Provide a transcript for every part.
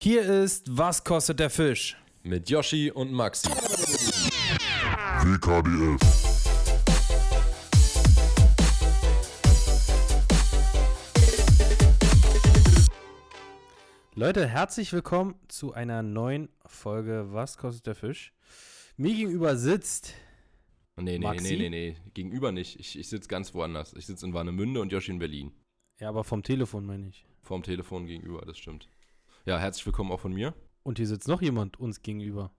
Hier ist Was kostet der Fisch? Mit Yoshi und Maxi. WKDF. Leute, herzlich willkommen zu einer neuen Folge Was kostet der Fisch? Mir gegenüber sitzt. Nee, nee, Maxi? nee, nee, nee. Gegenüber nicht. Ich, ich sitze ganz woanders. Ich sitze in Warnemünde und Yoshi in Berlin. Ja, aber vom Telefon meine ich. Vorm Telefon gegenüber, das stimmt. Ja, herzlich willkommen auch von mir. Und hier sitzt noch jemand uns gegenüber.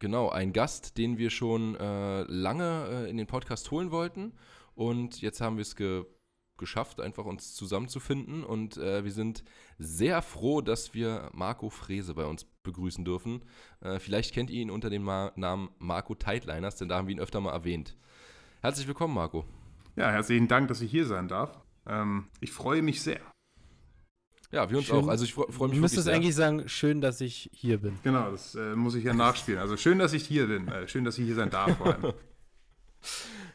Genau, ein Gast, den wir schon äh, lange äh, in den Podcast holen wollten. Und jetzt haben wir es ge geschafft, einfach uns zusammenzufinden. Und äh, wir sind sehr froh, dass wir Marco Frese bei uns begrüßen dürfen. Äh, vielleicht kennt ihr ihn unter dem Ma Namen Marco Tightliners, denn da haben wir ihn öfter mal erwähnt. Herzlich willkommen, Marco. Ja, herzlichen Dank, dass ich hier sein darf. Ähm, ich freue mich sehr. Ja, wir uns Schön. auch. Also ich freue freu mich Du müsstest sehr. eigentlich sagen, schön, dass ich hier bin. Genau, das äh, muss ich ja nachspielen. Also schön, dass ich hier bin. Äh, schön, dass ich hier sein darf vor allem.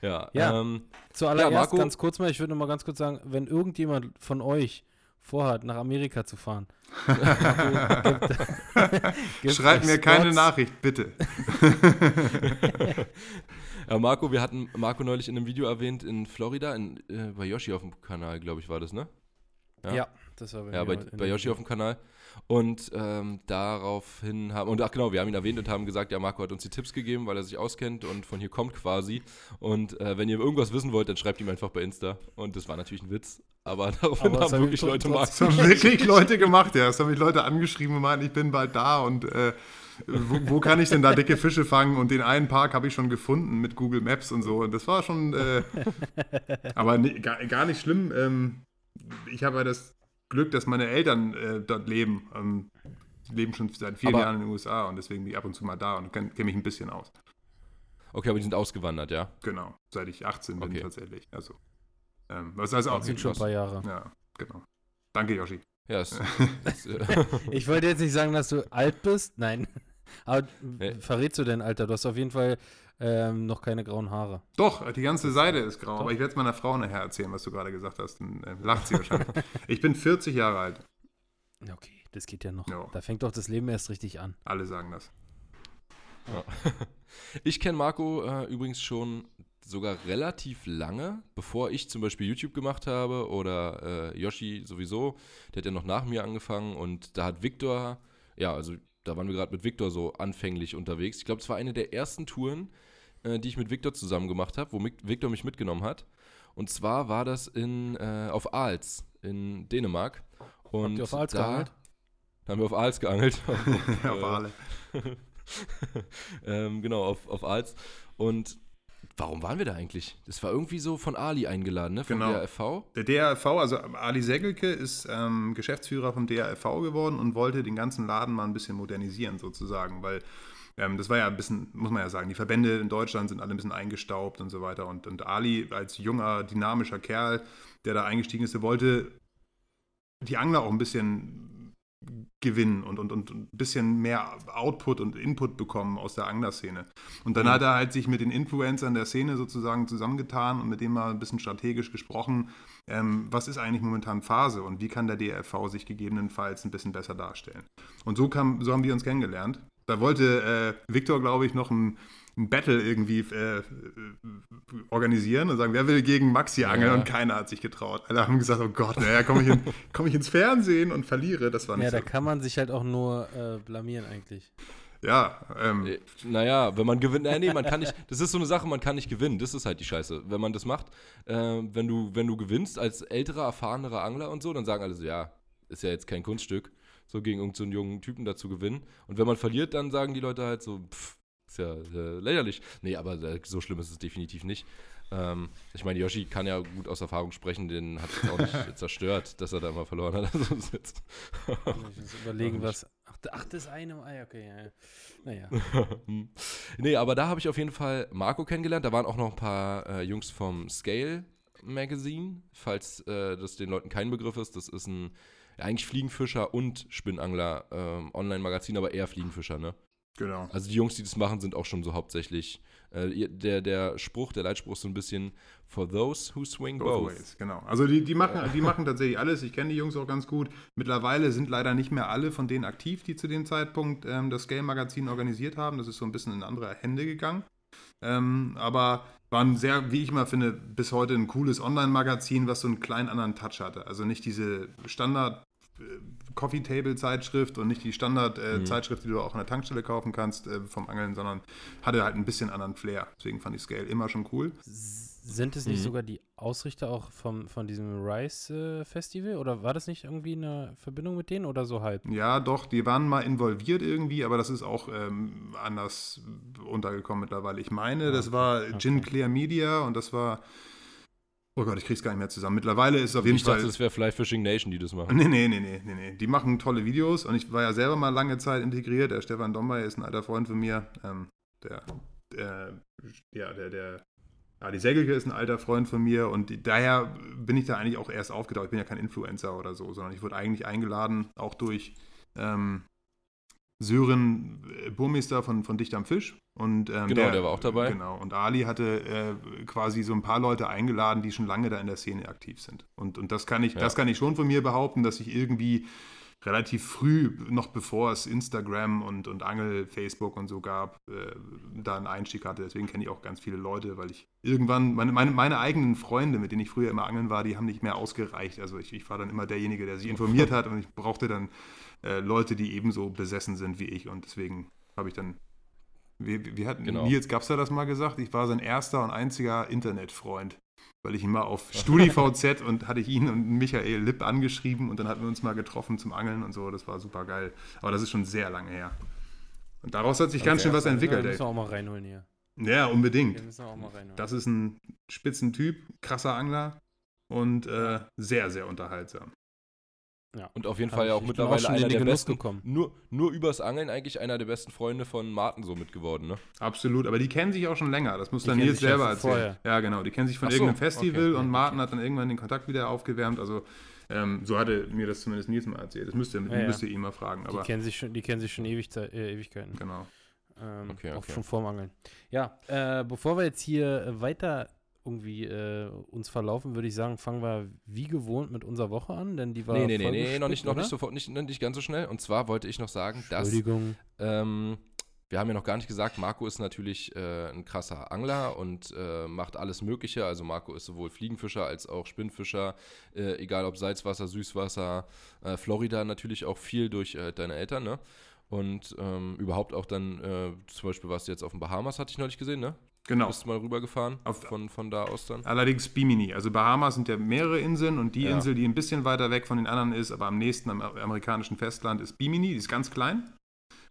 Ja, Ja. Ähm, Zuallererst Marco- ganz kurz mal, ich würde noch mal ganz kurz sagen, wenn irgendjemand von euch vorhat, nach Amerika zu fahren, Marco, gibt- gibt Schreibt mir keine. Nachricht, bitte. Ja, Marco, wir hatten Marco neulich in einem Video erwähnt in Florida, in, äh, bei Yoshi auf dem Kanal, glaube ich, war das, ne? Ja, das war bei Ja, bei, bei Yoshi auf dem Kanal. Und ähm, daraufhin haben, und ach genau, wir haben ihn erwähnt und haben gesagt, ja, Marco hat uns die Tipps gegeben, weil er sich auskennt und von hier kommt quasi. Und äh, wenn ihr irgendwas wissen wollt, dann schreibt ihm einfach bei Insta. Und das war natürlich ein Witz, aber daraufhin Aber haben wirklich wir Leute trotzdem- Das haben wirklich Leute gemacht, ja. Das haben mich Leute angeschrieben und meinten, ich bin bald da und äh, wo, wo kann ich denn da dicke Fische fangen? Und den einen Park habe ich schon gefunden mit Google Maps und so. Und das war schon, äh, aber ni- gar, gar nicht schlimm. Ähm, ich habe ja das Glück, dass meine Eltern äh, dort leben. Ähm, die leben schon seit vielen Aber- Jahren in den USA und deswegen bin ich ab und zu mal da und kenne kenn mich ein bisschen aus. Okay, aber die sind ausgewandert, ja? Genau, seit ich 18 bin Okay. tatsächlich. Also, ähm, was heißt auch Das sind schon ein paar Jahre. Ja, genau. Danke, Yoshi. Ja, es, es, äh, Ich wollte jetzt nicht sagen, dass du alt bist. Nein. Aber Nee. verrätst du dein Alter? Du hast auf jeden Fall ähm, noch keine grauen Haare. Doch, die ganze Seite ist grau, Doch. aber ich werde es meiner Frau nachher erzählen, was du gerade gesagt hast. Dann äh, lacht sie wahrscheinlich. ich bin 40 Jahre alt. Ja, Okay, das geht ja noch. Ja. Da fängt doch das Leben erst richtig an. Alle sagen das. Ich kenne Marco äh, übrigens schon sogar relativ lange, bevor ich zum Beispiel YouTube gemacht habe oder äh, Yoshi sowieso. Der hat ja noch nach mir angefangen und da hat Victor, ja, also da waren wir gerade mit Victor so anfänglich unterwegs. Ich glaube, es war eine der ersten Touren, äh, die ich mit Victor zusammen gemacht habe, wo Victor mich mitgenommen hat. Und zwar war das in, äh, auf Aals in Dänemark. Und ihr auf Aals da, geangelt? Da haben wir auf Aals geangelt. auf, auf, alle. ähm, genau, auf, auf Aals. Und warum waren wir da eigentlich? Das war irgendwie so von Ali eingeladen, ne? Vom Genau. DRFV. Der DRV, also Ali Segelke, ist ähm, Geschäftsführer vom DRV geworden und wollte den ganzen Laden mal ein bisschen modernisieren, sozusagen, weil ähm, das war ja ein bisschen, muss man ja sagen, die Verbände in Deutschland sind alle ein bisschen eingestaubt und so weiter. Und, und Ali als junger, dynamischer Kerl, der da eingestiegen ist, der wollte die Angler auch ein bisschen gewinnen und, und, und ein bisschen mehr Output und Input bekommen aus der Anglerszene. Und dann Mhm. hat er halt sich mit den Influencern der Szene sozusagen zusammengetan und mit dem mal ein bisschen strategisch gesprochen, ähm, was ist eigentlich momentan Phase und wie kann der DRV sich gegebenenfalls ein bisschen besser darstellen. Und so, kam, so haben wir uns kennengelernt. Da wollte äh, Victor, glaube ich, noch ein, ein Battle irgendwie äh, äh, organisieren und sagen, wer will gegen Maxi angeln? Ja. Und keiner hat sich getraut. Alle haben gesagt, oh Gott, naja, komme ich, in, komm ich ins Fernsehen und verliere. Das war nicht Ja, da so. kann man sich halt auch nur äh, blamieren eigentlich. Ja, ähm, Äh, Naja, wenn man gewinnt, nee, nee, man kann nicht, das ist so eine Sache, man kann nicht gewinnen, das ist halt die Scheiße. Wenn man das macht, äh, wenn, du, wenn du gewinnst als älterer, erfahrenerer Angler und so, dann sagen alle so, ja, ist ja jetzt kein Kunststück, so gegen irgendeinen so jungen Typen da zu gewinnen. Und wenn man verliert, dann sagen die Leute halt so, pff, ist ja äh, lächerlich. Nee, aber äh, so schlimm ist es definitiv nicht. Ähm, ich meine, Yoshi kann ja gut aus Erfahrung sprechen, den hat es auch nicht zerstört, dass er da mal verloren hat. Also, jetzt- Ich muss überlegen, was. Ach, ach, das eine. Okay. Ja, ja. Naja. nee, aber da habe ich auf jeden Fall Marco kennengelernt. Da waren auch noch ein paar äh, Jungs vom Scale Magazine, falls äh, das den Leuten kein Begriff ist. Das ist ein ja, eigentlich Fliegenfischer und Spinnangler ähm, Online-Magazin, aber eher Fliegenfischer, ne? Genau. Also die Jungs, die das machen, sind auch schon so hauptsächlich. Äh, der, der Spruch, der Leitspruch ist so ein bisschen For those who swing both. Both ways, genau. Also die, die, machen, die machen tatsächlich alles. Ich kenne die Jungs auch ganz gut. Mittlerweile sind leider nicht mehr alle von denen aktiv, die zu dem Zeitpunkt ähm, das Scale-Magazin organisiert haben. Das ist so ein bisschen in andere Hände gegangen. Ähm, aber war ein sehr, wie ich mal finde, bis heute ein cooles Online-Magazin, was so einen kleinen anderen Touch hatte. Also nicht diese Standard- Coffee Table Zeitschrift und nicht die Standard äh, Mhm. Zeitschrift, die du auch an der Tankstelle kaufen kannst äh, vom Angeln, sondern hatte halt ein bisschen anderen Flair. Deswegen fand ich Scale immer schon cool. S- Sind es nicht Mhm. sogar die Ausrichter auch vom, von diesem Rice-Festival? oder war das nicht irgendwie eine Verbindung mit denen oder so halb? Ja, doch, die waren mal involviert irgendwie, aber das ist auch ähm, anders untergekommen mittlerweile. Ich meine, das Okay, war Gin okay. Clear Media und das war. Oh Gott, ich krieg's gar nicht mehr zusammen. Mittlerweile ist es auf jeden Ich Fall. dachte, das wäre Fly Fishing Nation, die das machen. Nee, nee, nee, nee, nee. Die machen tolle Videos und ich war ja selber mal lange Zeit integriert. Der Stefan Dombay ist ein alter Freund von mir. Ähm, der, der, ja, der, der, ja, die Segelke ist ein alter Freund von mir und daher bin ich da eigentlich auch erst aufgetaucht. Ich bin ja kein Influencer oder so, sondern ich wurde eigentlich eingeladen, auch durch ähm, Sören äh, Burmeister von, von Dicht am Fisch. Und, ähm, Genau, der war auch dabei. Genau. Und Ali hatte äh, quasi so ein paar Leute eingeladen, die schon lange da in der Szene aktiv sind. Und, und das kann ich, Ja. das kann ich schon von mir behaupten, dass ich irgendwie relativ früh, noch bevor es Instagram und, und Angel, Facebook und so gab, äh, da einen Einstieg hatte. Deswegen kenne ich auch ganz viele Leute, weil ich irgendwann, meine, meine, meine eigenen Freunde, mit denen ich früher immer angeln war, die haben nicht mehr ausgereicht. Also ich, ich war dann immer derjenige, der sich informiert hat und ich brauchte dann äh, Leute, die ebenso besessen sind wie ich. Und deswegen habe ich dann, wie, wie hat Genau. Nils Gabster das mal gesagt? Ich war sein erster und einziger Internetfreund. Weil ich ihn mal auf StudiVZ und hatte ich ihn und Michael Lipp angeschrieben und dann hatten wir uns mal getroffen zum Angeln und so. Das war super geil. Aber das ist schon sehr lange her. Und daraus hat sich ganz schön was entwickelt, Ja, müssen wir ey. auch mal reinholen hier. Ja, unbedingt. Den müssen wir auch mal reinholen. Das ist ein Spitzentyp, krasser Angler und äh, sehr, sehr unterhaltsam. Und auf jeden Hab Fall ja ich- auch auch mittlerweile schon in einer den der Genuss besten. gekommen. Nur, nur übers Angeln eigentlich einer der besten Freunde von Martin so mitgeworden, ne? Absolut, aber die kennen sich auch schon länger. Das muss Die dann Nils ja selber erzählen. vorher. Ja, genau. Die kennen sich von so, irgendeinem Festival okay. und Ja, Martin okay. hat dann irgendwann den Kontakt wieder aufgewärmt. Also ähm, so hatte mir das zumindest Nils mal erzählt. Das müsst ihr, Ja, ja. müsst ihr ihn mal fragen. die, Aber kennen sich schon, die kennen sich schon ewig, äh, Ewigkeiten. genau. Ähm, Okay, Auch okay. schon vorm Angeln. Ja, äh, bevor wir jetzt hier weiter irgendwie äh, uns verlaufen, würde ich sagen, fangen wir wie gewohnt mit unserer Woche an, denn die war Nee, nee, nee, nee, noch nicht, noch nicht sofort, nicht, nicht ganz so schnell. Und zwar wollte ich noch sagen, dass. Ähm, wir haben ja noch gar nicht gesagt, Marco ist natürlich äh, ein krasser Angler und äh, macht alles Mögliche. Also Marco ist sowohl Fliegenfischer als auch Spinnfischer, äh, egal ob Salzwasser, Süßwasser, äh, Florida natürlich auch viel durch äh, deine Eltern, ne? Und ähm, überhaupt auch dann, äh, zum Beispiel warst du jetzt auf den Bahamas, hatte ich neulich gesehen, ne? Genau. Bist du mal rübergefahren Auf- von, von da aus dann? Allerdings Bimini. Also Bahamas sind ja mehrere Inseln und die Ja. Insel, die ein bisschen weiter weg von den anderen ist, aber am nächsten am amerikanischen Festland, ist Bimini. Die ist ganz klein.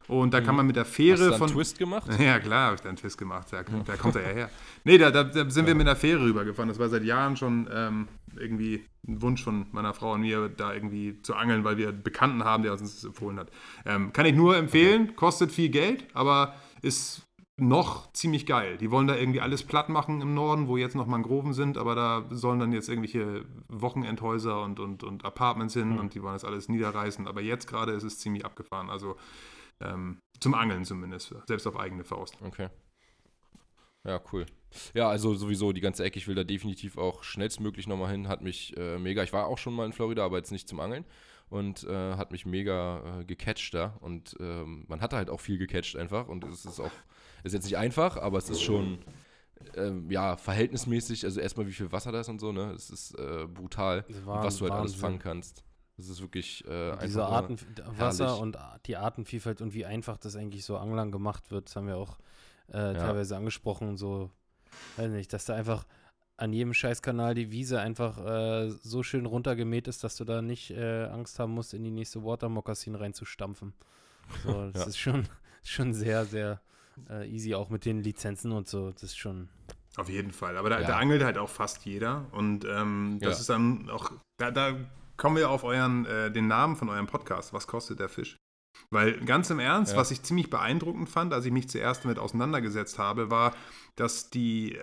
Und da kann man mit der Hast du Fähre da einen von. Twist gemacht? Ja, klar, habe ich da einen Twist gemacht. Da, da kommt er ja her. Nee, da, da, da sind wir mit der Fähre rübergefahren. Das war seit Jahren schon ähm, irgendwie ein Wunsch von meiner Frau und mir, da irgendwie zu angeln, weil wir einen Bekannten haben, der uns das empfohlen hat. Ähm, kann ich nur empfehlen, kostet viel Geld, aber ist noch ziemlich geil. Die wollen da irgendwie alles platt machen im Norden, wo jetzt noch Mangroven sind, aber da sollen dann jetzt irgendwelche Wochenendhäuser und, und, und Apartments hin und die wollen das alles niederreißen. Aber jetzt gerade ist es ziemlich abgefahren. Also ähm, zum Angeln zumindest, selbst auf eigene Faust. Okay. Ja, cool. Ja, also sowieso die ganze Ecke. Ich will da definitiv auch schnellstmöglich nochmal hin. Hat mich äh, mega. Ich war auch schon mal in Florida, aber jetzt nicht zum Angeln. Und äh, hat mich mega äh, gecatcht da. Und ähm, man hatte halt auch viel gecatcht einfach. Und es ist auch, ist jetzt nicht einfach, aber es ist schon, ähm, ja, verhältnismäßig. Also erstmal, wie viel Wasser da ist und so, ne? Es ist äh, brutal, und war was du halt alles Wahnsinn. fangen kannst. Das ist wirklich äh, einfach. Diese Arten, Wasser und die Artenvielfalt und wie einfach das eigentlich so Anglern gemacht wird, das haben wir auch äh, Ja. teilweise angesprochen. So, weiß nicht, dass da einfach an jedem Scheißkanal die Wiese einfach äh, so schön runtergemäht ist, dass du da nicht äh, Angst haben musst, in die nächste Watermoccasin reinzustampfen. So, das Ja. ist schon, schon sehr, sehr äh, easy, auch mit den Lizenzen und so. Das ist schon. Auf jeden Fall. Aber da, Ja. da angelt halt auch fast jeder. Und ähm, das Ja. ist dann auch, da, da kommen wir auf euren, äh, den Namen von eurem Podcast. Was kostet der Fisch? Weil ganz im Ernst, Ja. was ich ziemlich beeindruckend fand, als ich mich zuerst damit auseinandergesetzt habe, war, dass die,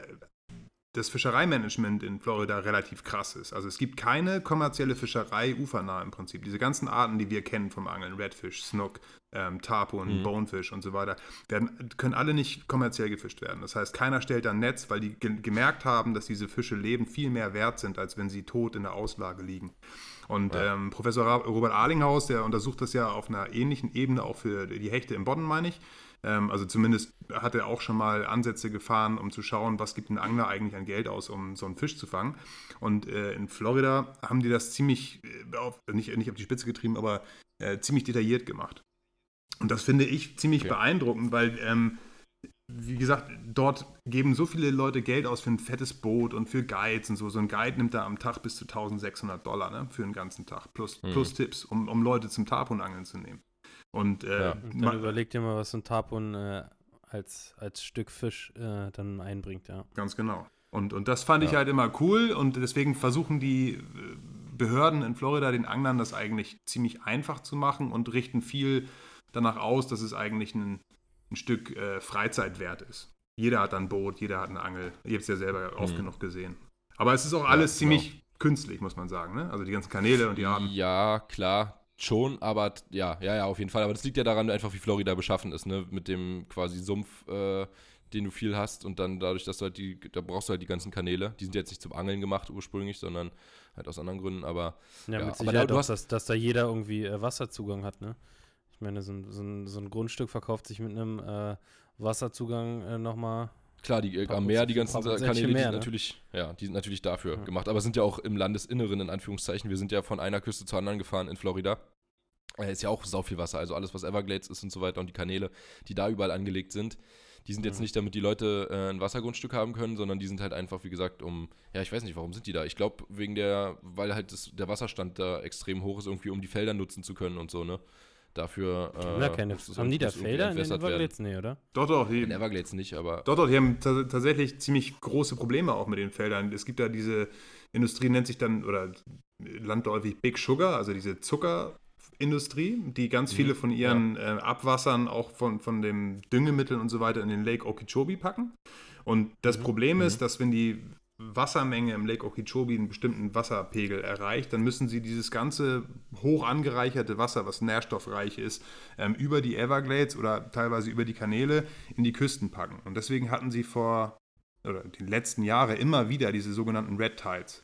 das Fischereimanagement in Florida relativ krass ist. Also es gibt keine kommerzielle Fischerei ufernah im Prinzip. Diese ganzen Arten, die wir kennen vom Angeln, Redfish, Snook, ähm, Tarpon, mhm. Bonefish und so weiter, werden, können alle nicht kommerziell gefischt werden. Das heißt, keiner stellt ein Netz, weil die ge gemerkt haben, dass diese Fische leben viel mehr wert sind, als wenn sie tot in der Auslage liegen. Und ja. ähm, Professor Robert Arlinghaus, der untersucht das ja auf einer ähnlichen Ebene auch für die Hechte im Bodden, meine ich. Ähm, also zumindest hat er auch schon mal Ansätze gefahren, um zu schauen, was gibt ein Angler eigentlich an Geld aus, um so einen Fisch zu fangen. Und äh, in Florida haben die das ziemlich, äh, auf, nicht, nicht auf die Spitze getrieben, aber äh, ziemlich detailliert gemacht. Und das finde ich ziemlich okay. beeindruckend, weil, ähm, wie gesagt, dort geben so viele Leute Geld aus für ein fettes Boot und für Guides und so. So ein Guide nimmt da am Tag bis zu 1600 Dollar ne, für einen ganzen Tag, plus, mhm. plus Tipps, um, um Leute zum Tarponangeln zu nehmen. Und, äh, ja. und dann überleg dir mal, was so ein Tarpon äh, als, als Stück Fisch äh, dann einbringt, ja. Ganz genau. Und, und das fand ja. ich halt immer cool und deswegen versuchen die äh, Behörden in Florida den Anglern das eigentlich ziemlich einfach zu machen und richten viel danach aus, dass es eigentlich ein, ein Stück äh, Freizeit wert ist. Jeder hat ein Boot, jeder hat eine Angel. Ihr habt es ja selber oft mhm. genug gesehen. Aber es ist auch alles ja, genau. ziemlich künstlich, muss man sagen. Ne? Also die ganzen Kanäle und die Arten. Ja, klar. Schon, aber ja, ja, ja, auf jeden Fall. Aber das liegt ja daran, einfach wie Florida beschaffen ist, ne? Mit dem quasi Sumpf, äh, den du viel hast und dann dadurch, dass du halt die, da brauchst du halt die ganzen Kanäle. Die sind jetzt nicht zum Angeln gemacht ursprünglich, sondern halt aus anderen Gründen, aber. Ja, ja mit Sicherheit aber da, du hast, dass, dass da jeder irgendwie äh, Wasserzugang hat, ne? Ich meine, so ein, so ein, so ein Grundstück verkauft sich mit einem äh, Wasserzugang äh, nochmal Klar, die, äh, am Meer, die ganzen Kanäle, die sind, ne? natürlich, ja, die sind natürlich dafür ja. gemacht. Aber sind ja auch im Landesinneren, in Anführungszeichen. Wir sind ja von einer Küste zur anderen gefahren in Florida. Äh, ist ja auch sau viel Wasser. Also alles, was Everglades ist und so weiter und die Kanäle, die da überall angelegt sind, die sind jetzt nicht, damit die Leute äh, ein Wassergrundstück haben können, sondern die sind halt einfach, wie gesagt, um, ja, ich weiß nicht, warum sind die da? Ich glaube, wegen der, weil halt das, der Wasserstand da extrem hoch ist, irgendwie, um die Felder nutzen zu können und so, ne? Dafür. Äh, ja, keine, haben die da Felder in den Everglades? Nee, oder? Doch, doch. Die, in Everglades nicht, aber. Doch, doch, die haben tatsächlich ziemlich große Probleme auch mit den Feldern. Es gibt da diese Industrie, nennt sich dann, oder landläufig Big Sugar, also diese Zuckerindustrie, die ganz mhm, viele von ihren ja. äh, Abwassern auch von, von dem Düngemitteln und so weiter in den Lake Okeechobee packen. Und das mhm. Problem ist, mhm. dass wenn die Wassermenge im Lake Okeechobee einen bestimmten Wasserpegel erreicht, dann müssen sie dieses ganze hoch angereicherte Wasser, was nährstoffreich ist, ähm, über die Everglades oder teilweise über die Kanäle in die Küsten packen. Und deswegen hatten sie vor oder die letzten Jahre immer wieder diese sogenannten Red Tides.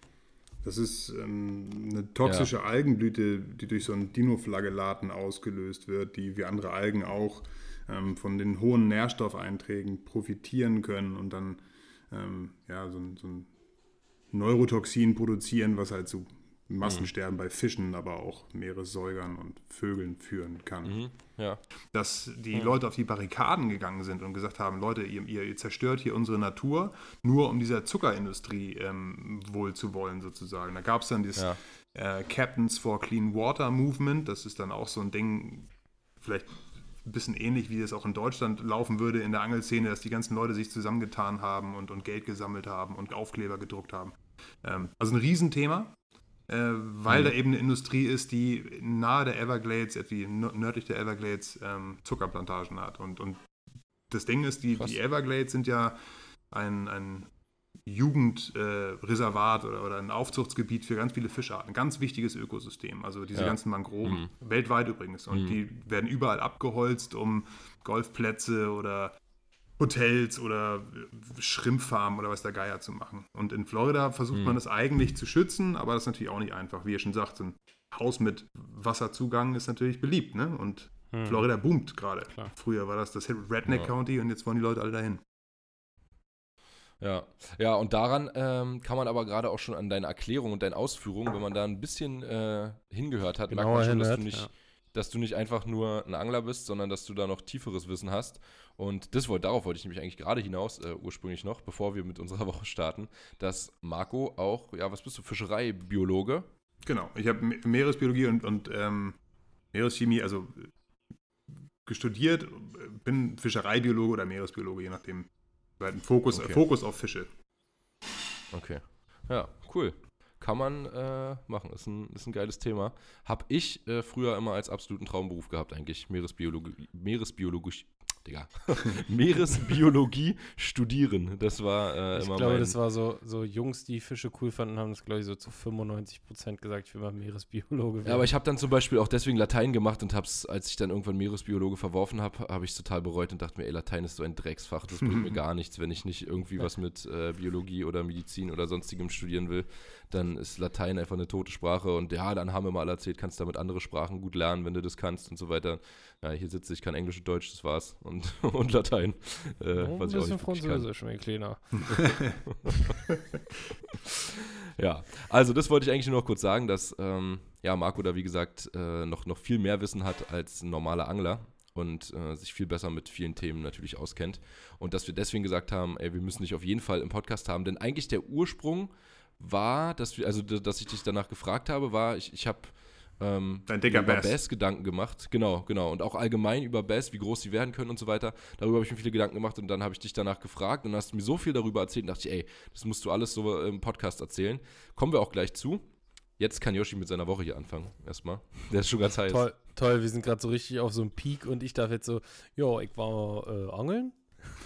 Das ist ähm, eine toxische ja. Algenblüte, die durch so einen Dinoflagellaten ausgelöst wird, die wie andere Algen auch ähm, von den hohen Nährstoffeinträgen profitieren können und dann ähm, ja, so, ein, so ein Neurotoxin produzieren, was halt zu Massensterben mhm. bei Fischen, aber auch Meeressäugern und Vögeln führen kann. Mhm, ja. Dass die mhm. Leute auf die Barrikaden gegangen sind und gesagt haben, Leute, ihr, ihr zerstört hier unsere Natur, nur um dieser Zuckerindustrie ähm, wohl zu wollen, sozusagen. Da gab es dann das ja. äh, Captains for Clean Water Movement, das ist dann auch so ein Ding, vielleicht ein bisschen ähnlich, wie es auch in Deutschland laufen würde in der Angelszene, dass die ganzen Leute sich zusammengetan haben und, und Geld gesammelt haben und Aufkleber gedruckt haben. Ähm, also ein Riesenthema, äh, weil mhm. da eben eine Industrie ist, die nahe der Everglades, etwa nördlich der Everglades, ähm, Zuckerplantagen hat. Und, und das Ding ist, die, die Everglades sind ja ein, ein Jugendreservat äh, oder, oder ein Aufzuchtsgebiet für ganz viele Fischarten. Ein ganz wichtiges Ökosystem. Also diese ja. ganzen Mangroven, mhm. weltweit übrigens. Und mhm. die werden überall abgeholzt, um Golfplätze oder Hotels oder Schrimpfarmen oder was der Geier zu machen. Und in Florida versucht mhm. man das eigentlich zu schützen, aber das ist natürlich auch nicht einfach. Wie ihr schon sagt, ein Haus mit Wasserzugang ist natürlich beliebt. Ne? Und mhm. Florida boomt gerade. Früher war das das Redneck ja. County und jetzt wollen die Leute alle dahin. Ja, ja, und daran ähm, kann man aber gerade auch schon an deine Erklärung und deinen Ausführungen, wenn man da ein bisschen äh, hingehört hat, merkt man schon, dass du, nicht, ja. dass du nicht einfach nur ein Angler bist, sondern dass du da noch tieferes Wissen hast. Und das wollte, darauf wollte ich nämlich eigentlich gerade hinaus, äh, ursprünglich noch, bevor wir mit unserer Woche starten, dass Marco auch, ja, was bist du, Fischereibiologe? Genau, ich habe Meeresbiologie und, und ähm, Meereschemie, also gestudiert, bin Fischereibiologe oder Meeresbiologe, je nachdem, Halt ein Fokus, okay. Fokus auf Fische. Okay. Ja, cool. Kann man äh, machen. Ist ein, ist ein geiles Thema. Habe ich äh, früher immer als absoluten Traumberuf gehabt, eigentlich. Meeresbiologie, Meeresbiologie, Digga, Meeresbiologie studieren. Das war äh, ich immer glaube, mein, das war so, so Jungs, die Fische cool fanden, haben das, glaube ich, so zu 95 Prozent gesagt, ich will mal Meeresbiologe werden. Ja, aber ich habe dann zum Beispiel auch deswegen Latein gemacht und hab's, als ich dann irgendwann Meeresbiologe verworfen habe, habe ich total bereut und dachte mir, ey, Latein ist so ein Drecksfach, das bringt mir gar nichts, wenn ich nicht irgendwie was mit äh, Biologie oder Medizin oder sonstigem studieren will, dann ist Latein einfach eine tote Sprache und ja, dann haben wir mal erzählt, kannst damit andere Sprachen gut lernen, wenn du das kannst und so weiter. Ja, hier sitze ich, kann Englisch und Deutsch, das war's und, und Latein, äh, was ein bisschen. Französisch, mein Kleiner. Ja, also das wollte ich eigentlich nur noch kurz sagen, dass ähm, ja, Marco da wie gesagt äh, noch, noch viel mehr Wissen hat als ein normaler Angler und äh, sich viel besser mit vielen Themen natürlich auskennt. Und dass wir deswegen gesagt haben, ey, wir müssen dich auf jeden Fall im Podcast haben, denn eigentlich der Ursprung war, dass wir, also dass ich dich danach gefragt habe, war, ich, ich habe ähm, Dein dicker über Bass. Bass Gedanken gemacht. Genau, genau. Und auch allgemein über Bass, wie groß sie werden können und so weiter. Darüber habe ich mir viele Gedanken gemacht und dann habe ich dich danach gefragt und hast mir so viel darüber erzählt und dachte ich, ey, das musst du alles so im Podcast erzählen. Kommen wir auch gleich zu. Jetzt kann Yoshi mit seiner Woche hier anfangen, erstmal. Der ist schon ganz heiß. Toll, toll, wir sind gerade so richtig auf so einem Peak und ich darf jetzt so, ja, ich war äh, angeln.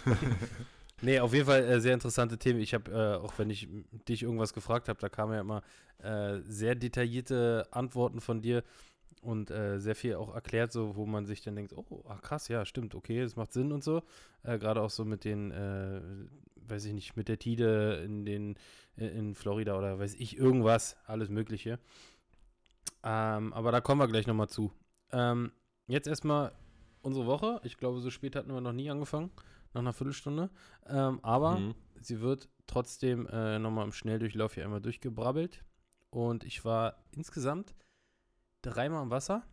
nee, auf jeden Fall äh, sehr interessante Themen. Ich habe, äh, auch wenn ich dich irgendwas gefragt habe, da kamen ja immer äh, sehr detaillierte Antworten von dir und äh, sehr viel auch erklärt, so wo man sich dann denkt, oh, ah, krass, ja, stimmt, okay, das macht Sinn und so. Äh, Gerade auch so mit den, äh, weiß ich nicht, mit der Tide in den in Florida oder weiß ich irgendwas, alles Mögliche. Ähm, aber da kommen wir gleich nochmal zu. Ähm, jetzt erstmal unsere Woche. Ich glaube, so spät hatten wir noch nie angefangen, nach einer Viertelstunde. Ähm, aber Mhm. sie wird trotzdem äh, nochmal im Schnelldurchlauf hier einmal durchgebrabbelt. Und ich war insgesamt dreimal am Wasser.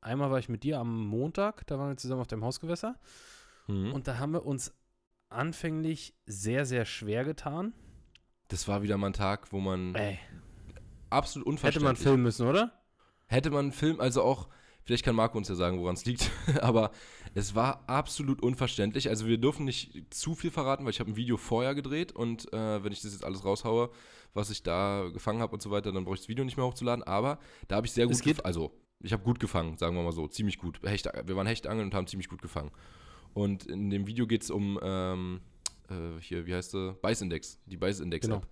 Einmal war ich mit dir am Montag, da waren wir zusammen auf dem Hausgewässer. Mhm. Und da haben wir uns anfänglich sehr, sehr schwer getan. das war wieder mal ein Tag, wo man Ey, absolut hätte unverständlich man filmen müssen, oder? Hätte man einen Film, also auch, vielleicht kann Marco uns ja sagen, woran es liegt, aber es war absolut unverständlich. Also wir dürfen nicht zu viel verraten, weil ich habe ein Video vorher gedreht und äh, wenn ich das jetzt alles raushaue, was ich da gefangen habe und so weiter, dann brauche ich das Video nicht mehr hochzuladen. Aber da habe ich sehr gut, gef- also ich habe gut gefangen, sagen wir mal so, ziemlich gut. Hecht, wir waren Hechtangeln und haben ziemlich gut gefangen. Und in dem Video geht es um, ähm, äh, hier, wie heißt sie? Beißindex, die Beißindex-App.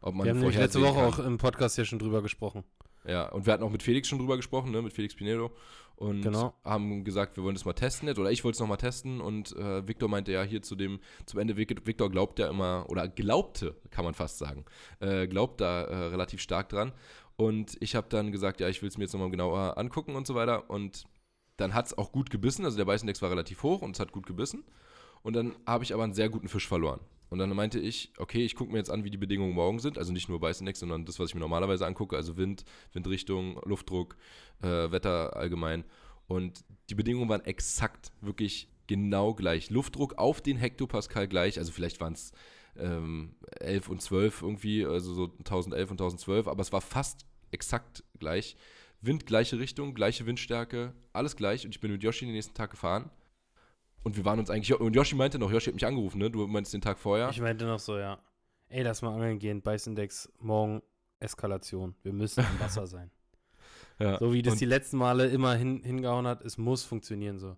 Ob man Wir haben letzte Woche kann. auch im Podcast hier schon drüber gesprochen. Ja, und wir hatten auch mit Felix schon drüber gesprochen, ne, mit Felix Pinedo. Und Genau. haben gesagt, wir wollen das mal testen jetzt. Oder ich wollte es nochmal testen. Und äh, Victor meinte ja hier zu dem, zum Ende, Vic- Victor glaubt ja immer, oder glaubte, kann man fast sagen, äh, glaubt da äh, relativ stark dran. Und ich habe dann gesagt, ja, ich will es mir jetzt nochmal genauer angucken und so weiter. Und dann hat es auch gut gebissen. Also der Beißindex war relativ hoch und es hat gut gebissen. Und dann habe ich aber einen sehr guten Fisch verloren. Und dann meinte ich, okay, ich gucke mir jetzt an, wie die Bedingungen morgen sind. Also nicht nur Beißindex, sondern das, was ich mir normalerweise angucke. Also Wind, Windrichtung, Luftdruck, äh, Wetter allgemein. Und die Bedingungen waren exakt, wirklich genau gleich. Luftdruck auf den Hektopascal gleich. Also vielleicht waren es ähm, 11 und 12 irgendwie, also so 1011 und 1012. Aber es war fast exakt gleich. Wind, gleiche Richtung, gleiche Windstärke, alles gleich. Und ich bin mit Yoshi den nächsten Tag gefahren. Und wir waren uns eigentlich, und Yoshi meinte noch, Yoshi hat mich angerufen, ne? Du meinst den Tag vorher. Ich meinte noch so, ja. Ey, lass mal angeln gehen. Beißindex, morgen Eskalation. Wir müssen im Wasser sein. ja. So wie das die letzten Male immer hin, hingehauen hat, es muss funktionieren so.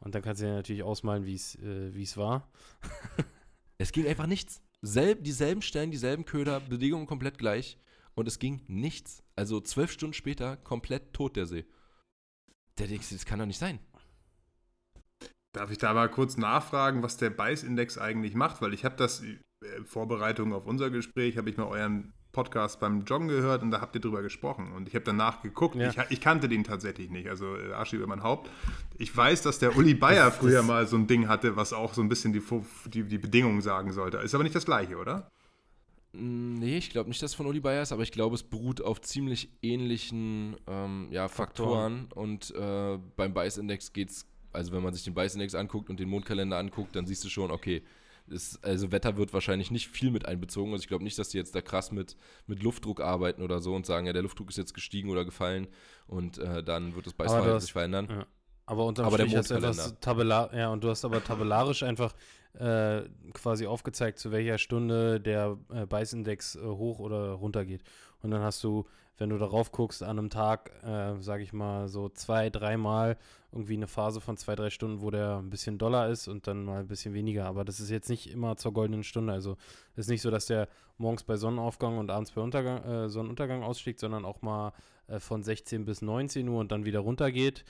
Und dann kannst du dir natürlich ausmalen, wie es äh, es war. Es ging einfach nichts. Selb, dieselben Stellen, dieselben Köder, Bedingungen komplett gleich. Und es ging nichts. Also zwölf Stunden später komplett tot der See. Der denkst du, das kann doch nicht sein. Darf ich da mal kurz nachfragen, was der Beißindex eigentlich macht? Weil ich habe das äh, in Vorbereitung auf unser Gespräch, habe ich mal euren Podcast beim Joggen gehört und da habt ihr drüber gesprochen. Und ich habe danach geguckt. Ja. Ich, ich kannte den tatsächlich nicht, also äh, Asche über mein Haupt. Ich weiß, dass der Uli Bayer früher mal so ein Ding hatte, was auch so ein bisschen die, die, die Bedingungen sagen sollte. Ist aber nicht das gleiche, oder? Mm, Nee, ich glaube nicht, dass es von Uli Bayer ist, aber ich glaube, es beruht auf ziemlich ähnlichen ähm, ja, Faktoren. Und äh, beim Beißindex geht es, also wenn man sich den Beißindex anguckt und den Mondkalender anguckt, dann siehst du schon, okay, das, also Wetter wird wahrscheinlich nicht viel mit einbezogen. Also ich glaube nicht, dass die jetzt da krass mit, mit Luftdruck arbeiten oder so und sagen, ja, der Luftdruck ist jetzt gestiegen oder gefallen und äh, dann wird das Beißverhalten sich verändern. Ja. Aber unterm Aber der Strich hast du tabelar, ja, und du hast aber tabellarisch einfach äh, quasi aufgezeigt, zu welcher Stunde der äh, Beißindex äh, hoch oder runter geht. Und dann hast du, wenn du darauf guckst, an einem Tag, äh, sage ich mal, so zwei, dreimal irgendwie eine Phase von zwei, drei Stunden, wo der ein bisschen doller ist und dann mal ein bisschen weniger. Aber das ist jetzt nicht immer zur goldenen Stunde. Also ist nicht so, dass der morgens bei Sonnenaufgang und abends bei Untergang, äh, Sonnenuntergang ausstieg, sondern auch mal äh, von 16 bis 19 Uhr und dann wieder runtergeht.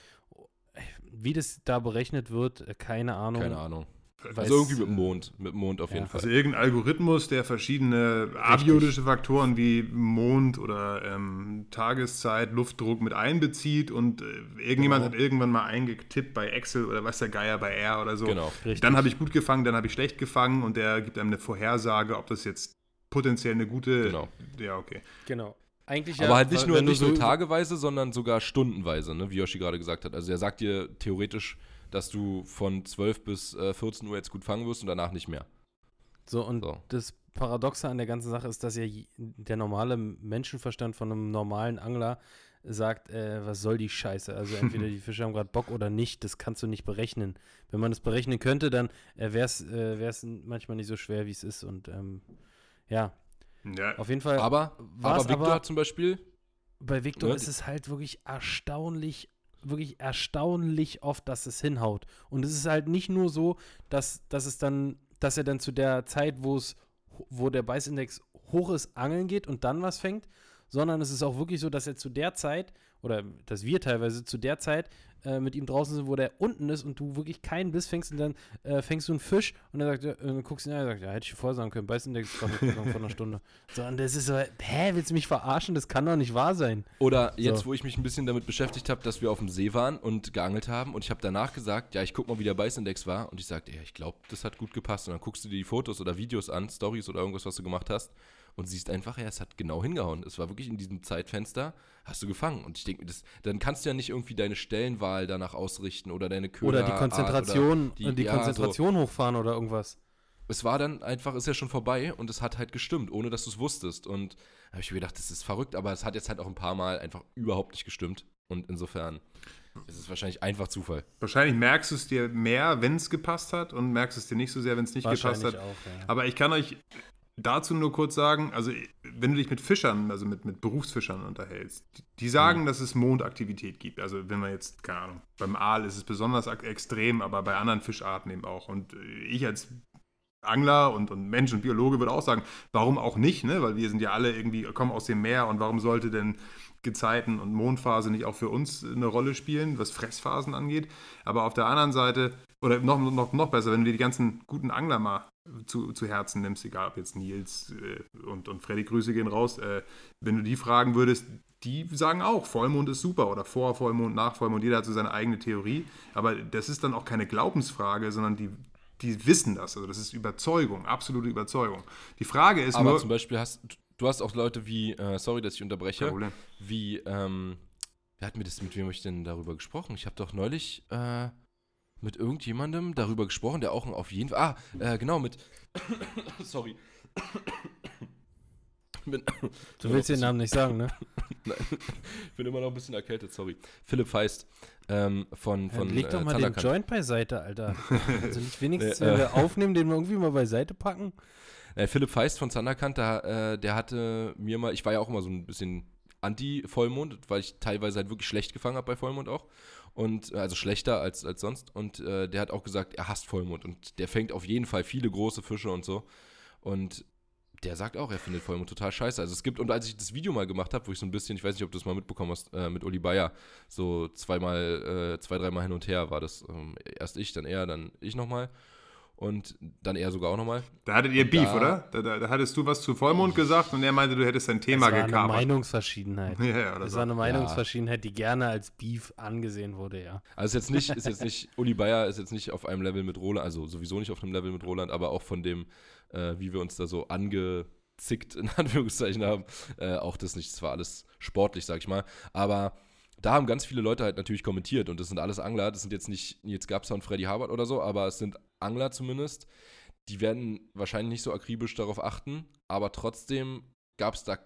Wie das da berechnet wird, äh, keine Ahnung. Keine Ahnung. Weiß- Also irgendwie mit dem Mond. Mit dem Mond auf Ja. jeden Fall. Also irgendein Algorithmus, der verschiedene abiotische Faktoren wie Mond oder ähm, Tageszeit, Luftdruck mit einbezieht und äh, irgendjemand Genau. hat irgendwann mal eingetippt bei Excel oder was der Geier bei R oder so. Genau. Richtig. Dann habe ich gut gefangen, dann habe ich schlecht gefangen und der gibt einem eine Vorhersage, ob das jetzt potenziell eine gute. Genau. Ja, okay. Genau. Eigentlich Aber ja, halt nicht nur, nicht nur so- tageweise, sondern sogar stundenweise, ne? wie Yoshi gerade gesagt hat. Also er sagt dir theoretisch, dass du von 12 bis äh, 14 Uhr jetzt gut fangen wirst und danach nicht mehr. So, und So. das Paradoxe an der ganzen Sache ist, dass ja der normale Menschenverstand von einem normalen Angler sagt, äh, was soll die Scheiße? Also entweder die Fische haben gerade Bock oder nicht, das kannst du nicht berechnen. Wenn man das berechnen könnte, dann äh, wäre es äh, manchmal nicht so schwer, wie es ist. Und ähm, ja, Ja, auf jeden Fall. Aber, aber Victor aber- zum Beispiel, Bei Victor Ne? ist es halt wirklich erstaunlich, wirklich erstaunlich oft, dass es hinhaut. Und es ist halt nicht nur so, dass, dass es dann, dass er dann zu der Zeit, wo es, wo der Beißindex hoch ist, angeln geht und dann was fängt, sondern es ist auch wirklich so, dass er zu der Zeit, oder dass wir teilweise zu der Zeit äh, mit ihm draußen sind, wo der unten ist und du wirklich keinen Biss fängst und dann äh, fängst du einen Fisch und dann sagt er, äh, guckst ihn an und sagt, ja, hätte ich dir vorher sagen können, Beißindex vor einer Stunde. So, und das ist so, hä, willst du mich verarschen? Das kann doch nicht wahr sein. oder jetzt, So. wo ich mich ein bisschen damit beschäftigt habe, dass wir auf dem See waren und geangelt haben und ich habe danach gesagt, ja, ich guck mal, wie der Beißindex war und ich sagte, ja, ich glaube, das hat gut gepasst. Und dann guckst du dir die Fotos oder Videos an, Stories oder irgendwas, was du gemacht hast und siehst einfach, ja, es hat genau hingehauen. Es war wirklich in diesem Zeitfenster, hast du gefangen. Und ich denke, das, dann kannst du ja nicht irgendwie deine Stellenwahl danach ausrichten oder deine Köder. Oder die Konzentration, die- äh, die, ja, so. Konzentration hochfahren oder irgendwas. es war dann einfach, ist ja schon vorbei und es hat halt gestimmt, ohne dass du es wusstest. Und da habe ich mir gedacht, das ist verrückt, aber es hat jetzt halt auch ein paar Mal einfach überhaupt nicht gestimmt. Und insofern ist es wahrscheinlich einfach Zufall. wahrscheinlich merkst du es dir mehr, wenn es gepasst hat und merkst es dir nicht so sehr, wenn es nicht gepasst Wahrscheinlich hat. auch, ja. Aber ich kann euch dazu nur kurz sagen, also wenn du dich mit Fischern, also mit, mit Berufsfischern unterhältst, die, die sagen, dass es Mondaktivität gibt. Also wenn man jetzt, keine Ahnung, beim Aal ist es besonders extrem, aber bei anderen Fischarten eben auch. Und äh, ich als Angler und, und Mensch und Biologe würde auch sagen, warum auch nicht, ne? Weil wir sind ja alle irgendwie, kommen aus dem Meer und warum sollte denn Gezeiten und Mondphase nicht auch für uns eine Rolle spielen, was Fressphasen angeht. Aber auf der anderen Seite, oder noch, noch, noch besser, wenn du dir die ganzen guten Angler mal zu, zu Herzen nimmst, egal ob jetzt Nils äh, und, und Freddy, Grüße gehen raus, äh, wenn du die fragen würdest, die sagen auch, Vollmond ist super oder vor Vollmond, nach Vollmond, jeder hat so seine eigene Theorie. Aber das ist dann auch keine Glaubensfrage, sondern die, die wissen das. Also das ist Überzeugung, absolute Überzeugung. Die Frage ist Aber nur. zum Beispiel hast du hast auch Leute wie, äh, sorry, dass ich unterbreche, Problem. wie, ähm, wer hat mir das, mit wem habe ich denn darüber gesprochen? Ich habe doch neulich äh, mit irgendjemandem darüber gesprochen, der auch auf jeden Fall, ah, äh, genau, mit, sorry. Bin, Du willst den Namen nicht sagen, ne? Nein, ich bin immer noch ein bisschen erkältet, sorry. Philipp Feist ähm, von, Ja, von leg doch äh, mal den. Joint beiseite, Alter. Also nicht wenigstens, Nee, wenn äh. wir aufnehmen, den wir irgendwie mal beiseite packen. Äh, Philipp Feist von Zanderkant, da, äh, der hatte mir mal, ich war ja auch immer so ein bisschen Anti-Vollmond, weil ich teilweise halt wirklich schlecht gefangen habe bei Vollmond auch. Und äh, also schlechter als, als sonst. Und äh, der hat auch gesagt, er hasst Vollmond. Und der fängt auf jeden Fall viele große Fische und so. Und der sagt auch, er findet Vollmond total scheiße. Also es gibt, und als ich das Video mal gemacht habe, wo ich so ein bisschen, ich weiß nicht, ob du das mal mitbekommen hast, äh, mit Uli Bayer, so zweimal, äh, zwei, dreimal hin und her war das. Ähm, erst ich, dann er, dann ich nochmal. Und dann er sogar auch nochmal. Da hattet ihr Beef, da- oder? Da, da, da hattest du was zu Vollmond gesagt und er meinte, du hättest dein Thema das war eine gekapert. Meinungsverschiedenheit. Ja, ja, oder Das so. war eine Meinungsverschiedenheit, die gerne als Beef angesehen wurde, ja. Also ist jetzt nicht, ist jetzt nicht, Uli Bayer ist jetzt nicht auf einem Level mit Roland, also sowieso nicht auf einem Level mit Roland, aber auch von dem, äh, wie wir uns da so angezickt, in Anführungszeichen haben, äh, auch das nicht, das war alles sportlich, sag ich mal. Aber da haben ganz viele Leute halt natürlich kommentiert und das sind alles Angler, das sind jetzt nicht Nils Gabser und Freddy Habert oder so, aber es sind Angler zumindest, die werden wahrscheinlich nicht so akribisch darauf achten, aber trotzdem gab es da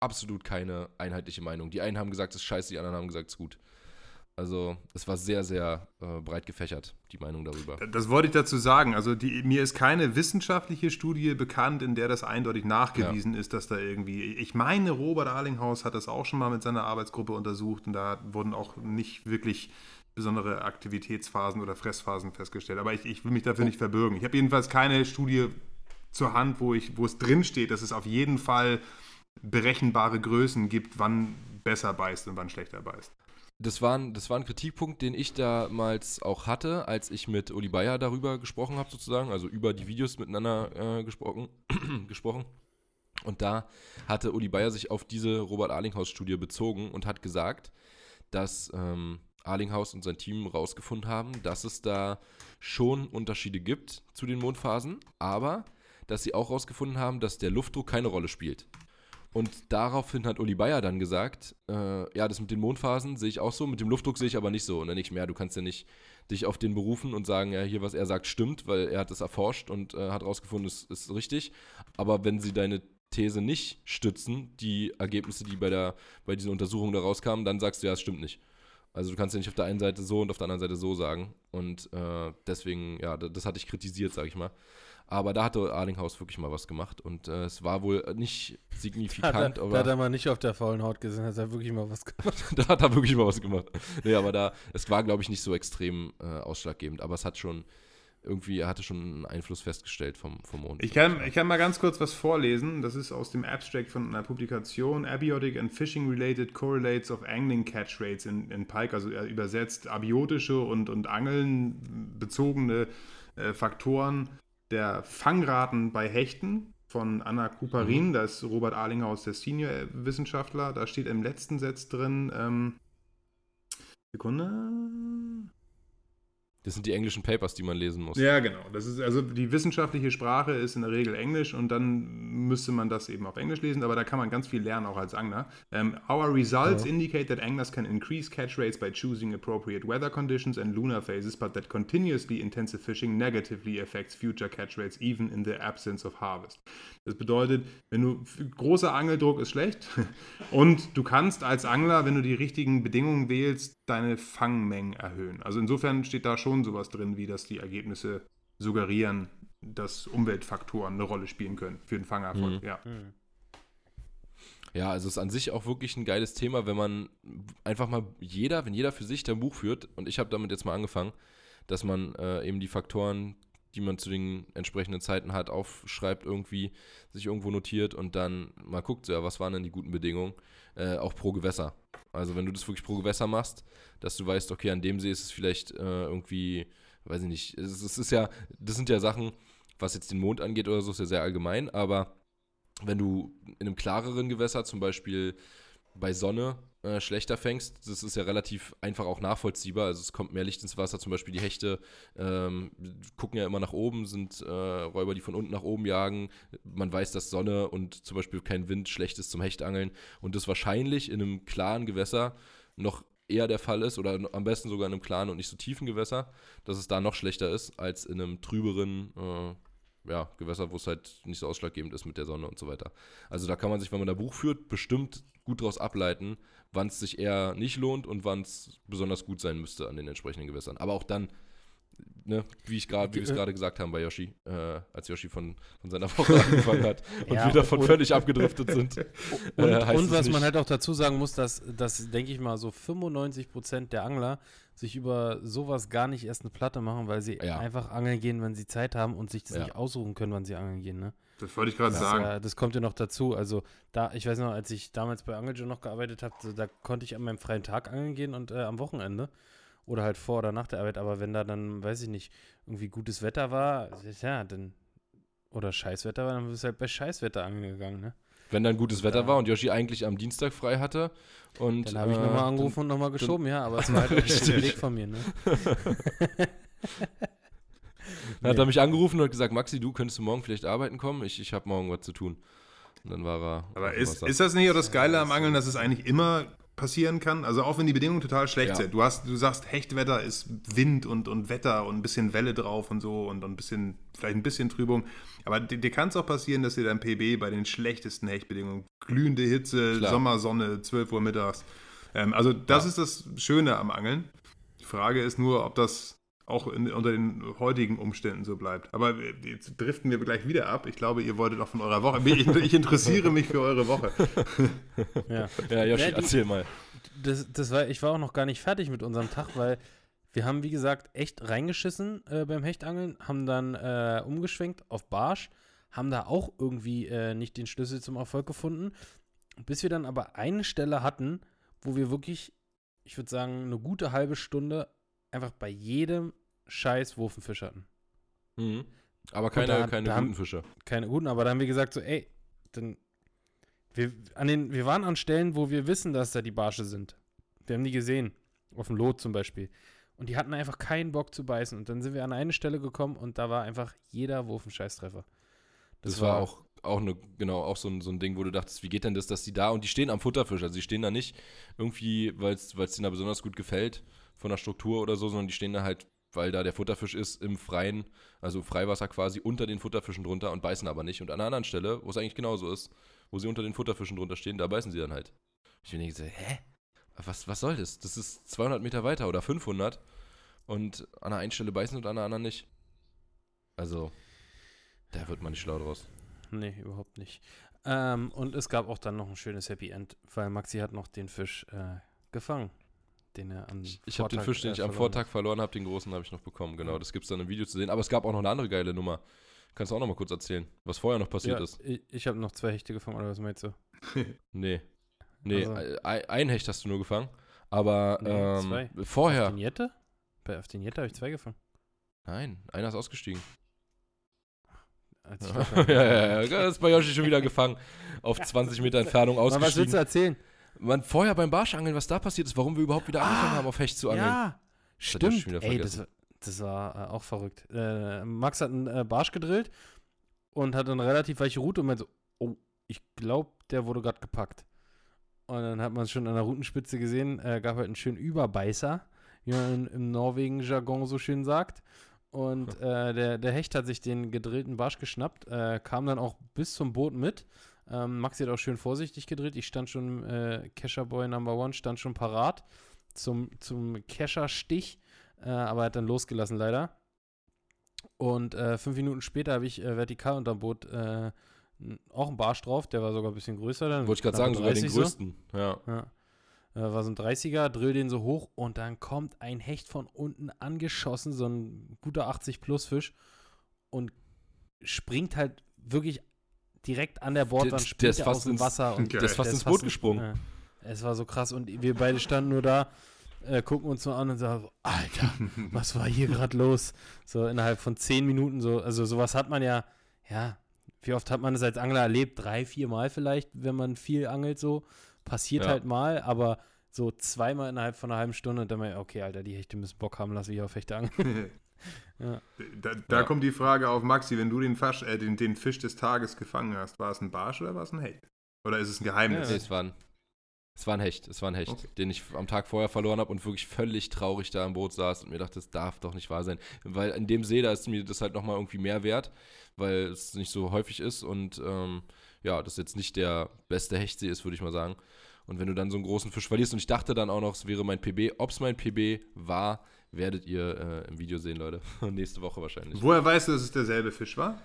absolut keine einheitliche Meinung. Die einen haben gesagt, es ist scheiße, die anderen haben gesagt, es ist gut. Also es war sehr, sehr äh, breit gefächert, die Meinung darüber. Das wollte ich dazu sagen. Also die, mir ist keine wissenschaftliche Studie bekannt, in der das eindeutig nachgewiesen ja. ist, dass da irgendwie. Ich meine, Robert Arlinghaus hat das auch schon mal mit seiner Arbeitsgruppe untersucht und da wurden auch nicht wirklich besondere Aktivitätsphasen oder Fressphasen festgestellt. Aber ich, ich will mich dafür nicht verbürgen. Ich habe jedenfalls keine Studie zur Hand, wo, ich, wo es drinsteht, dass es auf jeden Fall berechenbare Größen gibt, wann besser beißt und wann schlechter beißt das war, ein, das war ein Kritikpunkt, den ich damals auch hatte, als ich mit Uli Bayer darüber gesprochen habe, sozusagen, also über die Videos miteinander äh, gesprochen, gesprochen. Und da hatte Uli Bayer sich auf diese Robert Arlinghaus-Studie bezogen und hat gesagt, dass ähm, Arlinghaus und sein Team rausgefunden haben, dass es da schon Unterschiede gibt zu den Mondphasen, aber dass sie auch rausgefunden haben, dass der Luftdruck keine Rolle spielt. Und daraufhin hat Uli Bayer dann gesagt, äh, ja, das mit den Mondphasen sehe ich auch so, mit dem Luftdruck sehe ich aber nicht so. Und dann nicht mehr, du kannst ja nicht dich auf den berufen und sagen, ja, hier, was er sagt, stimmt, weil er hat das erforscht und äh, hat rausgefunden, es ist richtig. Aber wenn sie deine These nicht stützen, die Ergebnisse, die bei, der, bei dieser Untersuchung da rauskamen, dann sagst du, ja, es stimmt nicht. Also du kannst ja nicht auf der einen Seite so und auf der anderen Seite so sagen. Und äh, deswegen, ja, das, hatte ich kritisiert, sage ich mal. Aber da hatte Arlinghaus wirklich mal was gemacht und äh, es war wohl nicht signifikant. Da hat, er, aber da hat er mal nicht auf der faulen Haut gesehen, hat er wirklich mal was gemacht. da hat er wirklich mal was gemacht. Nee, aber da, es war, glaube ich, nicht so extrem äh, ausschlaggebend, aber es hat schon irgendwie, er hatte schon einen Einfluss festgestellt vom, vom Mond. Ich kann, ich kann mal ganz kurz was vorlesen. Das ist aus dem Abstract von einer Publikation. Abiotic and Fishing-Related Correlates of Angling Catch Rates in, in Pike, also übersetzt abiotische und, und Angeln bezogene äh, Faktoren der Fangraten bei Hechten von Anna Kuparin, mhm. da ist Robert Arlinghaus der Senior-Wissenschaftler, da steht im letzten Satz drin, ähm, Sekunde, das sind die englischen Papers, die man lesen muss. Ja, genau. Das ist also die wissenschaftliche Sprache ist in der Regel Englisch und dann müsste man das eben auf Englisch lesen, aber da kann man ganz viel lernen, auch als Angler. Um, our results ja. indicate that anglers can increase catch rates by choosing appropriate weather conditions and lunar phases, but that continuously intensive fishing negatively affects future catch rates even in the absence of harvest. Das bedeutet, wenn du großer Angeldruck ist schlecht und du kannst als Angler, wenn du die richtigen Bedingungen wählst, deine Fangmengen erhöhen. Also insofern steht da schon sowas drin, wie dass die Ergebnisse suggerieren, dass Umweltfaktoren eine Rolle spielen können für den Fangerfolg. Mhm. Ja. Mhm. Ja, also es ist an sich auch wirklich ein geiles Thema, wenn man einfach mal jeder, wenn jeder für sich dein Buch führt, und ich habe damit jetzt mal angefangen, dass man äh, eben die Faktoren, die man zu den entsprechenden Zeiten hat, aufschreibt irgendwie, sich irgendwo notiert und dann mal guckt, ja, was waren denn die guten Bedingungen, äh, auch pro Gewässer. Also wenn du das wirklich pro Gewässer machst, dass du weißt, okay, an dem See ist es vielleicht äh, irgendwie, weiß ich nicht, es, es, ist ja, das sind ja Sachen, was jetzt den Mond angeht oder so, ist ja sehr allgemein, aber wenn du in einem klareren Gewässer, zum Beispiel bei Sonne, äh, schlechter fängst, das ist ja relativ einfach auch nachvollziehbar. Also es kommt mehr Licht ins Wasser, zum Beispiel die Hechte ähm, gucken ja immer nach oben, sind äh, Räuber, die von unten nach oben jagen. Man weiß, dass Sonne und zum Beispiel kein Wind schlecht ist zum Hechtangeln und das wahrscheinlich in einem klaren Gewässer noch eher der Fall ist oder am besten sogar in einem klaren und nicht so tiefen Gewässer, dass es da noch schlechter ist als in einem trüberen äh, ja, Gewässer, wo es halt nicht so ausschlaggebend ist mit der Sonne und so weiter. Also da kann man sich, wenn man da Buch führt, bestimmt gut daraus ableiten, wann es sich eher nicht lohnt und wann es besonders gut sein müsste an den entsprechenden Gewässern. Aber auch dann, ne, wie ich gerade, wie wir es gerade gesagt haben bei Yoshi, äh, als Yoshi von, von seiner Woche angefangen hat und ja, wir davon und, völlig abgedriftet sind. Und, äh, und was man halt auch dazu sagen muss, dass, dass denke ich mal, so 95 Prozent der Angler sich über sowas gar nicht erst eine Platte machen, weil sie ja. einfach angeln gehen, wenn sie Zeit haben und sich das ja. nicht aussuchen können, wann sie angeln gehen, ne? Das wollte ich gerade sagen. Ja, das kommt ja noch dazu. Also, da, ich weiß noch, als ich damals bei Angeljo noch gearbeitet habe, da konnte ich an meinem freien Tag angeln gehen und äh, am Wochenende. Oder halt vor oder nach der Arbeit. Aber wenn da dann, weiß ich nicht, irgendwie gutes Wetter war, ja, dann. Oder Scheißwetter war, dann bist du halt bei Scheißwetter angegangen, ne? Wenn dann gutes Wetter ja. war und Yoshi eigentlich am Dienstag frei hatte. Und, dann habe ich äh, nochmal angerufen und nochmal geschoben, ja, aber es war halt ein Weg von mir, ne? Dann hat er mich angerufen und hat gesagt, Maxi, du könntest du morgen vielleicht arbeiten kommen? Ich, ich habe morgen was zu tun. Und dann war er. Aber ist, ist das nicht auch das Geile am Angeln, dass es eigentlich immer passieren kann? Also auch wenn die Bedingungen total schlecht ja. sind. Du, hast, du sagst, Hechtwetter ist Wind und, und Wetter und ein bisschen Welle drauf und so und, und ein bisschen, vielleicht ein bisschen Trübung. Aber dir, dir kann es auch passieren, dass dir dein PB bei den schlechtesten Hechtbedingungen, glühende Hitze, Klar. Sommersonne, 12 Uhr mittags, Ähm, also das ist das Schöne am Angeln. Die Frage ist nur, ob das auch in, unter den heutigen Umständen so bleibt. Aber jetzt driften wir gleich wieder ab. Ich glaube, ihr wolltet auch von eurer Woche. Ich, ich interessiere mich für eure Woche. Ja, ja Joshi, ja, erzähl mal. Das, das war, ich war auch noch gar nicht fertig mit unserem Tag, weil wir haben, wie gesagt, echt reingeschissen äh, beim Hechtangeln, haben dann äh, umgeschwenkt auf Barsch, haben da auch irgendwie äh, nicht den Schlüssel zum Erfolg gefunden, bis wir dann aber eine Stelle hatten, wo wir wirklich, ich würde sagen, eine gute halbe Stunde einfach bei jedem scheiß Wurfenfisch hatten. Mhm. Aber keine, da, keine da guten haben, Fische. Keine guten, aber da haben wir gesagt, so, ey, dann. Wir, an den, wir waren an Stellen, wo wir wissen, dass da die Barsche sind. Wir haben die gesehen. Auf dem Lot zum Beispiel. Und die hatten einfach keinen Bock zu beißen. Und dann sind wir an eine Stelle gekommen und da war einfach jeder Wurf ein Scheißtreffer. Das, das war, war auch, auch eine, genau, auch so ein, so ein Ding, wo du dachtest, wie geht denn das, dass die da und die stehen am Futterfisch. Also die stehen da nicht irgendwie, weil es denen da besonders gut gefällt von der Struktur oder so, sondern die stehen da halt weil da der Futterfisch ist im Freien, also Freiwasser quasi unter den Futterfischen drunter und beißen aber nicht. Und an einer anderen Stelle, wo es eigentlich genauso ist, wo sie unter den Futterfischen drunter stehen, da beißen sie dann halt. Ich bin so, hä? Was, was soll das? Das ist 200 Meter weiter oder 500 und an der einen Stelle beißen und an der anderen nicht. Also, da wird man nicht schlau draus. Nee, überhaupt nicht. Ähm, und es gab auch dann noch ein schönes Happy End, weil Maxi hat noch den Fisch äh, gefangen den er am Ich, habe den Fisch, den ich am Vortag verloren habe, den großen habe ich noch bekommen. Genau, das gibt es dann im Video zu sehen. Aber es gab auch noch eine andere geile Nummer. Kannst du auch noch mal kurz erzählen, was vorher noch passiert ja, ist? Ich, ich habe noch zwei Hechte gefangen, oder was meinst du? nee. Nee, also. ein Hecht hast du nur gefangen. Aber nee, ähm, vorher. Auf den Jette? Bei, auf den Jette habe ich zwei gefangen. Nein, einer ist ausgestiegen. ja, ja, ja, das ist bei Yoshi schon wieder gefangen. Auf 20 Meter Entfernung ausgestiegen. was willst du erzählen? Man vorher beim Barschangeln, was da passiert ist, warum wir überhaupt wieder angefangen ah, haben, auf Hecht zu angeln. Ja, das stimmt. Ey, das, das war äh, auch verrückt. Äh, Max hat einen äh, Barsch gedrillt und hat eine relativ weiche Route und meinte so, oh, ich glaube, der wurde gerade gepackt. Und dann hat man es schon an der Routenspitze gesehen, äh, gab halt einen schönen Überbeißer, wie man im Norwegen-Jargon so schön sagt. Und äh, der, der Hecht hat sich den gedrillten Barsch geschnappt, kam dann auch bis zum Boot mit ähm, Maxi hat auch schön vorsichtig gedreht. Ich stand schon, äh, Kescher Boy Number One stand schon parat zum, zum Kescher-Stich, äh, aber er hat dann losgelassen leider. Und äh, fünf Minuten später habe ich äh, vertikal unterm Boot äh, auch einen Barsch drauf, der war sogar ein bisschen größer. Dann Wollte ich gerade sagen, sogar den größten. So. Ja. ja. Äh, war so ein 30er, drill den so hoch und dann kommt ein Hecht von unten angeschossen, so ein guter 80 Plus Fisch und springt halt wirklich direkt an der Bordwand springt der ist fast aus dem Wasser. Und der ist fast der ins Boot gesprungen. Ja, es war so krass und wir beide standen nur da, äh, gucken uns nur an und sagen, Alter, was war hier gerade los? So innerhalb von zehn Minuten so, also sowas hat man ja, ja, wie oft hat man es als Angler erlebt? Drei, vier Mal vielleicht, wenn man viel angelt so. Passiert ja. halt mal, aber so zweimal innerhalb von einer halben Stunde und dann mal, okay, Alter, die Hechte müssen Bock haben, lass ich auf Hechte angeln. Ja. Da, da ja. kommt die Frage auf, Maxi, wenn du den, Fasch, äh, den, den, Fisch des Tages gefangen hast, war es ein Barsch oder war es ein Hecht? Oder ist es ein Geheimnis? Ja, es, war ein, es war ein Hecht, es war ein Hecht, okay. den ich am Tag vorher verloren habe und wirklich völlig traurig da im Boot saß und mir dachte, das darf doch nicht wahr sein. Weil in dem See, da ist mir das halt nochmal irgendwie mehr wert, weil es nicht so häufig ist und ähm, ja, das jetzt nicht der beste Hechtsee ist, würde ich mal sagen. Und wenn du dann so einen großen Fisch verlierst und ich dachte dann auch noch, es wäre mein PB, ob es mein PB war, werdet ihr äh, im Video sehen, Leute. Nächste Woche wahrscheinlich. Woher weißt du, dass es derselbe Fisch war?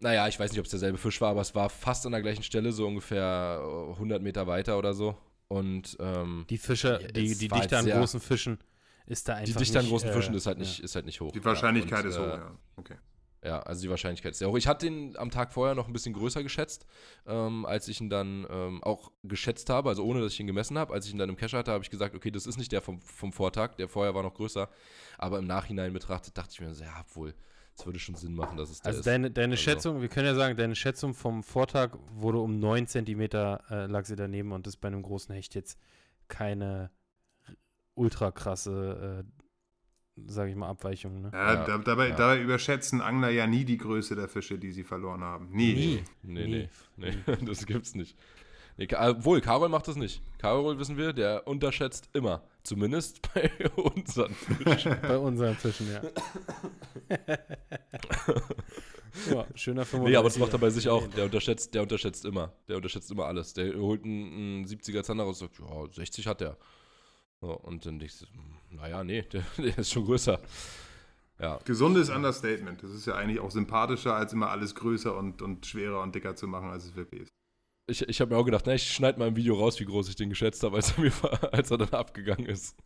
Naja, ich weiß nicht, ob es derselbe Fisch war, aber es war fast an der gleichen Stelle, so ungefähr 100 Meter weiter oder so. Und ähm, die Fische, die, die Dichte an großen Fischen ist da einfach. Die Dichte an großen äh, Fischen ist halt, nicht, ja. ist halt nicht hoch. Die Wahrscheinlichkeit ja, und, ist hoch, äh, ja. Okay. Ja, also die Wahrscheinlichkeit ist sehr hoch. Ich hatte ihn am Tag vorher noch ein bisschen größer geschätzt, ähm, als ich ihn dann ähm, auch geschätzt habe, also ohne dass ich ihn gemessen habe. Als ich ihn dann im Cache hatte, habe ich gesagt, okay, das ist nicht der vom, vom Vortag, der vorher war noch größer. Aber im Nachhinein betrachtet dachte ich mir, ja, wohl, es würde schon Sinn machen, dass es der also ist. Deine, deine also Schätzung, wir können ja sagen, deine Schätzung vom Vortag wurde um 9 cm äh, lag sie daneben und das ist bei einem großen Hecht jetzt keine ultra krasse äh, sage ich mal, Abweichungen. Ne? Ja, ja, da, dabei, ja. dabei, überschätzen Angler ja nie die Größe der Fische, die sie verloren haben. Nie. Nie. Nee, nee, nee. nee. das gibt's nicht. Nee, obwohl, Karol macht das nicht. Karol, wissen wir, der unterschätzt immer. Zumindest bei unseren Fischen. bei unseren Fischen, ja. Ja, schöner 35. Nee, aber das macht er bei sich auch. Der unterschätzt, der unterschätzt immer. Der unterschätzt immer alles. Der holt einen, einen 70er Zander raus und sagt, ja, 60 hat der. So, und dann denkst du, hm, naja, nee, der, der ist schon größer. Ja. Gesundes Understatement. Das ist ja eigentlich auch sympathischer, als immer alles größer und, und schwerer und dicker zu machen, als es wirklich ist. Ich, ich habe mir auch gedacht, na, ich schneide mal im Video raus, wie groß ich den geschätzt habe, als, er mir, als er dann abgegangen ist.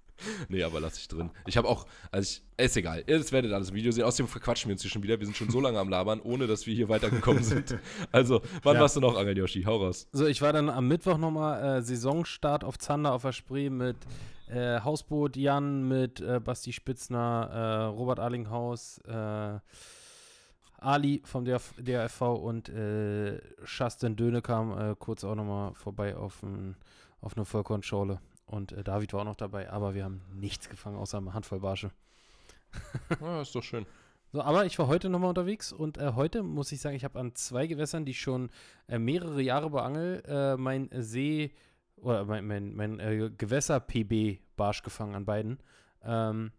Nee, aber lass ich drin. Ich habe auch, also ich, ist egal, ihr werdet alles im Video sehen. Außerdem verquatschen wir uns hier schon wieder. Wir sind schon so lange am Labern, ohne dass wir hier weitergekommen sind. Also, wann Ja. warst du noch angeln, Yoshi? Hau raus. So, ich war dann am Mittwoch nochmal äh, Saisonstart auf Zander auf der Spree mit äh, Hausboot Jan, mit äh, Basti Spitzner, äh, Robert Arlinghaus, äh, Ali vom DRF, DRFV und äh, Justin Döne kam kurz auch nochmal vorbei auf, ein, auf eine Vollkornschorle. Und David war auch noch dabei, aber wir haben nichts gefangen, außer eine Handvoll Barsche. Ja, ist doch schön. So, aber ich war heute nochmal unterwegs und äh, heute muss ich sagen, ich habe an zwei Gewässern, die ich schon äh, mehrere Jahre beangel, äh, mein See oder mein, mein, mein äh, Gewässer-PB-Barsch gefangen an beiden. Ähm,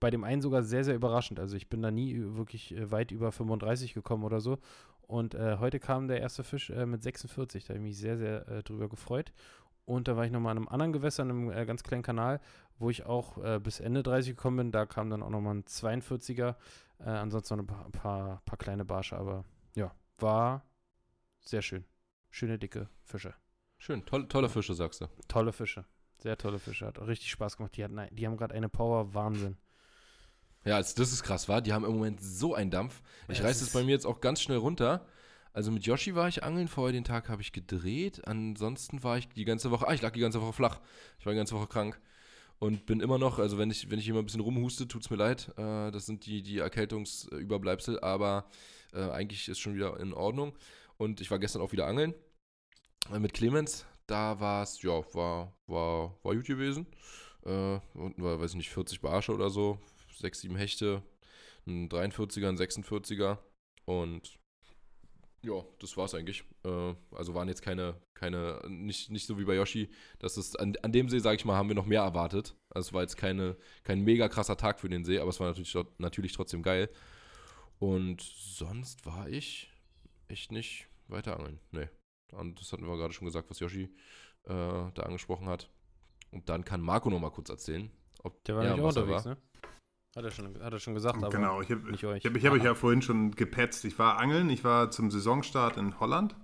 bei dem einen sogar sehr, sehr überraschend. Also ich bin da nie wirklich äh, weit über 35 gekommen oder so. Und äh, heute kam der erste Fisch äh, mit 46. Da habe ich mich sehr, sehr äh, drüber gefreut. Und da war ich nochmal an einem anderen Gewässer, in einem äh, ganz kleinen Kanal, wo ich auch äh, bis Ende 30 gekommen bin. Da kam dann auch nochmal ein 42er. Äh, ansonsten noch ein paar, paar, paar kleine Barsche. Aber ja, war sehr schön. Schöne, dicke Fische. Schön, tolle, tolle Fische, sagst du. Tolle Fische. Sehr tolle Fische. Hat auch richtig Spaß gemacht. Die, hatten, die haben gerade eine Power. Wahnsinn. Ja, also das ist krass, war. Die haben im Moment so einen Dampf. Ich Ja, reiß es das bei mir jetzt auch ganz schnell runter. Also mit Yoshi war ich angeln, vorher den Tag habe ich gedreht. Ansonsten war ich die ganze Woche, ah, ich lag die ganze Woche flach. Ich war die ganze Woche krank. Und bin immer noch, also wenn ich, wenn ich immer ein bisschen rumhuste, tut's mir leid. Äh, das sind die, die Erkältungsüberbleibsel, aber äh, eigentlich ist schon wieder in Ordnung. Und ich war gestern auch wieder angeln mit Clemens. Da war es, ja, war, war, war gut gewesen. Äh, und war, weiß ich nicht, 40 Barsche oder so, 6, 7 Hechte, ein 43er, ein 46er und ja, das war's eigentlich. Äh, also waren jetzt keine, keine, nicht, nicht so wie bei Yoshi, dass es an, an dem See, sag ich mal, haben wir noch mehr erwartet. Also es war jetzt keine, kein mega krasser Tag für den See, aber es war natürlich, natürlich trotzdem geil. Und sonst war ich echt nicht weiter angeln. Nee. Und das hatten wir gerade schon gesagt, was Yoshi äh, da angesprochen hat. Und dann kann Marco noch mal kurz erzählen, ob Der war nämlich am auch unterwegs, war. ne? Hat er schon, hat er schon gesagt, aber genau, ich habe nicht euch. ich hab, ich hab euch Ah. ja vorhin schon gepetzt. Ich war angeln, ich war zum Saisonstart in Holland.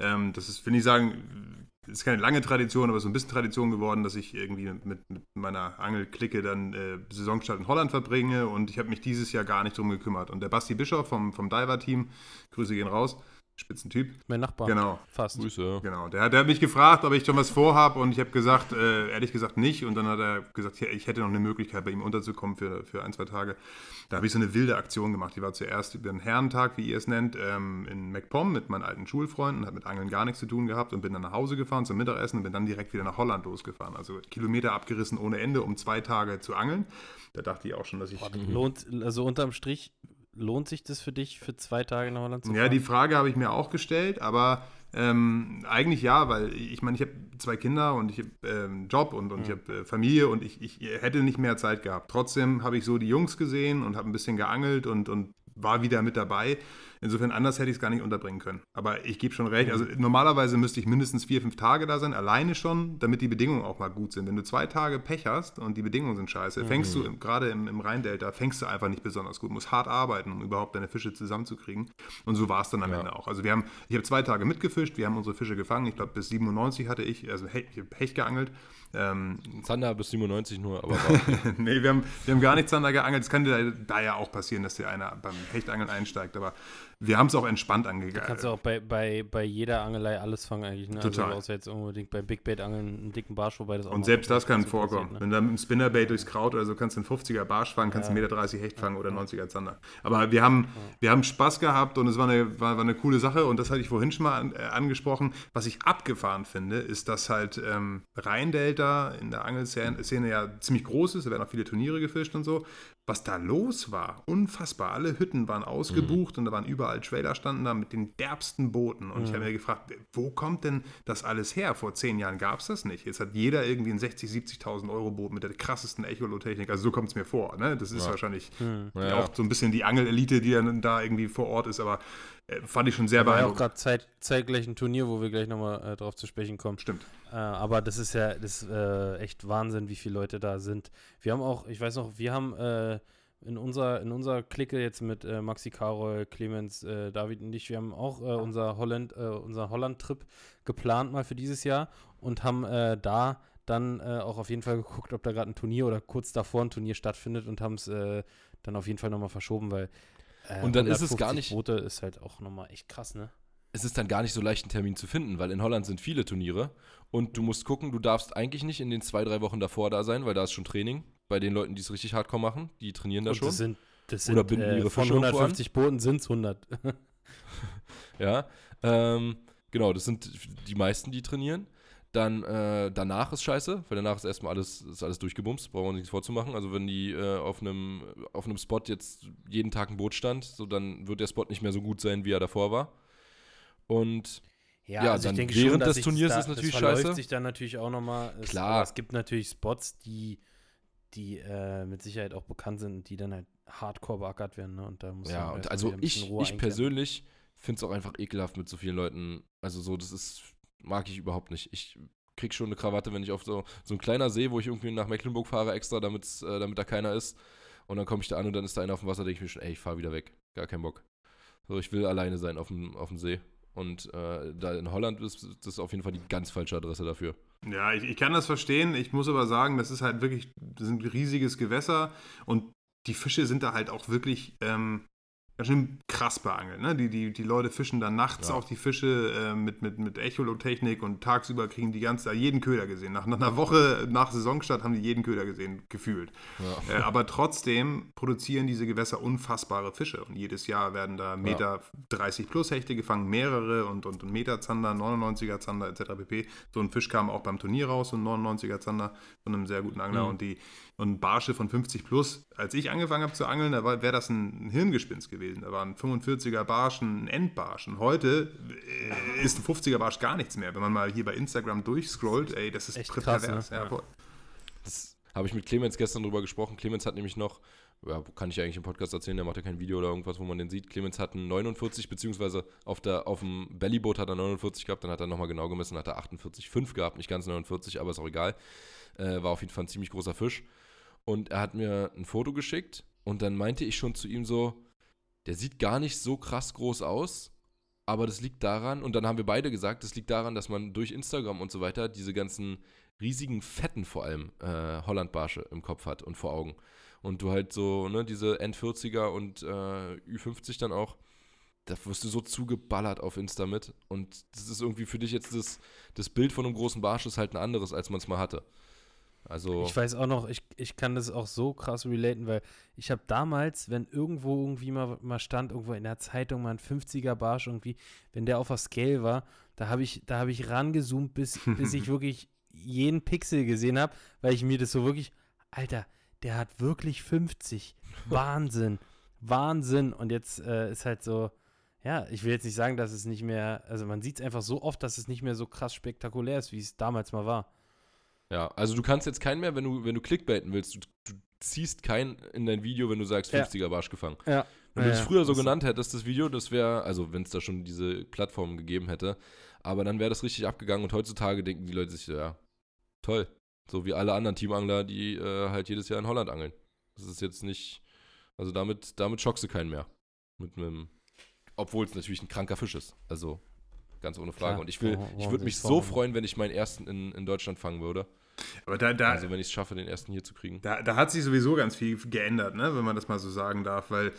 Ähm, das ist, will ich sagen, ist keine lange Tradition, aber so ein bisschen Tradition geworden, dass ich irgendwie mit, mit meiner Angelklicke dann äh, Saisonstart in Holland verbringe und ich habe mich dieses Jahr gar nicht drum gekümmert. Und der Basti Bischof vom, vom Diver-Team, Grüße gehen raus, Spitzentyp. Mein Nachbar. Genau. Fast. Grüße. Genau, der, hat- der hat mich gefragt, ob ich schon was vorhab und ich habe gesagt, äh, ehrlich gesagt nicht. Und dann hat er gesagt, ja, ich hätte noch eine Möglichkeit, bei ihm unterzukommen für, für ein, zwei Tage. Da habe ich so eine wilde Aktion gemacht. Die war zuerst über den Herrentag, wie ihr es nennt, ähm, in MacPom mit meinen alten Schulfreunden, hat mit Angeln gar nichts zu tun gehabt und bin dann nach Hause gefahren zum Mittagessen und bin dann direkt wieder nach Holland losgefahren. Also Kilometer abgerissen ohne Ende, um zwei Tage zu angeln. Da dachte ich auch schon, dass ich. Boah, lohnt, also unterm Strich, lohnt sich das für dich, für zwei Tage nach Holland zu Ja, fahren? die Frage habe ich mir auch gestellt, aber ähm, eigentlich ja, weil ich meine, ich habe zwei Kinder und ich habe ähm, einen Job und, und ich habe äh, Familie und ich, ich hätte nicht mehr Zeit gehabt. Trotzdem habe ich so die Jungs gesehen und habe ein bisschen geangelt und, und war wieder mit dabei. Insofern anders hätte ich es gar nicht unterbringen können. Aber ich gebe schon recht. Also normalerweise müsste ich mindestens vier, fünf Tage da sein, alleine schon, damit die Bedingungen auch mal gut sind. Wenn du zwei Tage Pech hast und die Bedingungen sind scheiße, fängst du im- gerade im, im Rheindelta, fängst du einfach nicht besonders gut. Musst hart arbeiten, um überhaupt deine Fische zusammenzukriegen. Und so war es dann am Ja. Ende auch. Also wir haben, ich habe zwei Tage mitgefischt, wir haben unsere Fische gefangen. Ich glaube bis 97 hatte ich, also Hecht, ich habe Hecht geangelt. Ähm, Zander bis 97 nur, aber nee, wir haben, wir haben gar nichts Zander geangelt. Es kann da, da ja auch passieren, dass dir einer beim Hechtangeln einsteigt, aber wir haben es auch entspannt angegangen. Kannst du auch bei, bei, bei jeder Angelei alles fangen eigentlich, ne? Total. Also außer jetzt unbedingt bei Big Bait angeln einen dicken Barsch, wobei das auch Und selbst das kann passiert, vorkommen. ne? Wenn du dann mit einem Spinnerbait durchs Kraut oder so kannst du einen 50er Barsch fangen, kannst du Ja. 1,30 Meter Hecht fangen oder 90er Zander. Aber wir haben, wir haben Spaß gehabt und es war eine, war, war eine coole Sache und das hatte ich vorhin schon mal an, äh, angesprochen. Was ich abgefahren finde, ist, dass halt ähm, Rheindelta in der Angelszene Szene ja ziemlich groß ist, da werden auch viele Turniere gefischt und so. Was da los war, unfassbar. Alle Hütten waren ausgebucht und da waren überall Trailer standen da mit den derbsten Booten. Und Mhm. ich habe mir gefragt, wo kommt denn das alles her? Vor zehn Jahren gab es das nicht. Jetzt hat jeder irgendwie ein 60.000, 70.000 Euro Boot mit der krassesten Echolotechnik. Also so kommt es mir vor. Ne? Das ist Ja. wahrscheinlich Ja. auch so ein bisschen die Angelelite, die dann da irgendwie vor Ort ist. Aber fand ich schon sehr War ja auch beeindruckend. gerade Zeit, zeitgleich ein Turnier, wo wir gleich nochmal äh, drauf zu sprechen kommen. Stimmt. Äh, aber das ist ja das ist, äh, echt Wahnsinn, wie viele Leute da sind. Wir haben auch, ich weiß noch, wir haben äh, in unserer, in unserer Clique jetzt mit äh, Maxi Karol, Clemens, äh, David und ich, wir haben auch äh, unser Holland, äh, unser Holland-Trip geplant mal für dieses Jahr und haben äh, da dann äh, auch auf jeden Fall geguckt, ob da gerade ein Turnier oder kurz davor ein Turnier stattfindet und haben es äh, dann auf jeden Fall nochmal verschoben, weil äh, Und dann ist es 150 gar nicht- Boote ist halt auch nochmal echt krass, ne? es ist dann gar nicht so leicht, einen Termin zu finden, weil in Holland sind viele Turniere und du musst gucken, du darfst eigentlich nicht in den zwei, drei Wochen davor da sein, weil da ist schon Training. Bei den Leuten, die es richtig hardcore machen, die trainieren da Und schon. das sind, das Oder sind binden äh, ihre von Fische irgendwo an. 150 Booten sind es 100. Ja, ähm, genau, das sind die meisten, die trainieren. Dann äh, danach ist scheiße, weil danach ist erstmal alles, ist alles durchgebumst, brauchen wir uns nichts vorzumachen. Also wenn die äh, auf einem auf einem Spot jetzt jeden Tag ein Boot stand, so dann wird der Spot nicht mehr so gut sein, wie er davor war. Und Ja, dann während des sich Turniers da, ist natürlich das verläuft scheiße. sich dann natürlich auch nochmal. Klar. Es gibt natürlich Spots, die, die äh, mit Sicherheit auch bekannt sind und die dann halt hardcore beackert werden. Ne? Und da muss ja, und also ich, ich persönlich finde es auch einfach ekelhaft mit so vielen Leuten. Also so, das ist, mag ich überhaupt nicht. Ich krieg schon eine Krawatte, wenn ich auf so, so ein kleiner See, wo ich irgendwie nach Mecklenburg fahre extra, damit's, äh, damit da keiner ist. Und dann komme ich da an und dann ist da einer auf dem Wasser, denke ich mir schon, ey, ich fahr wieder weg. Gar keinen Bock. So, ich will alleine sein auf dem, auf dem See. Und äh, da in Holland ist das auf jeden Fall die ganz falsche Adresse dafür. Ja, ich, ich kann das verstehen. Ich muss aber sagen, das ist halt wirklich, das ist ein riesiges Gewässer und die Fische sind da halt auch wirklich ähm, ganz schön krass beangelt. Ne? Die, die, die Leute fischen dann nachts Ja. auch die Fische äh, mit, mit, mit Echolotechnik und tagsüber kriegen die ganz da jeden Köder gesehen. Nach, nach einer Woche nach Saisonstart haben die jeden Köder gesehen, gefühlt. Ja. Äh, aber trotzdem produzieren diese Gewässer unfassbare Fische. Und jedes Jahr werden da Meter 30 plus Hechte gefangen, mehrere und, und, und Meter Zander, 99er Zander etc. pp. So ein Fisch kam auch beim Turnier raus, so ein 99er Zander von einem sehr guten Angler. Mhm. Und die und Barsche von 50 plus. Als ich angefangen habe zu angeln, da wäre das ein, ein Hirngespinst gewesen. Da waren 45er Barschen, ein Endbarsch. Und heute äh, ist ein 50er Barsch gar nichts mehr. Wenn man mal hier bei Instagram durchscrollt, ey, das ist Echt pervers. krass, ne? Ja, Ja. voll. Das habe ich mit Clemens gestern drüber gesprochen. Clemens hat nämlich noch, ja, kann ich eigentlich im Podcast erzählen, der macht ja kein Video oder irgendwas, wo man den sieht. Clemens hat einen 49, beziehungsweise auf, der, auf dem Bellyboot hat er 49 gehabt, dann hat er nochmal genau gemessen, hat er 48,5 gehabt, nicht ganz 49, aber ist auch egal. Äh, war auf jeden Fall ein ziemlich großer Fisch. Und er hat mir ein Foto geschickt und dann meinte ich schon zu ihm so, der sieht gar nicht so krass groß aus, aber das liegt daran, und dann haben wir beide gesagt, das liegt daran, dass man durch Instagram und so weiter diese ganzen riesigen Fetten vor allem äh, Hollandbarsche im Kopf hat und vor Augen. Und du halt so, ne, diese N40er und äh, Ü50 dann auch, da wirst du so zugeballert auf Insta mit. Und das ist irgendwie für dich jetzt das, das Bild von einem großen Barsch ist halt ein anderes, als man es mal hatte. Also, Ich weiß auch noch, ich, ich kann das auch so krass relaten, weil ich habe damals, wenn irgendwo irgendwie mal, mal stand, irgendwo in der Zeitung mal ein 50er Barsch irgendwie, wenn der auf der Scale war, da habe ich, da habe ich rangezoomt, bis, bis ich wirklich jeden Pixel gesehen habe, weil ich mir das so wirklich, Alter, der hat wirklich 50. Wahnsinn. Wahnsinn. Und jetzt äh, ist halt so, ja, ich will jetzt nicht sagen, dass es nicht mehr, also man sieht es einfach so oft, dass es nicht mehr so krass spektakulär ist, wie es damals mal war. Ja, also du kannst jetzt keinen mehr, wenn du, wenn du clickbaiten willst, du, du ziehst keinen in dein Video, wenn du sagst Ja. 50er Barsch gefangen. Ja. Wenn du Ja, es früher so genannt hättest, das Video, das wäre, also wenn es da schon diese Plattform gegeben hätte, aber dann wäre das richtig abgegangen und heutzutage denken die Leute sich, ja, toll. So wie alle anderen Teamangler, die äh, halt jedes Jahr in Holland angeln. Das ist jetzt nicht, also damit, damit schockst du keinen mehr. Mit einem, obwohl es natürlich ein kranker Fisch ist. Also ganz ohne Frage. Klar. Und ich will, Warum- ich warum würde mich so freuen, wenn ich meinen ersten in, in Deutschland fangen würde. Aber da, da, Also wenn ich es schaffe, den ersten hier zu kriegen. Da, da hat sich sowieso ganz viel geändert, ne? wenn man das mal so sagen darf, weil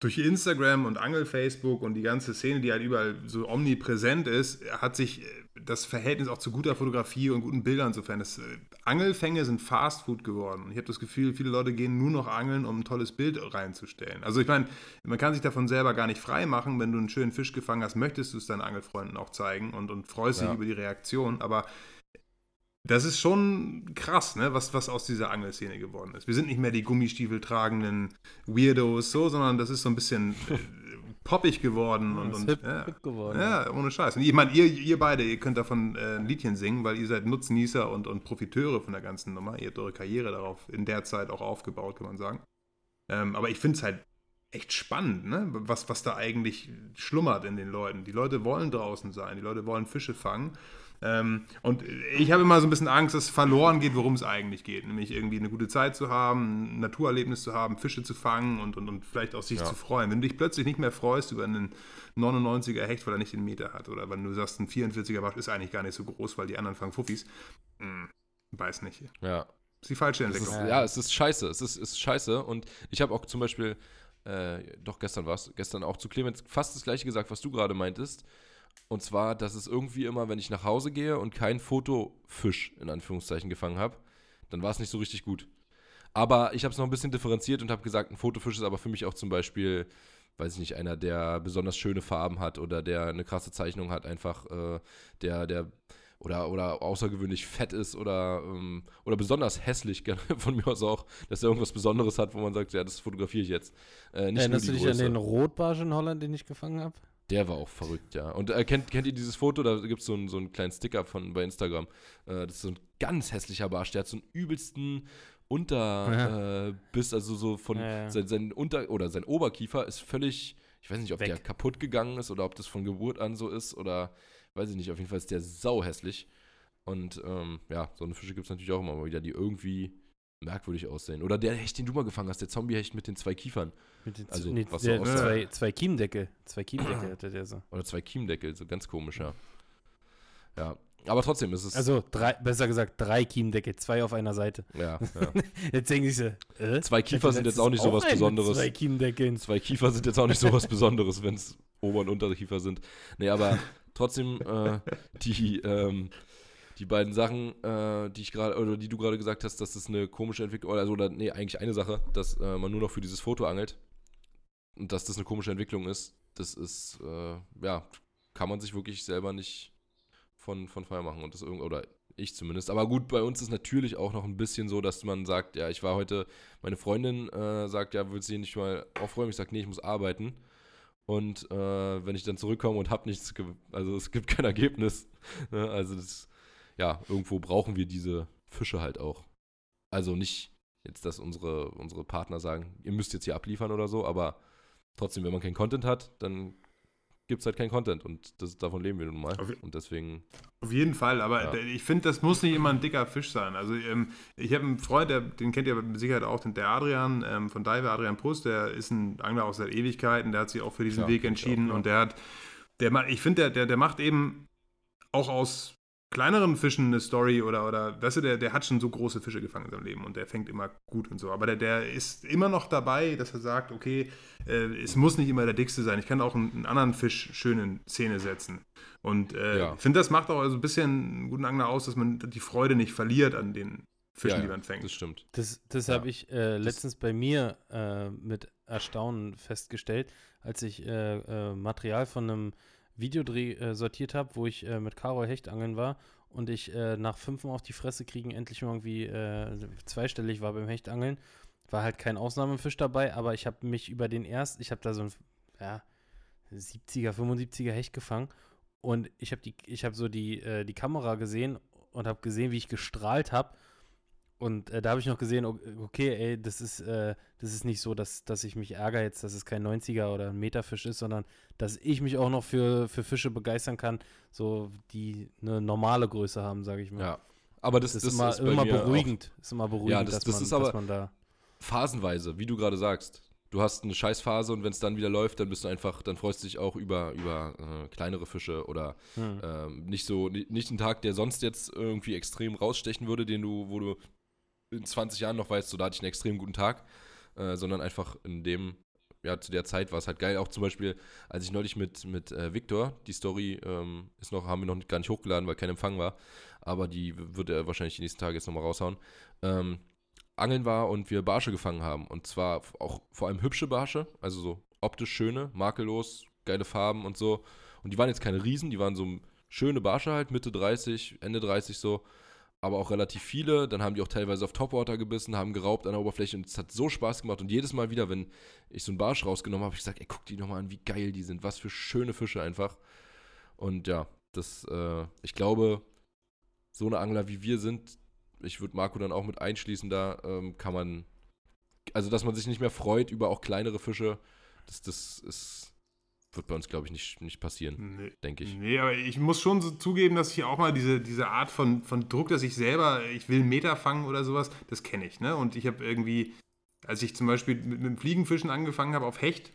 durch Instagram und Angel-Facebook und die ganze Szene, die halt überall so omnipräsent ist, hat sich äh, das Verhältnis auch zu guter Fotografie und guten Bildern insofern. Das, äh, Angelfänge sind Fastfood geworden. Ich habe das Gefühl, viele Leute gehen nur noch angeln, um ein tolles Bild reinzustellen. Also ich meine, man kann sich davon selber gar nicht frei machen. Wenn du einen schönen Fisch gefangen hast, möchtest du es deinen Angelfreunden auch zeigen und, und freust dich Ja. über die Reaktion. Aber das ist schon krass, ne, was, was aus dieser Angelszene geworden ist. Wir sind nicht mehr die Gummistiefel tragenden Weirdos, so, sondern das ist so ein bisschen äh, poppig geworden und, und hip, ja. hip geworden. Ja, ohne Scheiß. Und ich meine, ihr, ihr beide, ihr könnt davon äh, ein Liedchen singen, weil ihr seid Nutznießer und, und Profiteure von der ganzen Nummer. Ihr habt eure Karriere darauf in der Zeit auch aufgebaut, kann man sagen. Ähm, aber ich finde es halt echt spannend, ne? was, was da eigentlich schlummert in den Leuten. Die Leute wollen draußen sein, die Leute wollen Fische fangen. Ähm, und ich habe immer so ein bisschen Angst, dass es verloren geht, worum es eigentlich geht. Nämlich irgendwie eine gute Zeit zu haben, ein Naturerlebnis zu haben, Fische zu fangen und, und, und vielleicht auch sich Ja. zu freuen. Wenn du dich plötzlich nicht mehr freust über einen 99er Hecht, weil er nicht den Meter hat, oder wenn du sagst, ein 44er Wasch ist eigentlich gar nicht so groß, weil die anderen fangen Fuffis, hm, weiß nicht. Ja. ist die falsche ist, Entwicklung. ja, es ist scheiße. Es ist, ist scheiße. Und ich habe auch zum Beispiel, äh, doch gestern war es, gestern auch zu Clemens fast das gleiche gesagt, was du gerade meintest. Und zwar, dass es irgendwie immer, wenn ich nach Hause gehe und kein Fotofisch in Anführungszeichen gefangen habe, dann war es nicht so richtig gut. Aber ich habe es noch ein bisschen differenziert und habe gesagt, ein Fotofisch ist aber für mich auch zum Beispiel, weiß ich nicht, einer, der besonders schöne Farben hat oder der eine krasse Zeichnung hat, einfach äh, der, der oder, oder außergewöhnlich fett ist oder, ähm, oder besonders hässlich, von mir aus auch, dass er irgendwas Besonderes hat, wo man sagt, ja, das fotografiere ich jetzt. Äh, nicht Erinnerst du dich an Größe. den Rotbarsch in Holland, den ich gefangen habe? Der war auch verrückt, ja. Und äh, kennt, kennt ihr dieses Foto? Da gibt es so, einen- so einen kleinen Sticker von bei Instagram. Äh, das ist so ein ganz hässlicher Barsch. Der hat so einen übelsten Unterbiss, äh, Biss, also so von Ja, ja. Sein, sein Unter- oder sein Oberkiefer ist völlig, ich weiß nicht, ob Weg. der kaputt gegangen ist oder ob das von Geburt an so ist oder weiß ich nicht. Auf jeden Fall ist der sau hässlich. Und ähm, ja, so eine Fische gibt es natürlich auch immer mal wieder, die irgendwie merkwürdig aussehen. Oder der Hecht, den du mal gefangen hast, der Zombiehecht mit den zwei Kiefern. Mit den Also, nee, was so der, aussah. zwei, zwei Kiemdeckel. Zwei Kiemdeckel hatte der so. Oder zwei Kiemdeckel, so ganz komisch, ja. Ja, aber trotzdem ist es. Also, drei, besser gesagt, drei Kiemdeckel, zwei auf einer Seite. ja, ja. Jetzt denken sie so, äh? Zwei Kiefer sind jetzt auch nicht so was Besonderes. Zwei Kiemdeckeln. Zwei Kiefer sind jetzt auch nicht so was Besonderes, wenn es Ober- und Unterkiefer sind. Nee, aber trotzdem, äh, die, ähm, die beiden Sachen, äh, die ich gerade, oder die du gerade gesagt hast, dass das eine komische Entwicklung, also, oder nee, eigentlich eine Sache, dass äh, man nur noch für dieses Foto angelt und dass das eine komische Entwicklung ist, das ist, äh, ja, kann man sich wirklich selber nicht von, von frei machen und das irgend, oder ich zumindest. Aber gut, bei uns ist natürlich auch noch ein bisschen so, dass man sagt, ja, ich war heute, meine Freundin äh, sagt, ja, willst du hier nicht mal aufräumen? Ich sage, nee, ich muss arbeiten. Und äh, wenn ich dann zurückkomme und habe nichts, also es gibt kein Ergebnis. Ne? Also das, ja, irgendwo brauchen wir diese Fische halt auch. Also nicht jetzt, dass unsere, unsere Partner sagen, ihr müsst jetzt hier abliefern oder so, aber trotzdem, wenn man keinen Content hat, dann gibt es halt keinen Content und das, davon leben wir nun mal. Auf Und deswegen, Auf jeden Fall, aber Ja. ich finde, das muss nicht immer ein dicker Fisch sein. Also ähm, ich habe einen Freund, der, den kennt ihr mit Sicherheit auch, den, der Adrian ähm, von Dive, Adrian Prust, der ist ein Angler aus seit Ewigkeiten, der hat sich auch für diesen Ja, Weg entschieden auch, ja. und der hat, der ich finde, der, der, der macht eben auch aus kleineren Fischen eine Story oder, oder weißt du, der, der hat schon so große Fische gefangen in seinem Leben und der fängt immer gut und so. Aber der, der ist immer noch dabei, dass er sagt, okay, äh, es muss nicht immer der dickste sein. Ich kann auch einen, einen anderen Fisch schön in Szene setzen. Und äh, Ja. ich finde, das macht auch so ein bisschen einen guten Angler aus, dass man die Freude nicht verliert an den Fischen, ja, die man fängt. das stimmt. Das, das Ja. habe ich äh, letztens bei mir äh, mit Erstaunen festgestellt, als ich äh, äh, Material von einem Videodreh äh, sortiert habe, wo ich äh, mit Karol Hechtangeln war und ich äh, nach fünfmal auf die Fresse kriegen endlich mal irgendwie äh, zweistellig war beim Hechtangeln. War halt kein Ausnahmefisch dabei, aber ich habe mich über den ersten, ich habe da so ein ja, 70er, 75er Hecht gefangen und ich habe die, ich habe so die, äh, die Kamera gesehen und habe gesehen, wie ich gestrahlt habe. Und äh, da habe ich noch gesehen, okay, ey, das ist, äh, das ist nicht so, dass, dass ich mich ärgere jetzt, dass es kein 90er oder ein Meterfisch ist, sondern dass ich mich auch noch für, für Fische begeistern kann, so die eine normale Größe haben, sage ich mal. Ja. Aber das, das, das, ist immer, ist immer mir auch beruhigend. Ist immer beruhigend, das- dass, das man, ist aber- dass man da. phasenweise, wie du gerade sagst. Du hast eine Scheißphase und wenn es dann wieder läuft, dann bist du einfach, dann freust du dich auch über, über äh, kleinere Fische oder Hm. ähm, nicht so, ni- nicht ein Tag, der sonst jetzt irgendwie extrem rausstechen würde, den du, wo du in 20 Jahren noch weißt, so da hatte ich einen extrem guten Tag, äh, sondern einfach in dem, ja, zu der Zeit war es halt geil. Auch zum Beispiel, als ich neulich mit, mit äh, Victor, die Story ähm, ist noch, haben wir noch gar nicht hochgeladen, weil kein Empfang war, aber die wird er wahrscheinlich die nächsten Tage jetzt nochmal raushauen. Ähm, Angeln war und wir Barsche gefangen haben. Und zwar auch vor allem hübsche Barsche, also so optisch schöne, makellos, geile Farben und so. Und die waren jetzt keine Riesen, die waren so schöne Barsche halt, Mitte 30, Ende 30 so. Aber auch relativ viele. Dann haben die auch teilweise auf Topwater gebissen, haben geraubt an der Oberfläche und es hat so Spaß gemacht. Und jedes Mal wieder, wenn ich so einen Barsch rausgenommen habe, habe ich gesagt, ey, guck die nochmal an, wie geil die sind. Was für schöne Fische einfach. Und ja, das, äh, ich glaube, so eine Angler wie wir sind, ich würde Marco dann auch mit einschließen, da ähm, kann man, also dass man sich nicht mehr freut über auch kleinere Fische, das, das ist, wird bei uns, glaube ich, nicht, nicht passieren, Nee. denke ich. Nee, aber ich muss schon so zugeben, dass ich auch mal diese, diese Art von, von Druck, dass ich selber, ich will einen Meter fangen oder sowas, das kenne ich. Ne? Und ich habe irgendwie, als ich zum Beispiel mit, mit dem Fliegenfischen angefangen habe auf Hecht,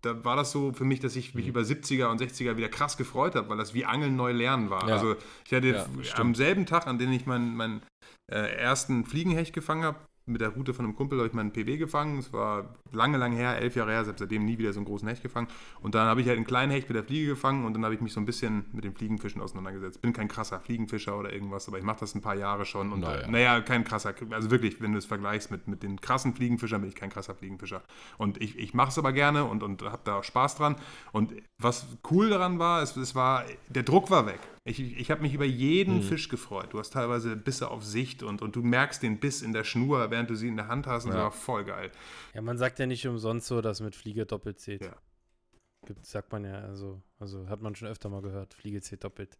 da war das so für mich, dass ich mich Mhm. über 70er und 60er wieder krass gefreut habe, weil das wie Angeln neu lernen war. Ja. Also ich hatte Ja, am selben Tag, an dem ich meinen, meinen äh, ersten Fliegenhecht gefangen habe, mit der Route von einem Kumpel habe ich meinen PW gefangen. Es war lange, lange her, elf Jahre her, habe seitdem nie wieder so einen großen Hecht gefangen. Und dann habe ich halt einen kleinen Hecht mit der Fliege gefangen und dann habe ich mich so ein bisschen mit den Fliegenfischen auseinandergesetzt. Bin kein krasser Fliegenfischer oder irgendwas, aber ich mache das ein paar Jahre schon. Und Naja. naja, naja kein krasser, also wirklich, wenn du es vergleichst mit, mit den krassen Fliegenfischern, bin ich kein krasser Fliegenfischer. Und ich, ich mache es aber gerne und, und habe da auch Spaß dran. Und was cool daran war, es, es war, der Druck war weg. Ich, ich habe mich über jeden Mhm. Fisch gefreut. Du hast teilweise Bisse auf Sicht und, und du merkst den Biss in der Schnur, während du sie in der Hand hast. Und das Ja. war voll geil. Ja, man sagt ja nicht umsonst so, dass mit Fliege doppelt zählt. Ja. Gibt, sagt man ja, also, also hat man schon öfter mal gehört, Fliege zählt doppelt.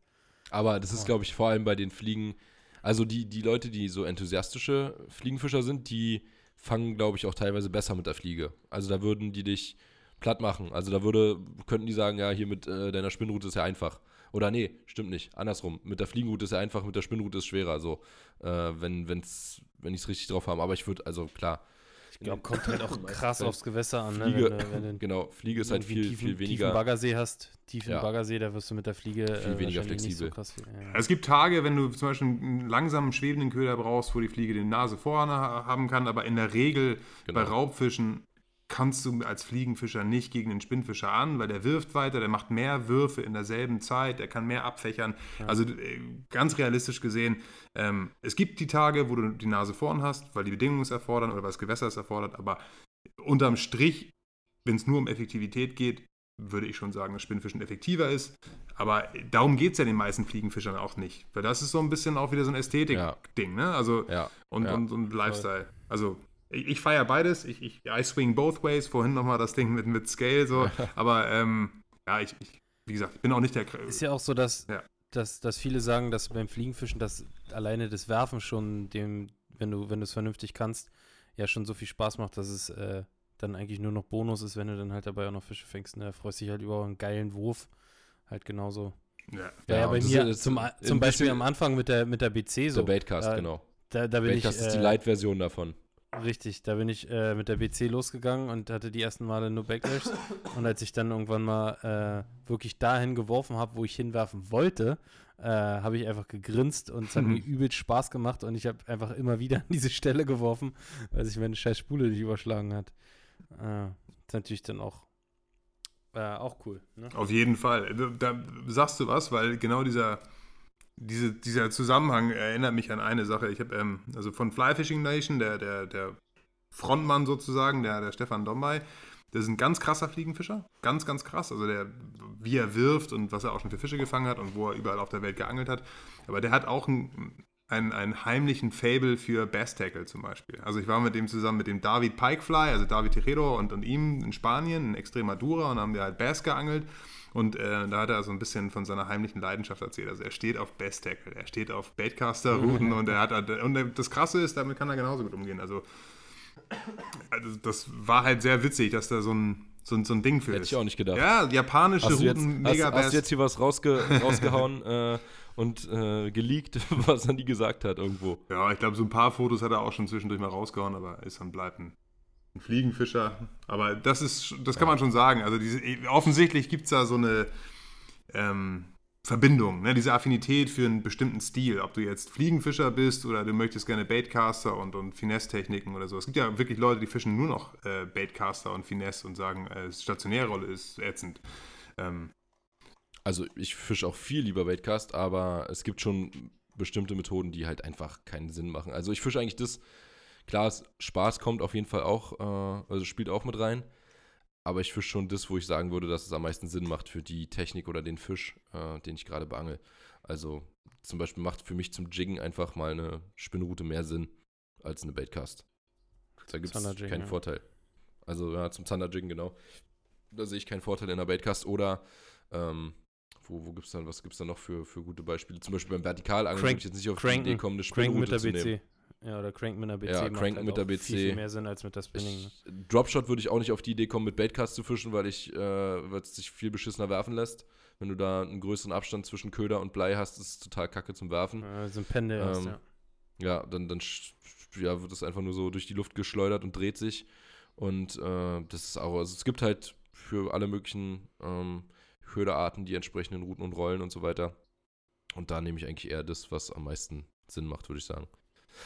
Aber das ist, glaube ich, vor allem bei den Fliegen, also die, die Leute, die so enthusiastische Fliegenfischer sind, die fangen, glaube ich, auch teilweise besser mit der Fliege. Also da würden die dich platt machen. Also da würde, könnten die sagen, ja, hier mit äh, deiner Spinnrute ist ja einfach. Oder nee, stimmt nicht. Andersrum. Mit der Fliegenroute ist ja einfach, mit der Spinnrute ist schwerer. So, äh, wenn, wenn's, wenn ich es richtig drauf habe. Aber ich würde, also klar. Ich glaube, kommt halt auch krass aufs Gewässer an, ne? Fliege, Wenn du, wenn du genau, Fliege ist halt viel, tiefen, viel Tiefen weniger. Baggersee hast, tiefen Ja. Baggersee, da wirst du mit der Fliege äh, Viel weniger wahrscheinlich flexibel. Nicht so krass ja. Es gibt Tage, wenn du zum Beispiel einen langsamen schwebenden Köder brauchst, wo die Fliege die Nase vorne ha- haben kann, aber in der Regel Genau. bei Raubfischen kannst du als Fliegenfischer nicht gegen den Spinnfischer an, weil der wirft weiter, der macht mehr Würfe in derselben Zeit, der kann mehr abfächern. Also äh, ganz realistisch gesehen, ähm, es gibt die Tage, wo du die Nase vorn hast, weil die Bedingungen es erfordern oder weil das Gewässer es erfordert, aber unterm Strich, wenn es nur um Effektivität geht, würde ich schon sagen, dass Spinnfischen effektiver ist. Aber darum geht es ja den meisten Fliegenfischern auch nicht. Weil das ist so ein bisschen auch wieder so ein Ästhetik-Ding, ne? Also Ja. und, ja. und, und Lifestyle. Also ich, ich feiere beides. Ich, ich I swing both ways. Vorhin nochmal das Ding mit, mit Scale so. Aber ähm, ja, ich, ich, wie gesagt, ich bin auch nicht der. Ist ja auch so, dass, Ja. dass, dass viele sagen, dass beim Fliegenfischen das alleine das Werfen schon dem, wenn du, wenn du es vernünftig kannst, ja schon so viel Spaß macht, dass es äh, dann eigentlich nur noch Bonus ist, wenn du dann halt dabei auch noch Fische fängst. Ne? Da freust dich halt über einen geilen Wurf. Halt genauso. ja. Ja, ja, bei mir ist zum, zum Beispiel am Anfang mit der, mit der BC so. Der Baitcast, äh, genau. Da, da bin Baitcast ich, ist die äh, Light-Version davon. Richtig, da bin ich äh, mit der BC losgegangen und hatte die ersten Male nur Backlash. und als ich dann irgendwann mal äh, wirklich dahin geworfen habe, wo ich hinwerfen wollte, äh, habe ich einfach gegrinst und es hat mir übelst Spaß gemacht und ich habe einfach immer wieder an diese Stelle geworfen, weil sich meine scheiß Spule nicht überschlagen hat. Äh, ist natürlich dann auch, äh, auch cool. Ne? Auf jeden Fall. Da, da sagst du was, weil genau dieser, diese, dieser Zusammenhang erinnert mich an eine Sache. Ich habe, ähm, also von Fly Fishing Nation, der, der, der Frontmann sozusagen, der, der Stefan Dombay, der ist ein ganz krasser Fliegenfischer. Ganz, ganz krass. Also der, wie er wirft und was er auch schon für Fische gefangen hat und wo er überall auf der Welt geangelt hat. Aber der hat auch einen, einen, einen heimlichen Fable für Bass Tackle zum Beispiel. Also ich war mit dem zusammen mit dem David Pikefly, also David Tejero und, und ihm in Spanien, in Extremadura und haben wir halt Bass geangelt. Und äh, da hat er so ein bisschen von seiner heimlichen Leidenschaft erzählt. Also er steht auf Bass Tackle, er steht auf Baitcaster-Routen und er hat und das Krasse ist, damit kann er genauso gut umgehen. Also, also das war halt sehr witzig, dass da so ein, so so ein Ding für Hätte ist. ich auch nicht gedacht. Ja, japanische Hast du, jetzt, Routen, hast, mega hast Bass. du jetzt hier was rausge rausgehauen äh, und äh, geleakt, was er nie gesagt hat irgendwo? Ja, ich glaube, so ein paar Fotos hat er auch schon zwischendurch mal rausgehauen, aber ist dann bleibt ein, ein Fliegenfischer. Aber das ist, das kann man schon sagen. Also diese, offensichtlich gibt es da so eine ähm, Verbindung, ne? diese Affinität für einen bestimmten Stil. Ob du jetzt Fliegenfischer bist oder du möchtest gerne Baitcaster und, und Finesse-Techniken oder so. Es gibt ja wirklich Leute, die fischen nur noch äh, Baitcaster und Finesse und sagen, äh, stationäre Rolle ist ätzend. Ähm, Also ich fische auch viel lieber Baitcast, aber es gibt schon bestimmte Methoden, die halt einfach keinen Sinn machen. Also ich fische eigentlich das, klar, Spaß kommt auf jeden Fall auch, äh, also spielt auch mit rein. Aber ich fische schon das, wo ich sagen würde, dass es am meisten Sinn macht für die Technik oder den Fisch, äh, den ich gerade beangel. Also zum Beispiel macht für mich zum Jiggen einfach mal eine Spinnroute mehr Sinn als eine Baitcast. Da gibt es keinen ja. Vorteil. Also ja, zum Thunderjiggen, genau. Da sehe ich keinen Vorteil in der Baitcast. Oder ähm, wo, wo gibt es dann, was gibt es da noch für, für gute Beispiele? Zum Beispiel beim Vertikalangeln würde ich jetzt nicht auf Cranken, die Idee kommen, eine Spinnroute zu nehmen. Ja, oder Crank mit einer BC ja, Crank halt mit der BC. Viel, viel mehr Sinn als mit der Spinning. Ich, ne? Dropshot würde ich auch nicht auf die Idee kommen, mit Baitcast zu fischen, weil ich, äh, weil es sich viel beschissener werfen lässt. Wenn du da einen größeren Abstand zwischen Köder und Blei hast, ist es total kacke zum Werfen. Ja, so ein Pendel ähm, hast, ja. Ja, dann, dann ja, wird es einfach nur so durch die Luft geschleudert und dreht sich. Und äh, das ist auch, also es gibt halt für alle möglichen ähm, Köderarten die entsprechenden Routen und Rollen und so weiter. Und da nehme ich eigentlich eher das, was am meisten Sinn macht, würde ich sagen.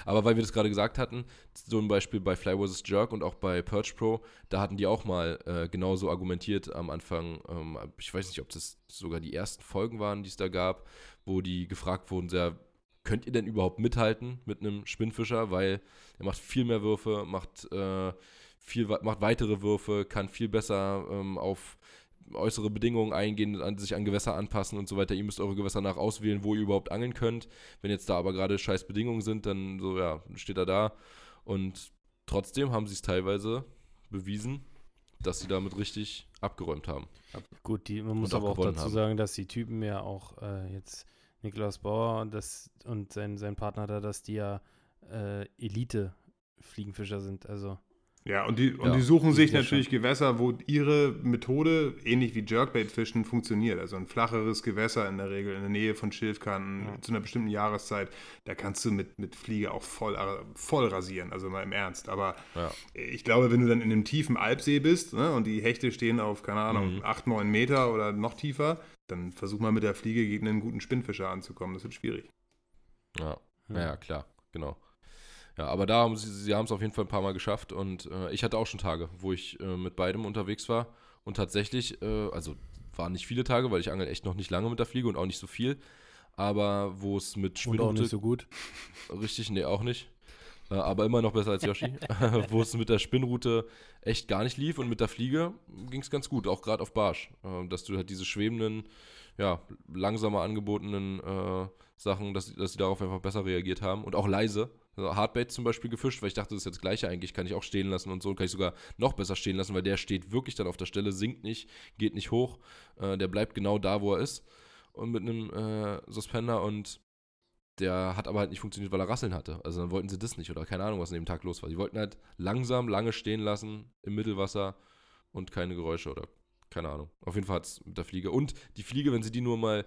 Aber weil wir das gerade gesagt hatten, zum Beispiel bei Fly vs. Jerk und auch bei Perch Pro, da hatten die auch mal äh, genauso argumentiert am Anfang. Ähm, ich weiß nicht, ob das sogar die ersten Folgen waren, die es da gab, wo die gefragt wurden, sehr, könnt ihr denn überhaupt mithalten mit einem Spinnfischer? Weil er macht viel mehr Würfe, macht, äh, viel, macht weitere Würfe, kann viel besser ähm, auf äußere Bedingungen eingehen, an, sich an Gewässer anpassen und so weiter. Ihr müsst eure Gewässer nach auswählen, wo ihr überhaupt angeln könnt. Wenn jetzt da aber gerade scheiß Bedingungen sind, dann so, ja, steht er da. Und trotzdem haben sie es teilweise bewiesen, dass sie damit richtig abgeräumt haben. Gut, die, man muss aber auch dazu haben. sagen, dass die Typen ja auch äh, jetzt Niklas Bauer und, das, und sein, sein Partner da, dass die ja äh, Elite-Fliegenfischer sind. Also ja, und die, und ja, die suchen sich natürlich. Gewässer, wo ihre Methode, ähnlich wie Jerkbait-Fischen, funktioniert. Also ein flacheres Gewässer in der Regel, in der Nähe von Schilfkanten, ja. zu einer bestimmten Jahreszeit. Da kannst du mit, mit Fliege auch voll, voll rasieren, also mal im Ernst. Aber ja. ich glaube, wenn du dann in einem tiefen Alpsee bist ne, und die Hechte stehen auf, keine Ahnung, mhm. 8, 9 Meter oder noch tiefer, dann versuch mal mit der Fliege gegen einen guten Spinnfischer anzukommen. Das wird schwierig. Ja, ja, klar, genau. Ja, aber da haben sie, sie haben es auf jeden Fall ein paar Mal geschafft und äh, ich hatte auch schon Tage, wo ich äh, mit beidem unterwegs war und tatsächlich, äh, also waren nicht viele Tage, weil ich angel echt noch nicht lange mit der Fliege und auch nicht so viel, aber wo es mit Spinnrute... Und auch nicht so gut. Richtig, nee, auch nicht. Äh, aber immer noch besser als Yoshi. wo es mit der Spinnrute echt gar nicht lief und mit der Fliege ging es ganz gut, auch gerade auf Barsch. Äh, dass du halt diese schwebenden, ja, langsamer angebotenen äh, Sachen, dass, dass sie darauf einfach besser reagiert haben und auch leise Hardbait zum Beispiel gefischt, weil ich dachte, das ist jetzt das gleiche eigentlich, kann ich auch stehen lassen und so, kann ich sogar noch besser stehen lassen, weil der steht wirklich dann auf der Stelle, sinkt nicht, geht nicht hoch, äh, der bleibt genau da, wo er ist und mit einem äh, Suspender und der hat aber halt nicht funktioniert, weil er Rasseln hatte. Also dann wollten sie das nicht oder keine Ahnung, was an dem Tag los war. Die wollten halt langsam, lange stehen lassen im Mittelwasser und keine Geräusche oder keine Ahnung. Auf jeden Fall hat es mit der Fliege. Und die Fliege, wenn sie die nur mal,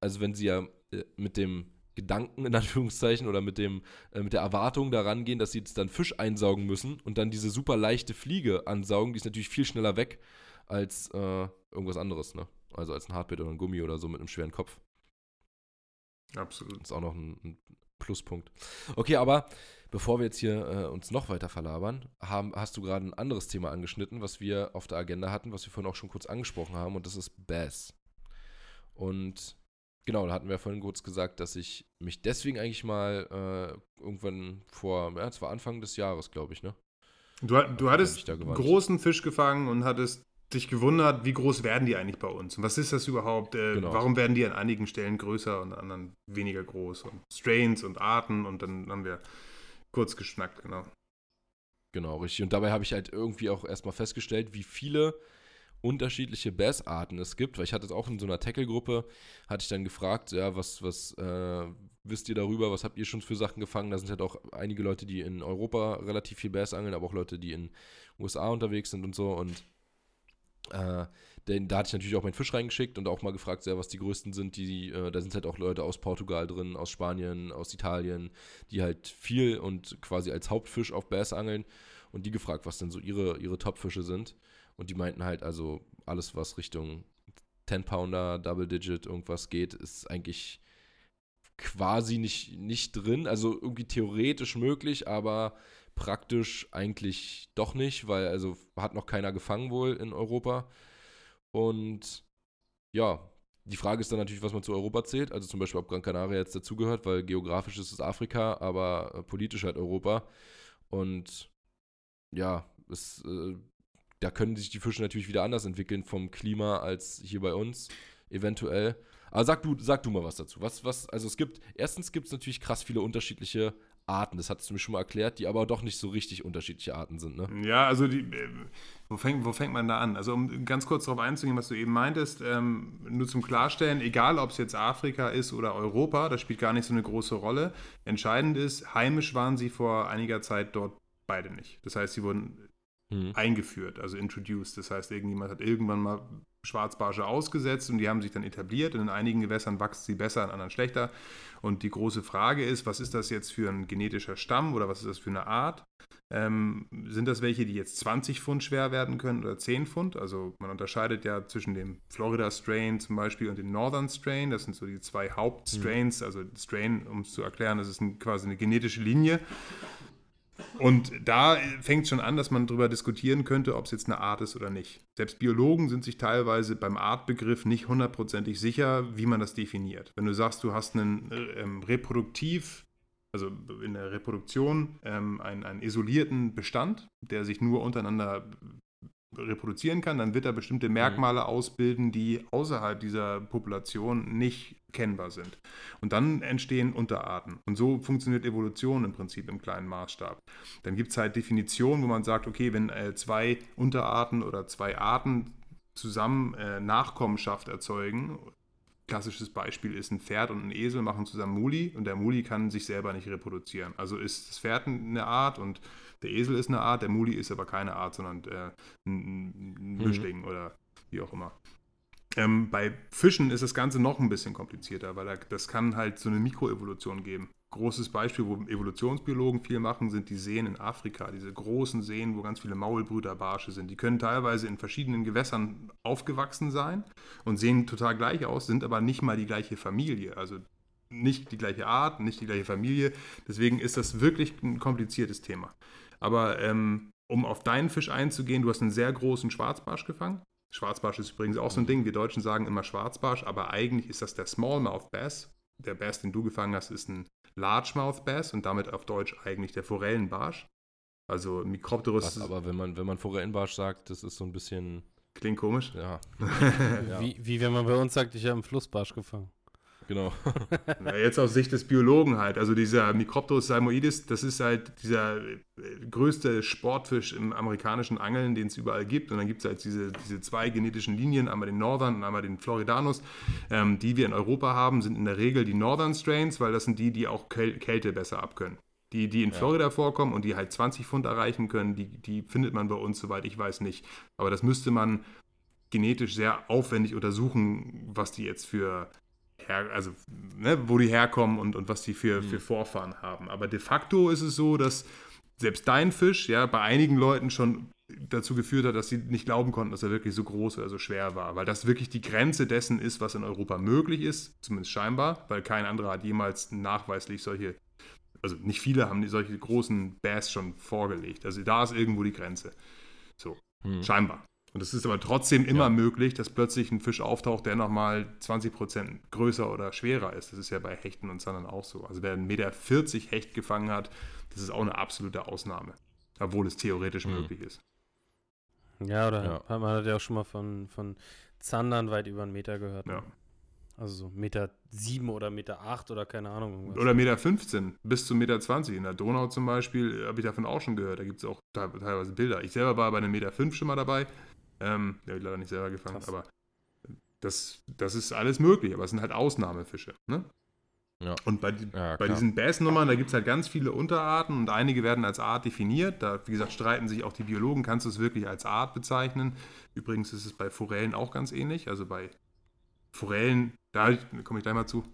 also wenn sie ja äh, mit dem Gedanken in Anführungszeichen oder mit dem äh, mit der Erwartung daran gehen, dass sie jetzt dann Fisch einsaugen müssen und dann diese super leichte Fliege ansaugen, die ist natürlich viel schneller weg als äh, irgendwas anderes, ne? Also als ein Hardbait oder ein Gummi oder so mit einem schweren Kopf. Absolut. Das ist auch noch ein, ein Pluspunkt. Okay, aber bevor wir jetzt hier äh, uns noch weiter verlabern, haben, hast du gerade ein anderes Thema angeschnitten, was wir auf der Agenda hatten, was wir vorhin auch schon kurz angesprochen haben, und das ist Bass. Und Genau, da hatten wir vorhin kurz gesagt, dass ich mich deswegen eigentlich mal äh, irgendwann vor, ja, es war Anfang des Jahres, glaube ich, ne? Du, du hattest großen Fisch gefangen und hattest dich gewundert, wie groß werden die eigentlich bei uns? Und was ist das überhaupt? Äh, genau. Warum werden die an einigen Stellen größer und an anderen weniger groß? Und Strains und Arten und dann haben wir kurz geschnackt, genau. Genau, richtig. Und dabei habe ich halt irgendwie auch erstmal festgestellt, wie viele unterschiedliche Bass-Arten es gibt, weil ich hatte es auch in so einer Tackle-Gruppe, hatte ich dann gefragt, ja, was, was äh, wisst ihr darüber, was habt ihr schon für Sachen gefangen? Da sind halt auch einige Leute, die in Europa relativ viel Bass angeln, aber auch Leute, die in USA unterwegs sind und so und äh, denn da hatte ich natürlich auch meinen Fisch reingeschickt und auch mal gefragt, ja, was die größten sind. Die, äh, da sind halt auch Leute aus Portugal drin, aus Spanien, aus Italien, die halt viel und quasi als Hauptfisch auf Bass angeln und die gefragt, was denn so ihre, ihre Top-Fische sind. Und die meinten halt, also alles, was Richtung 10-Pounder, Double Digit, irgendwas geht, ist eigentlich quasi nicht, nicht drin. Also irgendwie theoretisch möglich, aber praktisch eigentlich doch nicht, weil also hat noch keiner gefangen wohl in Europa. Und ja, die Frage ist dann natürlich, was man zu Europa zählt. Also zum Beispiel, ob Gran Canaria jetzt dazugehört, weil geografisch ist es Afrika, aber äh, politisch halt Europa. Und ja, es äh, da können sich die Fische natürlich wieder anders entwickeln vom Klima als hier bei uns, eventuell. Aber sag du, sag du mal was dazu. Was, was, also es gibt, erstens gibt es natürlich krass viele unterschiedliche Arten, das hattest du mir schon mal erklärt, die aber doch nicht so richtig unterschiedliche Arten sind, ne? Ja, also die, äh, wo, fängt, wo fängt man da an? Also um ganz kurz darauf einzugehen, was du eben meintest, ähm, nur zum Klarstellen, egal ob es jetzt Afrika ist oder Europa, das spielt gar nicht so eine große Rolle. Entscheidend ist, heimisch waren sie vor einiger Zeit dort beide nicht. Das heißt, sie wurden hm. eingeführt, also introduced. Das heißt, irgendjemand hat irgendwann mal Schwarzbarsche ausgesetzt und die haben sich dann etabliert und in einigen Gewässern wachsen sie besser, in anderen schlechter. Und die große Frage ist, was ist das jetzt für ein genetischer Stamm oder was ist das für eine Art? Ähm, sind das welche, die jetzt 20 Pfund schwer werden können oder 10 Pfund? Also man unterscheidet ja zwischen dem Florida Strain zum Beispiel und dem Northern Strain. Das sind so die zwei Hauptstrains. Mhm. Also Strain, um es zu erklären, das ist ein, quasi eine genetische Linie. Und da fängt es schon an, dass man darüber diskutieren könnte, ob es jetzt eine Art ist oder nicht. Selbst Biologen sind sich teilweise beim Artbegriff nicht hundertprozentig sicher, wie man das definiert. Wenn du sagst, du hast einen ähm, reproduktiv, also in der Reproduktion, ähm, einen, einen isolierten Bestand, der sich nur untereinander reproduzieren kann, dann wird er bestimmte mhm. Merkmale ausbilden, die außerhalb dieser Population nicht kennbar sind. Und dann entstehen Unterarten. Und so funktioniert Evolution im Prinzip im kleinen Maßstab. Dann gibt es halt Definitionen, wo man sagt, okay, wenn äh, zwei Unterarten oder zwei Arten zusammen äh, Nachkommenschaft erzeugen, klassisches Beispiel ist ein Pferd und ein Esel machen zusammen Muli und der Muli kann sich selber nicht reproduzieren. Also ist das Pferd eine Art und der Esel ist eine Art, der Muli ist aber keine Art, sondern äh, ein, ein mhm. Mischling mhm. oder wie auch immer. Ähm, bei Fischen ist das Ganze noch ein bisschen komplizierter, weil da, das kann halt so eine Mikroevolution geben. Großes Beispiel, wo Evolutionsbiologen viel machen, sind die Seen in Afrika. Diese großen Seen, wo ganz viele Maulbrüderbarsche sind. Die können teilweise in verschiedenen Gewässern aufgewachsen sein und sehen total gleich aus, sind aber nicht mal die gleiche Familie. Also nicht die gleiche Art, nicht die gleiche Familie. Deswegen ist das wirklich ein kompliziertes Thema. Aber ähm, um auf deinen Fisch einzugehen, du hast einen sehr großen Schwarzbarsch gefangen. Schwarzbarsch ist übrigens auch so ein Ding. Wir Deutschen sagen immer Schwarzbarsch, aber eigentlich ist das der Smallmouth Bass. Der Bass, den du gefangen hast, ist ein Largemouth Bass und damit auf Deutsch eigentlich der Forellenbarsch. Also Micropterus. Was, aber wenn man, wenn man Forellenbarsch sagt, das ist so ein bisschen. Klingt komisch. Ja. ja. Wie, wie wenn man bei uns sagt, ich habe einen Flussbarsch gefangen genau. Na, jetzt aus Sicht des Biologen halt. Also dieser Micropterus salmoides, das ist halt dieser äh, größte Sportfisch im amerikanischen Angeln, den es überall gibt. Und dann gibt es halt diese, diese zwei genetischen Linien, einmal den Northern und einmal den Floridanus, ähm, die wir in Europa haben, sind in der Regel die Northern Strains, weil das sind die, die auch Kälte besser abkönnen. Die, die in Florida ja. vorkommen und die halt 20 Pfund erreichen können, die, die findet man bei uns, soweit ich weiß, nicht. Aber das müsste man genetisch sehr aufwendig untersuchen, was die jetzt für her, also ne, wo die herkommen und, und was die für, mhm. für Vorfahren haben. Aber de facto ist es so, dass selbst dein Fisch ja bei einigen Leuten schon dazu geführt hat, dass sie nicht glauben konnten, dass er wirklich so groß oder so schwer war, weil das wirklich die Grenze dessen ist, was in Europa möglich ist, zumindest scheinbar, weil kein anderer hat jemals nachweislich solche, also nicht viele haben solche großen Bass schon vorgelegt. Also da ist irgendwo die Grenze. So, hm. scheinbar. Und es ist aber trotzdem immer ja. möglich, dass plötzlich ein Fisch auftaucht, der nochmal 20% größer oder schwerer ist. Das ist ja bei Hechten und Sandern auch so. Also wer 1,40 Meter Hecht gefangen hat, das ist auch eine absolute Ausnahme. Obwohl es theoretisch mhm. möglich ist. Ja, oder ja. man hat ja auch schon mal von, von Zandern weit über einen Meter gehört. Ja. Also so Meter sieben oder Meter acht oder keine Ahnung. Irgendwas. Oder Meter 15 bis zu Meter 20. In der Donau zum Beispiel habe ich davon auch schon gehört. Da gibt es auch teilweise Bilder. Ich selber war bei einem Meter fünf schon mal dabei. Ähm, der habe ich leider nicht selber gefangen, Krass. aber das, das ist alles möglich, aber es sind halt Ausnahmefische. Ne? Ja. Und bei, ja, bei diesen Bass-Nummern, da gibt es halt ganz viele Unterarten und einige werden als Art definiert. Da, wie gesagt, streiten sich auch die Biologen, kannst du es wirklich als Art bezeichnen. Übrigens ist es bei Forellen auch ganz ähnlich. Also bei Forellen, da komme ich gleich mal zu,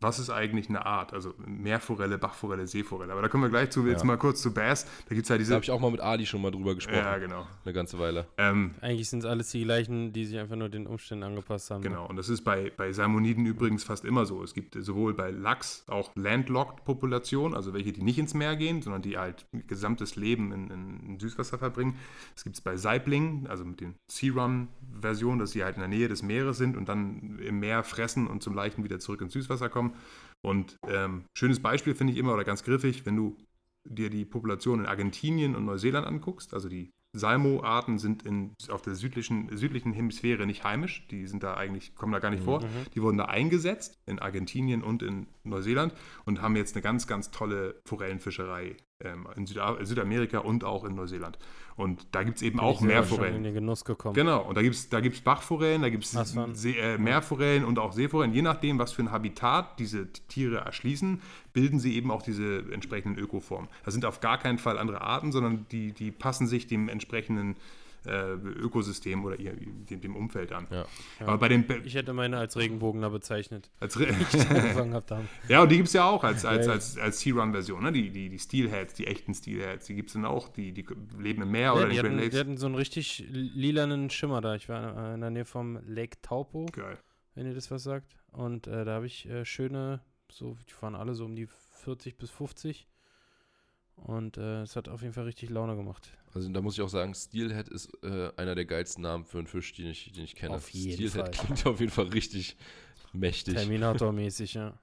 was ist eigentlich eine Art? Also Meerforelle, Bachforelle, Seeforelle. Aber da kommen wir gleich zu, jetzt mal kurz zu Bass. Da gibt es halt diese. Da habe ich auch mal mit Ali schon mal drüber gesprochen. Ja, genau. Eine ganze Weile. Ähm, Eigentlich sind es alles die gleichen, die sich einfach nur den Umständen angepasst haben. Ne? Genau, und das ist bei, bei Salmoniden übrigens fast immer so. Es gibt sowohl bei Lachs auch Landlocked-Populationen, also welche, die nicht ins Meer gehen, sondern die halt gesamtes Leben in, in, in Süßwasser verbringen. Es gibt es bei Saiblingen, also mit den Sea Run-Versionen, dass sie halt in der Nähe des Meeres sind und dann im Meer fressen und zum Leichten wieder zurück ins Süßwasser kommen. Und ähm, schönes Beispiel finde ich immer oder ganz griffig, wenn du dir die Population in Argentinien und Neuseeland anguckst, also die Salmo-Arten sind in, auf der südlichen, südlichen Hemisphäre nicht heimisch. Die sind da eigentlich, kommen da gar nicht vor. Die wurden da eingesetzt in Argentinien und in Neuseeland und haben jetzt eine ganz, ganz tolle Forellenfischerei in Süda Südamerika und auch in Neuseeland. Und da gibt es eben Bin auch selber schon Meerforellen. in den Genuss gekommen. Genau, und da gibt es da gibt's Bachforellen, da gibt es äh, Meerforellen und auch Seeforellen. Je nachdem, was für ein Habitat diese Tiere erschließen, bilden sie eben auch diese entsprechenden Ökoformen. Das sind auf gar keinen Fall andere Arten, sondern die, die passen sich dem entsprechenden äh, Ökosystem oder ihr, dem, dem Umfeld an. Ja. Aber bei den Be- Ich hätte meine als Regenbogener bezeichnet. als Re angefangen haben. Ja, und die gibt es ja auch als, als, Ja, als, als Sea-Run-Version, ne? die, die, die Steelheads, die echten Steelheads, die gibt es dann auch, die, die leben im Meer Ja, oder die, in den hatten, Great die Lakes. hatten so einen richtig lilanen Schimmer da. Ich war in der Nähe vom Lake Taupo, Geil. wenn ihr das was sagt. Und äh, da habe ich äh, schöne, so, die waren alle so um die 40 bis 50. Und äh, es hat auf jeden Fall richtig Laune gemacht. Also da muss ich auch sagen, Steelhead ist äh, einer der geilsten Namen für einen Fisch, den ich, den ich kenne. Auf jeden Steelhead Fall. klingt auf jeden Fall richtig mächtig. Terminator-mäßig, ja.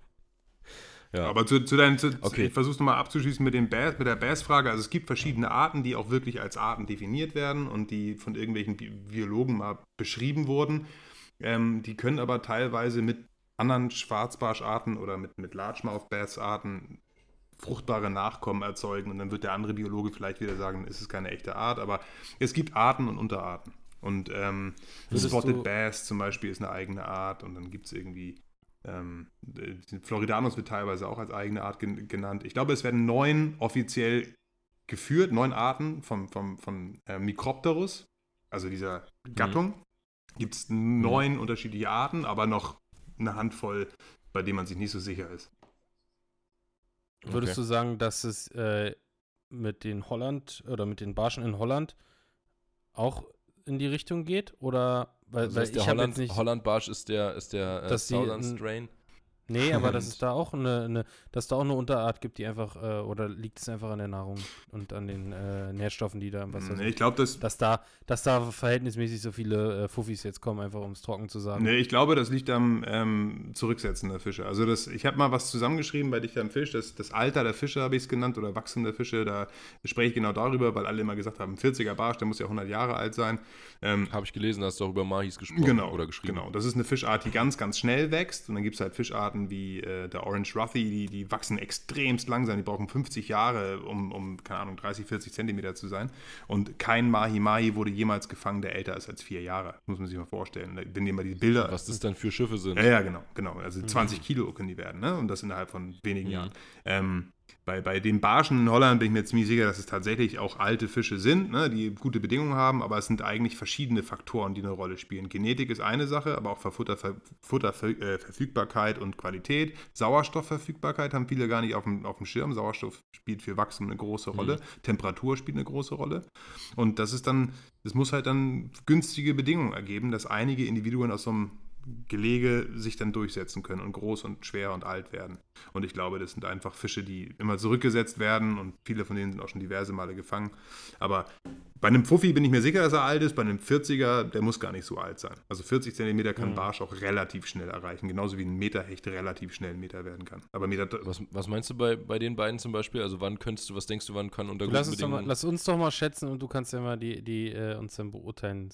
Ja. Aber zu, zu deinen, zu, Okay. ich versuche es nochmal abzuschließen mit, dem Bass, mit der Bass-Frage. Also es gibt verschiedene Arten, die auch wirklich als Arten definiert werden und die von irgendwelchen Bi Biologen mal beschrieben wurden. Ähm, die können aber teilweise mit anderen Schwarzbarscharten oder mit, mit Largemouth Bass-Arten fruchtbare Nachkommen erzeugen und dann wird der andere Biologe vielleicht wieder sagen, es ist keine echte Art, aber es gibt Arten und Unterarten. Und ähm, Spotted Bass zum Beispiel ist eine eigene Art und dann gibt es irgendwie ähm, äh, Floridanus wird teilweise auch als eigene Art gen genannt. Ich glaube, es werden neun offiziell geführt, neun Arten vom, vom, von äh, Micropterus, also dieser Gattung. Gibt es neun unterschiedliche Arten, aber noch eine Handvoll, bei denen man sich nicht so sicher ist. Würdest Okay. du sagen, dass es äh, mit den Holland oder mit den Barschen in Holland auch in die Richtung geht? Oder weil, Also weil ich habe Holland, jetzt nicht. Holland Barsch ist der, ist der äh, die Southern ein- Strain. Nee, aber dass es da auch eine, eine, dass da auch eine Unterart gibt, die einfach, äh, oder liegt es einfach an der Nahrung und an den äh, Nährstoffen, die da im Wasser Nee, sind? ich glaube, das, Dass da, dass da verhältnismäßig so viele äh, Fuffis jetzt kommen, einfach um es trocken zu sagen. Nee, ich glaube, das liegt am ähm, Zurücksetzen der Fische. Also das, ich habe mal was zusammengeschrieben bei Dichter am Fisch, das, das Alter der Fische habe ich es genannt oder Wachstum der Fische, da spreche ich genau darüber, weil alle immer gesagt haben, 40er Barsch, der muss ja 100 Jahre alt sein. Ähm, Habe ich gelesen, hast du auch über Mahis gesprochen Genau, oder geschrieben. genau. Das ist eine Fischart, die ganz, ganz schnell wächst. Und dann gibt es halt Fischarten wie äh, der Orange Ruthy, die, die wachsen extremst langsam. Die brauchen 50 Jahre, um, um, keine Ahnung, 30, 40 Zentimeter zu sein. Und kein Mahi-Mahi wurde jemals gefangen, der älter ist als vier Jahre. Muss man sich mal vorstellen. Wenn ihr mal die Bilder Was das dann für Schiffe sind. ja, ja, genau, genau. Also 20 Kilo können die werden, ne? Und das innerhalb von wenigen Mhm. Jahren. Ähm, bei, bei den Barschen in Holland bin ich mir ziemlich sicher, dass es tatsächlich auch alte Fische sind, ne? die gute Bedingungen haben, aber es sind eigentlich verschiedene Faktoren, die eine Rolle spielen. Genetik ist eine Sache, aber auch Futter, Futterverfügbarkeit und Qualität. Sauerstoffverfügbarkeit haben viele gar nicht auf dem, auf dem Schirm. Sauerstoff spielt für Wachstum eine große Rolle. Temperatur spielt eine große Rolle. Und das ist dann, es muss halt dann günstige Bedingungen ergeben, dass einige Individuen aus so einem Gelege sich dann durchsetzen können und groß und schwer und alt werden. Und ich glaube, das sind einfach Fische, die immer zurückgesetzt werden und viele von denen sind auch schon diverse Male gefangen. Aber bei einem Fuffi bin ich mir sicher, dass er alt ist. Bei einem 40er, der muss gar nicht so alt sein. Also 40 Zentimeter kann ein Barsch auch relativ schnell erreichen. Genauso wie ein Meterhecht relativ schnell ein Meter werden kann. Aber Meter, Was, was meinst du bei, bei den beiden zum Beispiel? Also wann könntest du, was denkst du, wann kann unter Lass, guten uns doch mal, lass uns doch mal schätzen und du kannst ja mal die, die äh, uns dann beurteilen.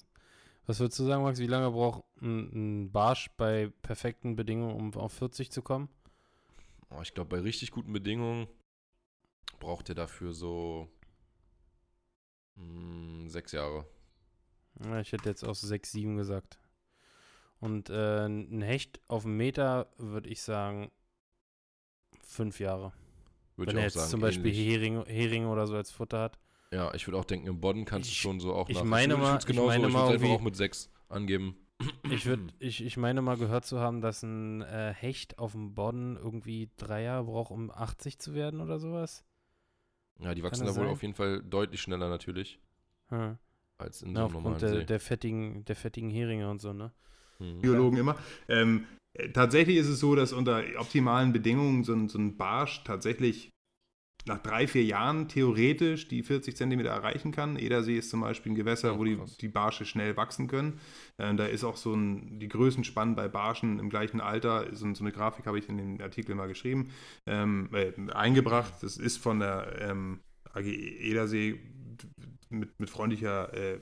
Was würdest du sagen, Max? Wie lange braucht ein, ein Barsch bei perfekten Bedingungen, um auf 40 zu kommen? Oh, ich glaube, bei richtig guten Bedingungen braucht er dafür so mh, sechs Jahre. Ja, ich hätte jetzt auch so 6, 7 gesagt. Und äh, ein Hecht auf einen Meter würde ich sagen fünf Jahre. Würde Wenn ich er jetzt sagen. zum Beispiel. Hering, Heringe oder so als Futter hat. Ja, ich würde auch denken, im Bodden kannst du Ich- schon so auch ich nach- meine würd mal- ich genauso, meine ich mal würde einfach auch mit sechs angeben. Ich, würd, ich, ich meine mal gehört zu haben, dass ein äh, Hecht auf dem Bodden irgendwie drei Jahre braucht, um 80 zu werden oder sowas. Ja, die wachsen da wohl sein? auf jeden Fall deutlich schneller natürlich Hm. als in Na, so einem aufgrund normalen der, See. der, fettigen, der fettigen Heringe und so, ne? Hm. Biologen immer. Ähm, äh, tatsächlich ist es so, dass unter optimalen Bedingungen so ein, so ein Barsch tatsächlich nach drei, vier Jahren theoretisch die 40 Zentimeter erreichen kann. Edersee ist zum Beispiel ein Gewässer, Ja, wo die, die Barsche schnell wachsen können. Ähm, da ist auch so ein, die Größenspannen bei Barschen im gleichen Alter, so, so eine Grafik habe ich in den Artikel mal geschrieben, ähm, äh, eingebracht. Das ist von der ähm, AG Edersee mit, mit freundlicher äh,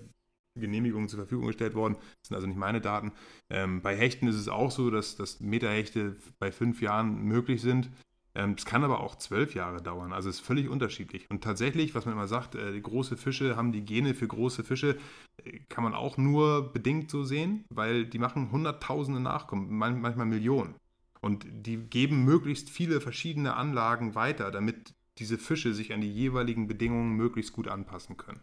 Genehmigung zur Verfügung gestellt worden. Das sind also nicht meine Daten. Ähm, bei Hechten ist es auch so, dass, dass Meterhechte bei fünf Jahren möglich sind. Ähm, es kann aber auch zwölf Jahre dauern. Also es ist völlig unterschiedlich. Und tatsächlich, was man immer sagt, äh, große Fische haben die Gene für große Fische, äh, kann man auch nur bedingt so sehen, weil die machen Hunderttausende Nachkommen, man, manchmal Millionen. Und die geben möglichst viele verschiedene Anlagen weiter, damit diese Fische sich an die jeweiligen Bedingungen möglichst gut anpassen können.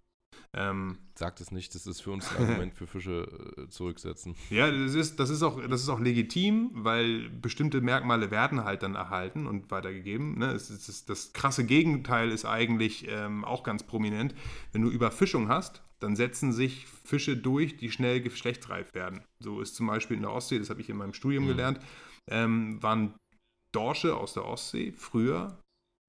Ähm, Sagt es nicht, das ist für uns ein Argument für Fische äh, zurücksetzen. Ja, das ist, das, ist auch, das ist auch legitim, weil bestimmte Merkmale werden halt dann erhalten und weitergegeben. Ne? Es, es ist, das krasse Gegenteil ist eigentlich ähm, auch ganz prominent. Wenn du Überfischung hast, dann setzen sich Fische durch, die schnell geschlechtsreif werden. So ist zum Beispiel in der Ostsee, das habe ich in meinem Studium mhm. gelernt, ähm, waren Dorsche aus der Ostsee früher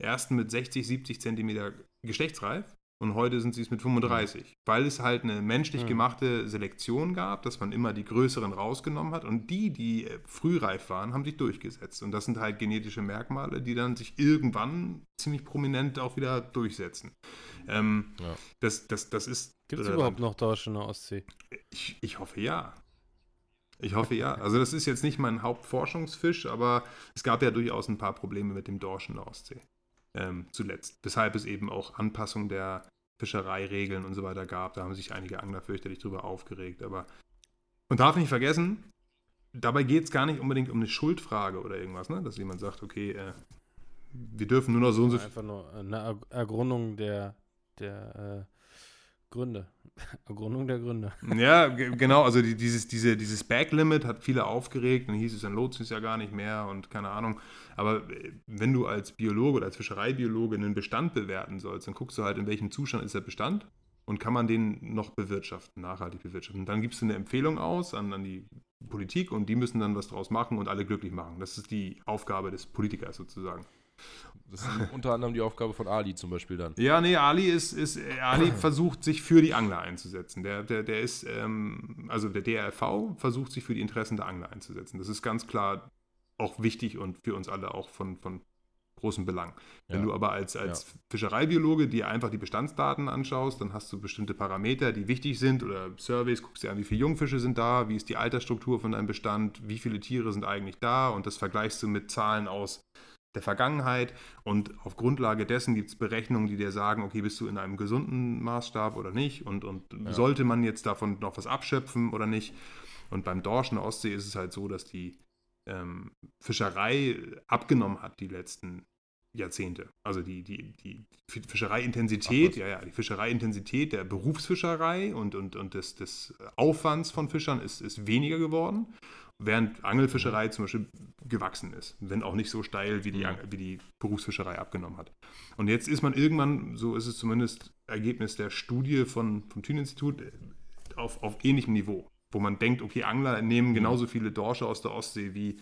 erst mit 60, 70 Zentimeter geschlechtsreif und heute sind sie es mit 35, mhm. weil es halt eine menschlich mhm. gemachte Selektion gab, dass man immer die größeren rausgenommen hat und die, die äh, frühreif waren, haben sich durchgesetzt. Und das sind halt genetische Merkmale, die dann sich irgendwann ziemlich prominent auch wieder durchsetzen. Ähm, ja. das, das, das ist. Gibt es überhaupt noch Dorsche in der Ostsee? Ich, ich hoffe ja. Ich hoffe ja. Also das ist jetzt nicht mein Hauptforschungsfisch, aber es gab ja durchaus ein paar Probleme mit dem Dorsch in der Ostsee ähm, zuletzt. Weshalb es eben auch Anpassung der Fischereiregeln und so weiter gab. Da haben sich einige Angler fürchterlich drüber aufgeregt. Aber man darf nicht vergessen, dabei geht es gar nicht unbedingt um eine Schuldfrage oder irgendwas, ne? dass jemand sagt, okay, äh, wir dürfen nur noch so und so. Einfach nur eine Ergründung der, der äh, Gründe. Ergründung der Gründe. Ja, genau. Also die, dieses, diese, dieses Backlimit hat viele aufgeregt. Dann hieß es, dann lohnt es sich ja gar nicht mehr und keine Ahnung. Aber äh, wenn du als Biologe oder als Fischereibiologe einen Bestand bewerten sollst, dann guckst du halt, in welchem Zustand ist der Bestand und kann man den noch bewirtschaften, nachhaltig bewirtschaften. Und dann gibst du eine Empfehlung aus an, an die Politik und die müssen dann was draus machen und alle glücklich machen. Das ist die Aufgabe des Politikers sozusagen. Das ist unter anderem die Aufgabe von Ali zum Beispiel dann. Ja, nee, Ali ist, ist Ali versucht sich für die Angler einzusetzen. Der, der, der ist, ähm, also der DRV versucht sich für die Interessen der Angler einzusetzen. Das ist ganz klar auch wichtig und für uns alle auch von, von großem Belang. Wenn ja. du aber als, als ja. Fischereibiologe dir einfach die Bestandsdaten anschaust, dann hast du bestimmte Parameter, die wichtig sind oder Surveys, guckst dir an, wie viele Jungfische sind da, wie ist die Altersstruktur von deinem Bestand, wie viele Tiere sind eigentlich da und das vergleichst du mit Zahlen aus der Vergangenheit und auf Grundlage dessen gibt es Berechnungen, die dir sagen, okay, bist du in einem gesunden Maßstab oder nicht und, und ja. sollte man jetzt davon noch was abschöpfen oder nicht. Und beim Dorsch in der Ostsee ist es halt so, dass die ähm, Fischerei abgenommen hat die letzten Jahrzehnte. Also die, die, die Fischereiintensität, ja, ja, die Fischereiintensität der Berufsfischerei und, und, und des, des Aufwands von Fischern ist, ist weniger geworden während Angelfischerei zum Beispiel gewachsen ist, wenn auch nicht so steil, wie die, wie die Berufsfischerei abgenommen hat. Und jetzt ist man irgendwann, so ist es zumindest Ergebnis der Studie von, vom Thünen-Institut, auf, auf ähnlichem Niveau, wo man denkt, okay, Angler nehmen genauso viele Dorsche aus der Ostsee wie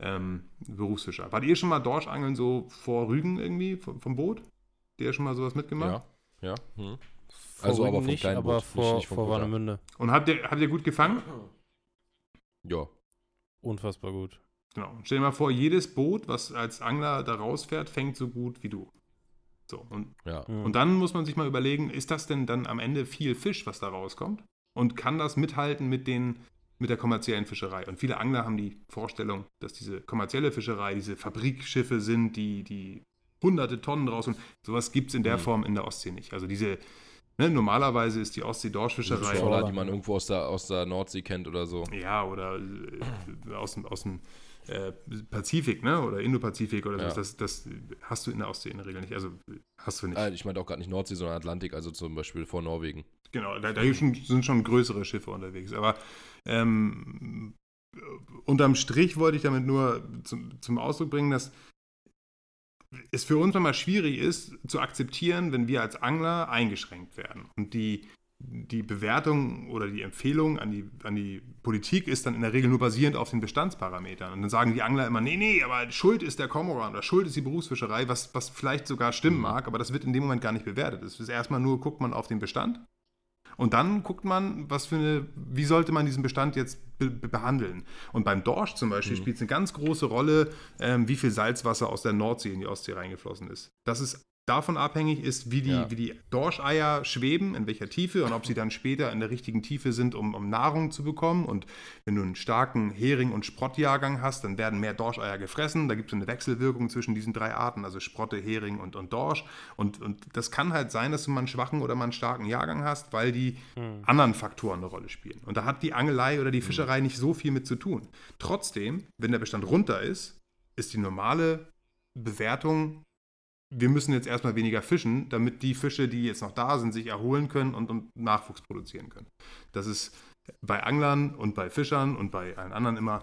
ähm, Berufsfischer. Wart ihr schon mal Dorschangeln so vor Rügen irgendwie vom, vom Boot? Habt ihr schon mal sowas mitgemacht? Ja, ja. Hm. Also aber vom nicht, kleinen aber Boot, vor, nicht, nicht vor Warnemünde. Und habt ihr, habt ihr gut gefangen? Ja, Unfassbar gut. Genau. Stell dir mal vor, jedes Boot, was als Angler da rausfährt, fängt so gut wie du. So, und, ja. Mhm. und dann muss man sich mal überlegen, ist das denn dann am Ende viel Fisch, was da rauskommt? Und kann das mithalten mit, den, mit der kommerziellen Fischerei? Und viele Angler haben die Vorstellung, dass diese kommerzielle Fischerei diese Fabrikschiffe sind, die, die hunderte Tonnen raus und sowas gibt es in der mhm. Form in der Ostsee nicht. Also diese Ne, normalerweise ist die Ostsee-Dorschfischerei. Trawler, die man irgendwo aus der, aus der Nordsee kennt oder so. Ja, oder äh, aus dem, aus dem äh, Pazifik, ne? Oder Indopazifik oder ja. so. Das, das hast du in der Ostsee in der Regel nicht. Also hast du nicht. Äh, ich meine auch gar nicht Nordsee, sondern Atlantik, also zum Beispiel vor Norwegen. Genau, da, da sind schon größere Schiffe unterwegs. Aber ähm, unterm Strich wollte ich damit nur zum, zum Ausdruck bringen, dass es für uns immer schwierig ist, zu akzeptieren, wenn wir als Angler eingeschränkt werden. Und die, die Bewertung oder die Empfehlung an die, an die Politik ist dann in der Regel nur basierend auf den Bestandsparametern. Und dann sagen die Angler immer, nee, nee, aber Schuld ist der Kormoran oder Schuld ist die Berufsfischerei, was, was vielleicht sogar stimmen mhm. mag, aber das wird in dem Moment gar nicht bewertet. Es ist erstmal nur, guckt man auf den Bestand und dann guckt man, was für eine, wie sollte man diesen Bestand jetzt be behandeln. Und beim Dorsch zum Beispiel mhm. spielt es eine ganz große Rolle, ähm, wie viel Salzwasser aus der Nordsee in die Ostsee reingeflossen ist. Das ist davon abhängig ist, wie die, Ja. wie die Dorscheier schweben, in welcher Tiefe und ob sie dann später in der richtigen Tiefe sind, um, um Nahrung zu bekommen. Und wenn du einen starken Hering- und Sprottjahrgang hast, dann werden mehr Dorscheier gefressen. Da gibt es eine Wechselwirkung zwischen diesen drei Arten, also Sprotte, Hering und, und Dorsch. Und, und das kann halt sein, dass du mal einen schwachen oder mal einen starken Jahrgang hast, weil die anderen Faktoren eine Rolle spielen. Und da hat die Angelei oder die Fischerei nicht so viel mit zu tun. Trotzdem, wenn der Bestand runter ist, ist die normale Bewertung, wir müssen jetzt erstmal weniger fischen, damit die Fische, die jetzt noch da sind, sich erholen können und, und Nachwuchs produzieren können. Das ist bei Anglern und bei Fischern und bei allen anderen immer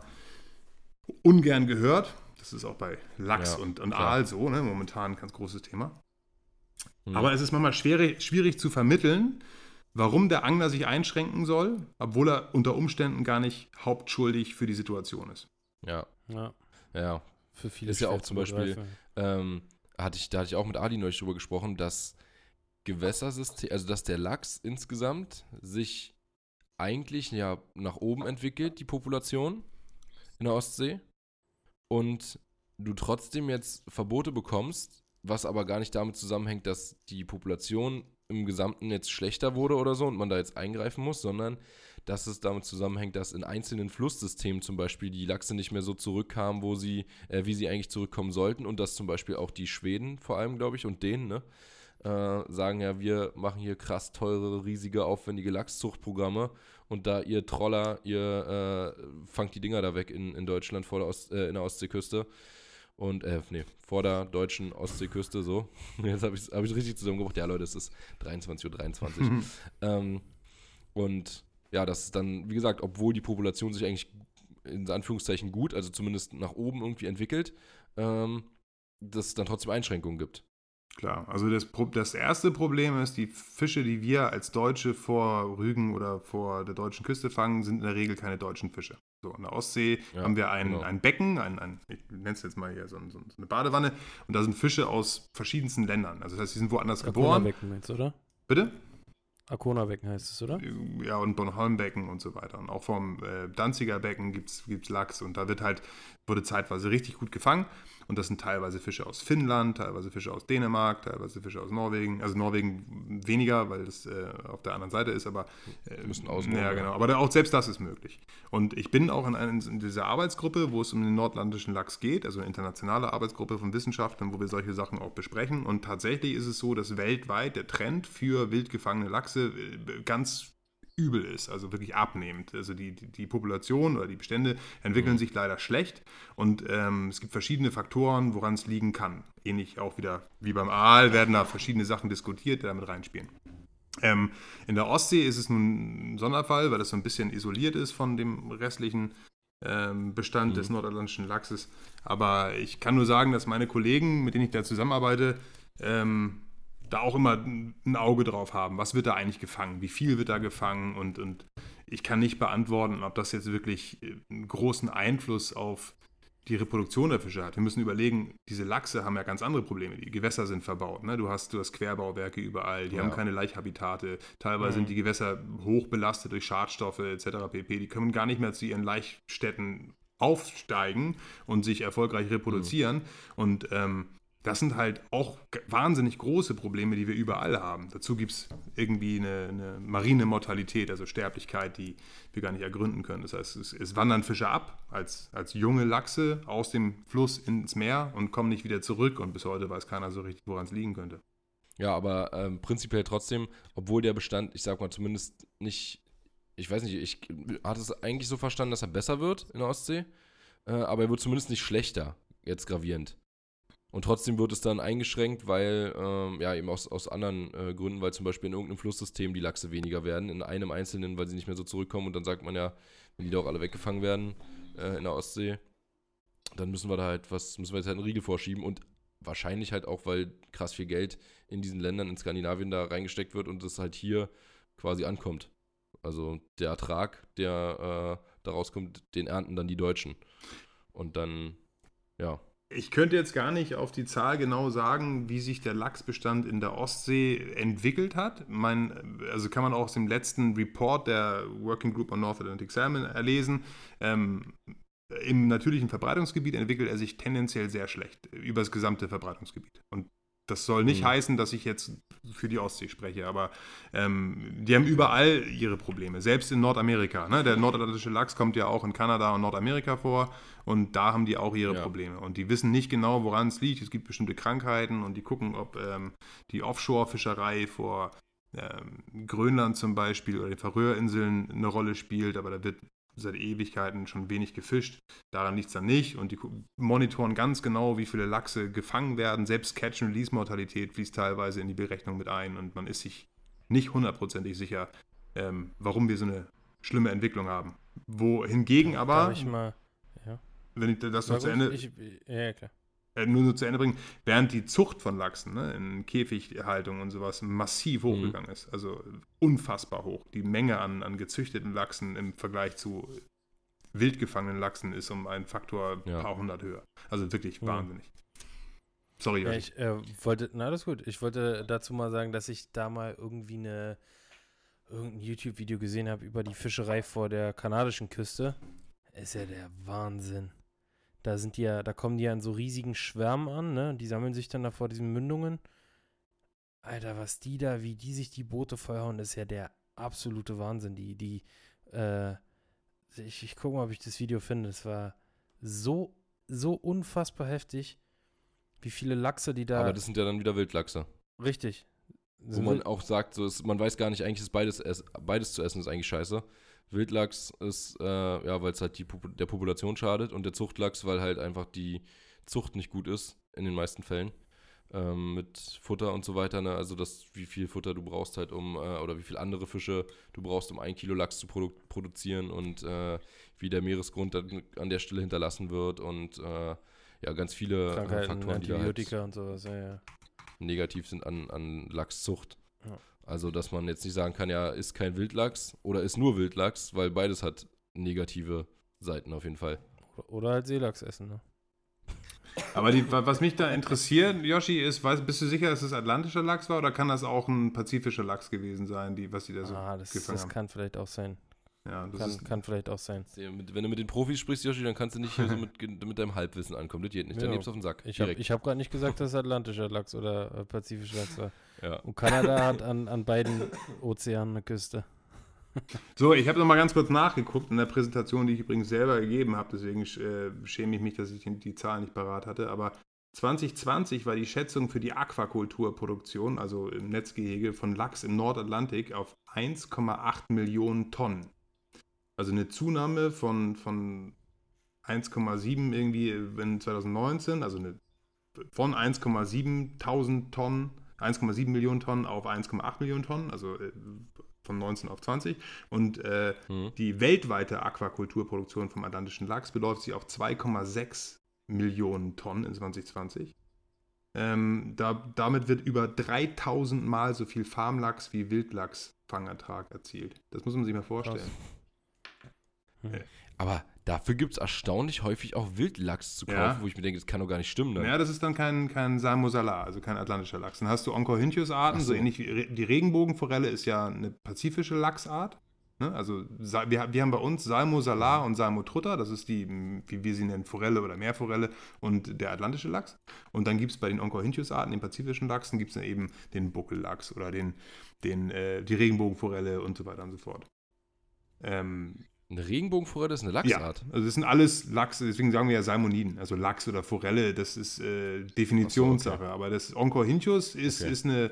ungern gehört. Das ist auch bei Lachs Ja, und, und klar. Aal so, ne? momentan ein ganz großes Thema. Mhm. Aber es ist manchmal schwierig, schwierig zu vermitteln, warum der Angler sich einschränken soll, obwohl er unter Umständen gar nicht hauptschuldig für die Situation ist. Ja, Ja, ja. für viele Ist ja auch zu zum Beispiel-. Ähm, hatte ich, da hatte ich auch mit Adi neulich drüber gesprochen, dass Gewässersystem, also dass der Lachs insgesamt sich eigentlich ja nach oben entwickelt, die Population in der Ostsee. Und du trotzdem jetzt Verbote bekommst, was aber gar nicht damit zusammenhängt, dass die Population im Gesamten jetzt schlechter wurde oder so und man da jetzt eingreifen muss, sondern dass es damit zusammenhängt, dass in einzelnen Flusssystemen zum Beispiel die Lachse nicht mehr so zurückkamen, wo sie, äh, wie sie eigentlich zurückkommen sollten und dass zum Beispiel auch die Schweden vor allem, glaube ich, und denen, ne, äh, sagen ja, wir machen hier krass teure, riesige, aufwendige Lachszuchtprogramme und da ihr Troller, ihr äh, fangt die Dinger da weg in, in Deutschland vor der Ost, äh, in der Ostseeküste. Und, äh, nee, vor der deutschen Ostseeküste, so. Jetzt habe ich es hab richtig zusammengebracht. Ja, Leute, es ist 23.23 Uhr. ähm, und ja, das ist dann, wie gesagt, obwohl die Population sich eigentlich in Anführungszeichen gut, also zumindest nach oben irgendwie entwickelt, ähm, dass es dann trotzdem Einschränkungen gibt. Klar, also das, das erste Problem ist, die Fische, die wir als Deutsche vor Rügen oder vor der deutschen Küste fangen, sind in der Regel keine deutschen Fische. So, in der Ostsee Ja, haben wir ein, genau. ein Becken, ein, ein, ich nenne es jetzt mal hier so, so eine Badewanne, und da sind Fische aus verschiedensten Ländern. Also das heißt, die sind woanders geboren. Arkona-Becken meinst du, oder? Bitte? Arkona-Becken heißt es, oder? Ja, und Bornholmbecken und so weiter. Und auch vom äh, Danziger Becken gibt es Lachs und da wird halt, wurde zeitweise richtig gut gefangen. Und das sind teilweise Fische aus Finnland, teilweise Fische aus Dänemark, teilweise Fische aus Norwegen. Also Norwegen weniger, weil das äh, auf der anderen Seite ist, aber äh, Müssen außen Ja, genau. Aber da, auch selbst das ist möglich. Und ich bin auch in, einer, in dieser Arbeitsgruppe, wo es um den nordlandischen Lachs geht, also eine internationale Arbeitsgruppe von Wissenschaftlern, wo wir solche Sachen auch besprechen. Und tatsächlich ist es so, dass weltweit der Trend für wild gefangene Lachse äh, ganz übel ist, also wirklich abnehmend. Also die, die, die Population oder die Bestände entwickeln sich leider schlecht und ähm, es gibt verschiedene Faktoren, woran es liegen kann. Ähnlich auch wieder wie beim Aal werden da verschiedene Sachen diskutiert, die damit reinspielen. Ähm, in der Ostsee ist es nun ein Sonderfall, weil das so ein bisschen isoliert ist von dem restlichen ähm, Bestand des nordatlantischen Lachses. Aber ich kann nur sagen, dass meine Kollegen, mit denen ich da zusammenarbeite, ähm, da auch immer ein Auge drauf haben. Was wird da eigentlich gefangen? Wie viel wird da gefangen? Und, und ich kann nicht beantworten, ob das jetzt wirklich äh, einen großen Einfluss auf die Reproduktion der Fische hat. Wir müssen überlegen, diese Lachse haben ja ganz andere Probleme. Die Gewässer sind verbaut. Ne? Du, hast, du hast Querbauwerke überall, die Ja. haben keine Laichhabitate. Teilweise Mhm. sind die Gewässer hoch belastet durch Schadstoffe etc. pp. Die können gar nicht mehr zu ihren Laichstätten aufsteigen und sich erfolgreich reproduzieren. Und ähm, das sind halt auch wahnsinnig große Probleme, die wir überall haben. Dazu gibt es irgendwie eine, eine marine Mortalität, also Sterblichkeit, die wir gar nicht ergründen können. Das heißt, es, es wandern Fische ab als, als junge Lachse aus dem Fluss ins Meer und kommen nicht wieder zurück. Und bis heute weiß keiner so richtig, woran es liegen könnte. Ja, aber ähm, prinzipiell trotzdem, obwohl der Bestand, ich sag mal, zumindest nicht, ich weiß nicht, ich hatte es eigentlich so verstanden, dass er besser wird in der Ostsee, äh, aber er wird zumindest nicht schlechter, jetzt gravierend. Und trotzdem wird es dann eingeschränkt, weil, ähm, ja, eben aus, aus anderen äh, Gründen, weil zum Beispiel in irgendeinem Flusssystem die Lachse weniger werden, in einem einzelnen, weil sie nicht mehr so zurückkommen und dann sagt man ja, wenn die doch alle weggefangen werden äh, in der Ostsee, dann müssen wir da halt was, müssen wir jetzt halt einen Riegel vorschieben und wahrscheinlich halt auch, weil krass viel Geld in diesen Ländern in Skandinavien da reingesteckt wird und es halt hier quasi ankommt. Also der Ertrag, der äh, daraus kommt, den ernten dann die Deutschen. Und dann, ja, Ich könnte jetzt gar nicht auf die Zahl genau sagen, wie sich der Lachsbestand in der Ostsee entwickelt hat. Mein, also kann man auch aus dem letzten Report der Working Group on North Atlantic Salmon erlesen. Ähm, Im natürlichen Verbreitungsgebiet entwickelt er sich tendenziell sehr schlecht über das gesamte Verbreitungsgebiet. Und Das soll nicht Mhm. heißen, dass ich jetzt für die Ostsee spreche, aber ähm, die haben überall ihre Probleme, selbst in Nordamerika. Ne? Der nordatlantische Lachs kommt ja auch in Kanada und Nordamerika vor und da haben die auch ihre Ja. Probleme. Und die wissen nicht genau, woran es liegt. Es gibt bestimmte Krankheiten und die gucken, ob ähm, die Offshore-Fischerei vor ähm, Grönland zum Beispiel oder den Färöerinseln eine Rolle spielt, aber da wird seit Ewigkeiten schon wenig gefischt. Daran liegt es dann nicht und die monitoren ganz genau, wie viele Lachse gefangen werden. Selbst Catch-and-Release-Mortalität fließt teilweise in die Berechnung mit ein und man ist sich nicht hundertprozentig sicher, ähm, warum wir so eine schlimme Entwicklung haben. Wohingegen aber, Darf ich mal. Ja. wenn ich das noch zu Ende, ich, ja, klar. Äh, nur, nur zu Ende bringen, während die Zucht von Lachsen ne, in Käfighaltung und sowas massiv Mhm. hochgegangen ist. Also unfassbar hoch. Die Menge an, an gezüchteten Lachsen im Vergleich zu wild gefangenen Lachsen ist um einen Faktor Ja. paar hundert höher. Also wirklich Mhm. wahnsinnig. Sorry, Ja, ich äh, wollte, na alles gut. Ich wollte dazu mal sagen, dass ich da mal irgendwie eine irgendein YouTube-Video gesehen habe über die Fischerei vor der kanadischen Küste. Ist ja der Wahnsinn. Da sind die ja, da kommen die ja in so riesigen Schwärmen an, ne? Die sammeln sich dann da vor diesen Mündungen. Alter, was die da, wie die sich die Boote vollhauen, ist ja der absolute Wahnsinn. Die, die, äh, ich, ich gucke mal, ob ich das Video finde. Es war so, so unfassbar heftig, wie viele Lachse die da. Aber das sind ja dann wieder Wildlachse. Richtig. Wo man auch sagt, so ist, man weiß gar nicht, eigentlich ist beides, beides zu essen ist eigentlich scheiße. Wildlachs ist, äh, ja, weil es halt die, der Population schadet und der Zuchtlachs, weil halt einfach die Zucht nicht gut ist, in den meisten Fällen. Ähm, mit Futter und so weiter, ne? also das, wie viel Futter du brauchst halt um, äh, oder wie viel andere Fische du brauchst, um ein Kilo Lachs zu produ produzieren und äh, wie der Meeresgrund dann an der Stelle hinterlassen wird und äh, ja, ganz viele äh, Faktoren, die da halt Antibiotika und sowas, ja, ja. negativ sind an, an Lachszucht. Ja. Also, dass man jetzt nicht sagen kann, ja, ist kein Wildlachs oder ist nur Wildlachs, weil beides hat negative Seiten auf jeden Fall. Oder- halt Seelachs essen, ne? Aber die, wa- was mich da interessiert, Yoshi, ist, weißt, bist du sicher, dass es atlantischer Lachs war oder kann das auch ein pazifischer Lachs gewesen sein, die, was die da so ah, das, gefangen das haben? kann vielleicht auch sein. Ja, das Kann, ist, kann vielleicht auch sein. Wenn du mit den Profis sprichst, Joshi, dann kannst du nicht hier so mit, mit deinem Halbwissen ankommen. Das geht nicht. Dann Ja. nimmst du auf den Sack. Ich habe hab gerade nicht gesagt, dass es atlantischer Lachs oder äh, pazifischer Lachs war. Ja. Und Kanada hat an, an beiden Ozeanen eine Küste. So, ich habe noch mal ganz kurz nachgeguckt in der Präsentation, die ich übrigens selber gegeben habe. Deswegen äh, schäme ich mich, dass ich die, die Zahlen nicht parat hatte. Aber 2020 war die Schätzung für die Aquakulturproduktion, also im Netzgehege von Lachs im Nordatlantik, auf 1,8 Millionen Tonnen. Also eine Zunahme von, von 1,7 irgendwie in 2019, also eine, von 1,7 tausend Tonnen, 1,7 Millionen Tonnen auf 1,8 Millionen Tonnen, also äh, von 19 auf 20. Und äh, Mhm. die weltweite Aquakulturproduktion vom atlantischen Lachs beläuft sich auf 2,6 Millionen Tonnen in 2020. Ähm, da, damit wird über 3000 Mal so viel Farmlachs wie Wildlachsfangertrag erzielt. Das muss man sich mal vorstellen. Aber dafür gibt es erstaunlich häufig auch Wildlachs zu kaufen, Ja. wo ich mir denke, das kann doch gar nicht stimmen. Ne? Ja, das ist dann kein, kein Salmosalar, also kein atlantischer Lachs. Dann hast du Oncorhynchus-Arten, so. so. ähnlich wie Re- die Regenbogenforelle ist ja eine pazifische Lachsart. Ne? Also wir, wir haben bei uns Salmosalar und Salmotrutta, das ist die, wie wir sie nennen, Forelle oder Meerforelle und der atlantische Lachs. Und dann gibt es bei den Oncorhynchus-Arten, den pazifischen Lachsen, gibt es dann eben den Buckellachs oder den, den, äh, die Regenbogenforelle und so weiter und so fort. Ähm, Eine Regenbogenforelle ist eine ja, Lachsart. also das sind alles Lachse, deswegen sagen wir ja Salmoniden. Also Lachs oder Forelle, das ist äh, Definitionssache. Ach so, Aber das Oncorhynchus ist, Okay. ist eine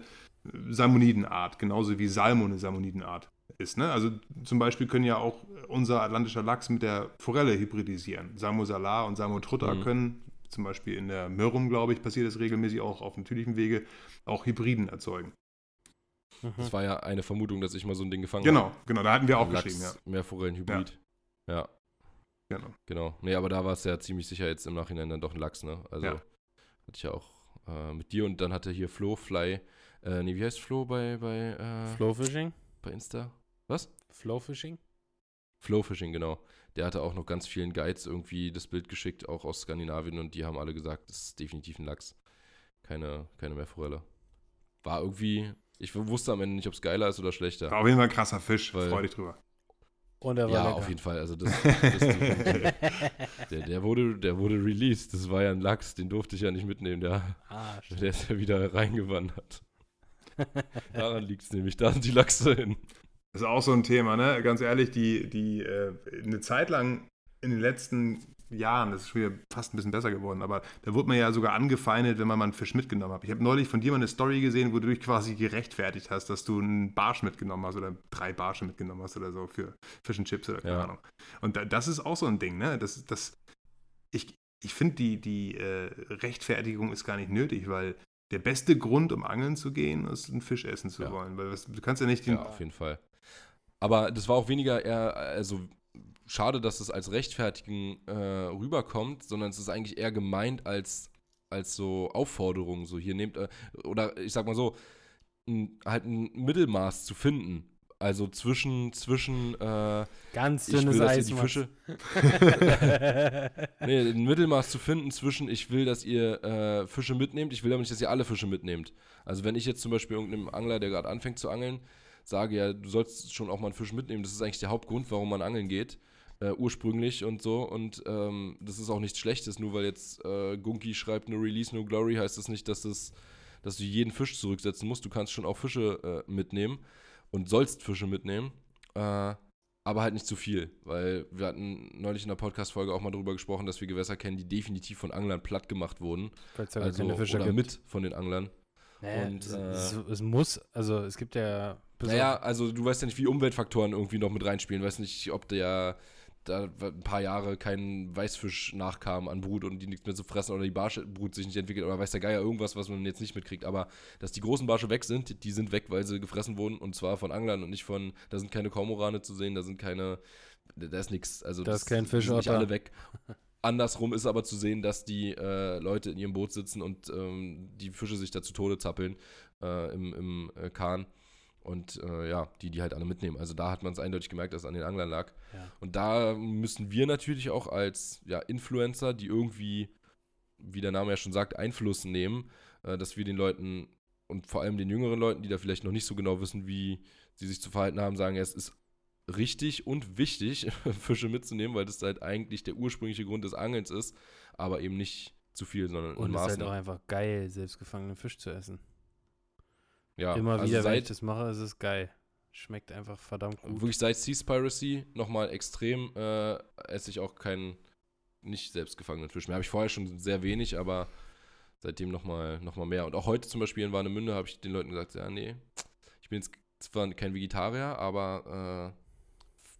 Salmonidenart, genauso wie Salmo eine Salmonidenart ist. Ne? Also zum Beispiel können ja auch unser atlantischer Lachs mit der Forelle hybridisieren. Salmo salar und Salmo trutta Mhm. können, zum Beispiel in der Mörrum, glaube ich, passiert das regelmäßig auch auf natürlichem Wege, auch Hybriden erzeugen. Mhm. Das war ja eine Vermutung, dass ich mal so ein Ding gefangen Genau, genau, da hatten wir auch Lachs, geschrieben, ja. Meerforellenhybrid. Ja. Genau. Genau. Nee, aber da war es ja ziemlich sicher jetzt im Nachhinein dann doch ein Lachs, ne? Also Ja. hatte ich ja auch äh, mit dir und dann hatte hier Flo Fly. Äh, nee, wie heißt Flo bei, bei, äh, Flowfishing? bei Insta? Was? Flowfishing? Flowfishing, genau. Der hatte auch noch ganz vielen Guides irgendwie das Bild geschickt, auch aus Skandinavien und die haben alle gesagt, das ist definitiv ein Lachs. Keine, keine Meerforelle. War irgendwie, ich wusste am Ende nicht, ob es geiler ist oder schlechter. War auf jeden Fall ein krasser Fisch, Weil- freu dich drüber. Und er war Ja, lecker. auf jeden Fall. Also das, das der, der, wurde, der wurde released. Das war ja ein Lachs, den durfte ich ja nicht mitnehmen. Der, Ah, der ist ja wieder reingewandert. Daran liegt es nämlich. Da sind die Lachse hin. Das ist auch so ein Thema, ne? Ganz ehrlich, die, die äh, eine Zeit lang in den letzten Jahren, das ist schon wieder fast ein bisschen besser geworden, aber da wurde man ja sogar angefeindet, wenn man mal einen Fisch mitgenommen hat. Ich habe neulich von dir mal eine Story gesehen, wo du dich quasi gerechtfertigt hast, dass du einen Barsch mitgenommen hast oder drei Barsche mitgenommen hast oder so für Fish and Chips oder keine Ja. Ahnung. Und da, das ist auch so ein Ding, ne? Das, das, ich ich finde, die, die äh, Rechtfertigung ist gar nicht nötig, weil der beste Grund, um angeln zu gehen, ist, einen Fisch essen zu Ja. wollen. Weil was, du kannst ja nicht den, Ja, auf jeden Fall. Aber das war auch weniger eher, also schade, dass es als Rechtfertigen äh, rüberkommt, sondern es ist eigentlich eher gemeint als, als so Aufforderung. So hier nehmt, äh, oder ich sag mal so, ein, halt ein Mittelmaß zu finden. Also zwischen, zwischen, äh, Ganz ich will, dünnes dass ihr die. Fische, nee, ein Mittelmaß zu finden zwischen, ich will, dass ihr äh, Fische mitnehmt, ich will aber nicht, dass ihr alle Fische mitnehmt. Also wenn ich jetzt zum Beispiel irgendeinem Angler, der gerade anfängt zu angeln, sage, ja, du sollst schon auch mal einen Fisch mitnehmen, das ist eigentlich der Hauptgrund, warum man angeln geht, äh, ursprünglich und so. Und ähm, das ist auch nichts Schlechtes, nur weil jetzt äh, Gunki schreibt, no Release, no Glory, heißt das nicht, dass, das, dass du jeden Fisch zurücksetzen musst. Du kannst schon auch Fische äh, mitnehmen und sollst Fische mitnehmen. Äh, aber halt nicht zu viel, weil wir hatten neulich in der Podcast-Folge auch mal darüber gesprochen, dass wir Gewässer kennen, die definitiv von Anglern platt gemacht wurden. Gar Also, keine Fische oder gibt. mit von den Anglern. Naja, und, es, äh, es, muss, also es gibt ja. Naja, also du weißt ja nicht, wie Umweltfaktoren irgendwie noch mit reinspielen. Weißt nicht, ob der da ein paar Jahre kein Weißfisch nachkam an Brut und die nichts mehr zu fressen oder die Barschbrut sich nicht entwickelt oder weiß der Geier irgendwas, was man jetzt nicht mitkriegt. Aber dass die großen Barsche weg sind, die sind weg, weil sie gefressen wurden und zwar von Anglern und nicht von, da sind keine Kormorane zu sehen, da sind keine, da ist nichts. Also Da das, ist kein die sind nicht alle weg. Andersrum ist aber zu sehen, dass die äh, Leute in ihrem Boot sitzen und ähm, die Fische sich da zu Tode zappeln äh, im, im äh, Kahn. Und äh, ja, die, die halt alle mitnehmen. Also da hat man es eindeutig gemerkt, dass es an den Anglern lag. Ja. Und da müssen wir natürlich auch als ja, Influencer, die irgendwie, wie der Name ja schon sagt, Einfluss nehmen, äh, dass wir den Leuten und vor allem den jüngeren Leuten, die da vielleicht noch nicht so genau wissen, wie sie sich zu verhalten haben, sagen, ja, es ist richtig und wichtig, Fische mitzunehmen, weil das halt eigentlich der ursprüngliche Grund des Angelns ist, aber eben nicht zu viel, sondern in Und es ist Maßen. halt auch einfach geil, selbstgefangenen Fisch zu essen. Ja, Immer also wieder, wenn ich seit, das mache, ist es geil. Schmeckt einfach verdammt gut. wirklich seit Seaspiracy nochmal extrem äh, esse ich auch keinen nicht selbstgefangenen Fisch mehr. Habe ich vorher schon sehr wenig, aber seitdem nochmal noch mal mehr. Und auch heute zum Beispiel in Warnemünde habe ich den Leuten gesagt, ja, nee, ich bin jetzt zwar kein Vegetarier, aber äh,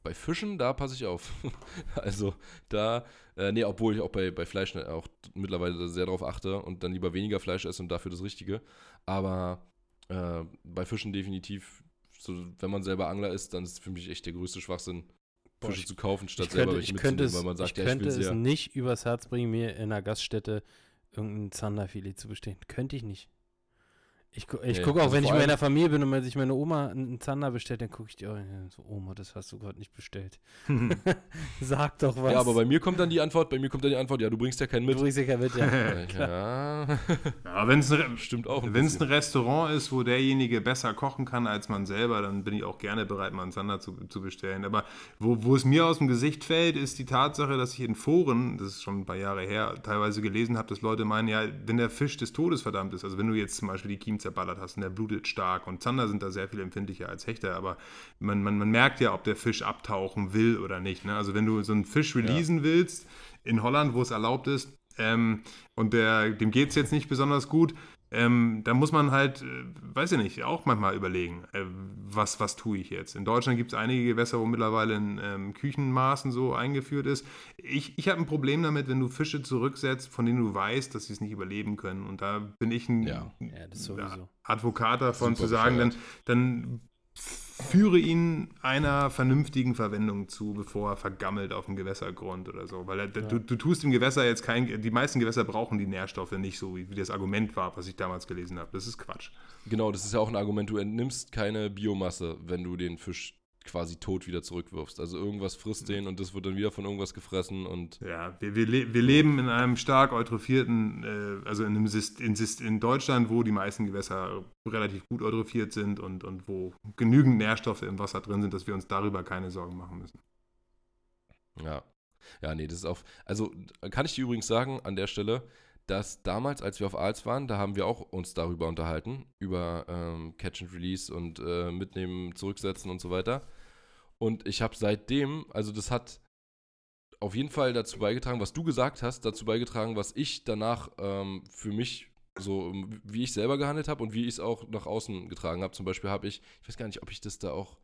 bei Fischen, da passe ich auf. also da, äh, nee, obwohl ich auch bei, bei Fleisch ne- auch mittlerweile sehr darauf achte und dann lieber weniger Fleisch esse und dafür das Richtige. Aber äh, bei Fischen definitiv, so, wenn man selber Angler ist, dann ist es für mich echt der größte Schwachsinn, Boah, Fische ich- zu kaufen, statt ich selber könnte, welche ich könnte mitzunehmen, es, weil man sagt, ich ja, ich könnte will es sehr. nicht übers Herz bringen, mir in einer Gaststätte irgendein Zanderfilet zu bestellen. Könnte ich nicht. Ich, gu- ich Nee, gucke auch, also wenn ich in der Familie bin und wenn sich meine Oma einen Zander bestellt, dann gucke ich die auch so, Oma, das hast du gerade nicht bestellt. Sag doch was. Ja, aber bei mir kommt dann die Antwort, bei mir kommt dann die Antwort, ja, du bringst ja keinen du mit. bringst ja kein mit, ja. Ja, Ja, wenn es ein, stimmt auch. ein Wenn es ein bisschen. Restaurant ist, wo derjenige besser kochen kann als man selber, dann bin ich auch gerne bereit, mal einen Sander zu, zu bestellen. Aber wo, wo es mir aus dem Gesicht fällt, ist die Tatsache, dass ich in Foren, das ist schon ein paar Jahre her, teilweise gelesen habe, dass Leute meinen, ja, wenn der Fisch des Todes verdammt ist, also wenn du jetzt zum Beispiel die Kiem zerballert hast und der blutet stark und Zander sind da sehr viel empfindlicher als Hechter, aber man, man, man merkt ja, ob der Fisch abtauchen will oder nicht. Ne? Also wenn du so einen Fisch releasen willst, in Holland, wo es erlaubt ist, ähm, und der, dem geht es jetzt nicht besonders gut, ähm, da muss man halt, äh, weiß ich nicht, auch manchmal überlegen, äh, was, was tue ich jetzt. In Deutschland gibt es einige Gewässer, wo mittlerweile in ähm, Küchenmaßen so eingeführt ist. Ich, ich habe ein Problem damit, wenn du Fische zurücksetzt, von denen du weißt, dass sie es nicht überleben können. Und da bin ich ein Ja. Ja, das sowieso. Advokat davon Super zu sagen, dann, dann führe ihn einer vernünftigen Verwendung zu, bevor er vergammelt auf dem Gewässergrund oder so. Weil er, du, du tust dem Gewässer jetzt kein, die meisten Gewässer brauchen die Nährstoffe nicht so, wie, wie das Argument war, was ich damals gelesen habe. Das ist Quatsch. Genau, das ist ja auch ein Argument, du entnimmst keine Biomasse, wenn du den Fisch quasi tot wieder zurückwirfst. Also irgendwas frisst den und das wird dann wieder von irgendwas gefressen und Ja, wir, wir, le wir leben in einem stark eutrophierten, äh, also in, einem Syst in, Syst in Deutschland, wo die meisten Gewässer relativ gut eutrophiert sind und, und wo genügend Nährstoffe im Wasser drin sind, dass wir uns darüber keine Sorgen machen müssen. Ja. Ja, nee, das ist auf. Also kann ich dir übrigens sagen an der Stelle, dass damals, als wir auf Aals waren, da haben wir auch uns darüber unterhalten, über ähm, Catch and Release und äh, mitnehmen, zurücksetzen und so weiter. Und ich habe seitdem, also das hat auf jeden Fall dazu beigetragen, was du gesagt hast, dazu beigetragen, was ich danach ähm, für mich so, wie ich selber gehandelt habe und wie ich es auch nach außen getragen habe. Zum Beispiel habe ich, ich weiß gar nicht, ob ich das da auch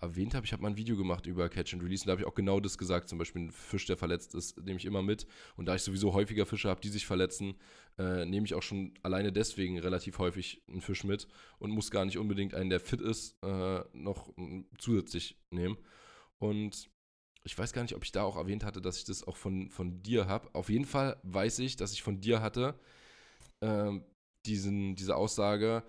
erwähnt habe, ich habe mal ein Video gemacht über Catch and Release und da habe ich auch genau das gesagt. Zum Beispiel ein Fisch, der verletzt ist, nehme ich immer mit. Und da ich sowieso häufiger Fische habe, die sich verletzen, äh, nehme ich auch schon alleine deswegen relativ häufig einen Fisch mit und muss gar nicht unbedingt einen, der fit ist, äh, noch zusätzlich nehmen. Und ich weiß gar nicht, ob ich da auch erwähnt hatte, dass ich das auch von, von dir habe. Auf jeden Fall weiß ich, dass ich von dir hatte, äh, diesen, diese Aussage,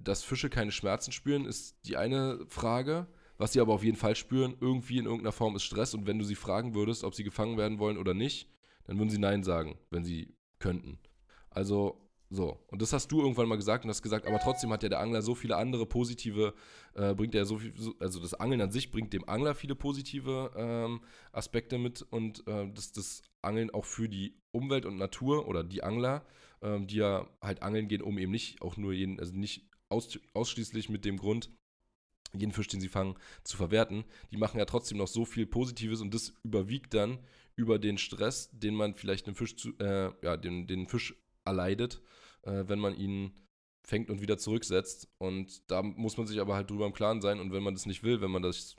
dass Fische keine Schmerzen spüren, ist die eine Frage. Was sie aber auf jeden Fall spüren, irgendwie in irgendeiner Form ist Stress. Und wenn du sie fragen würdest, ob sie gefangen werden wollen oder nicht, dann würden sie Nein sagen, wenn sie könnten. Also, so. Und das hast du irgendwann mal gesagt und hast gesagt, aber trotzdem hat ja der Angler so viele andere positive, äh, bringt er so viel, also das Angeln an sich bringt dem Angler viele positive ähm, Aspekte mit und äh, das, das Angeln auch für die Umwelt und Natur oder die Angler, ähm, die ja halt angeln gehen, um eben nicht auch nur jeden, also nicht aus, ausschließlich mit dem Grund, jeden Fisch, den sie fangen, zu verwerten. Die machen ja trotzdem noch so viel Positives und das überwiegt dann über den Stress, den man vielleicht einem Fisch zu, äh, ja, den, den Fisch erleidet, äh, wenn man ihn fängt und wieder zurücksetzt. Und da muss man sich aber halt drüber im Klaren sein. Und wenn man das nicht will, wenn man das,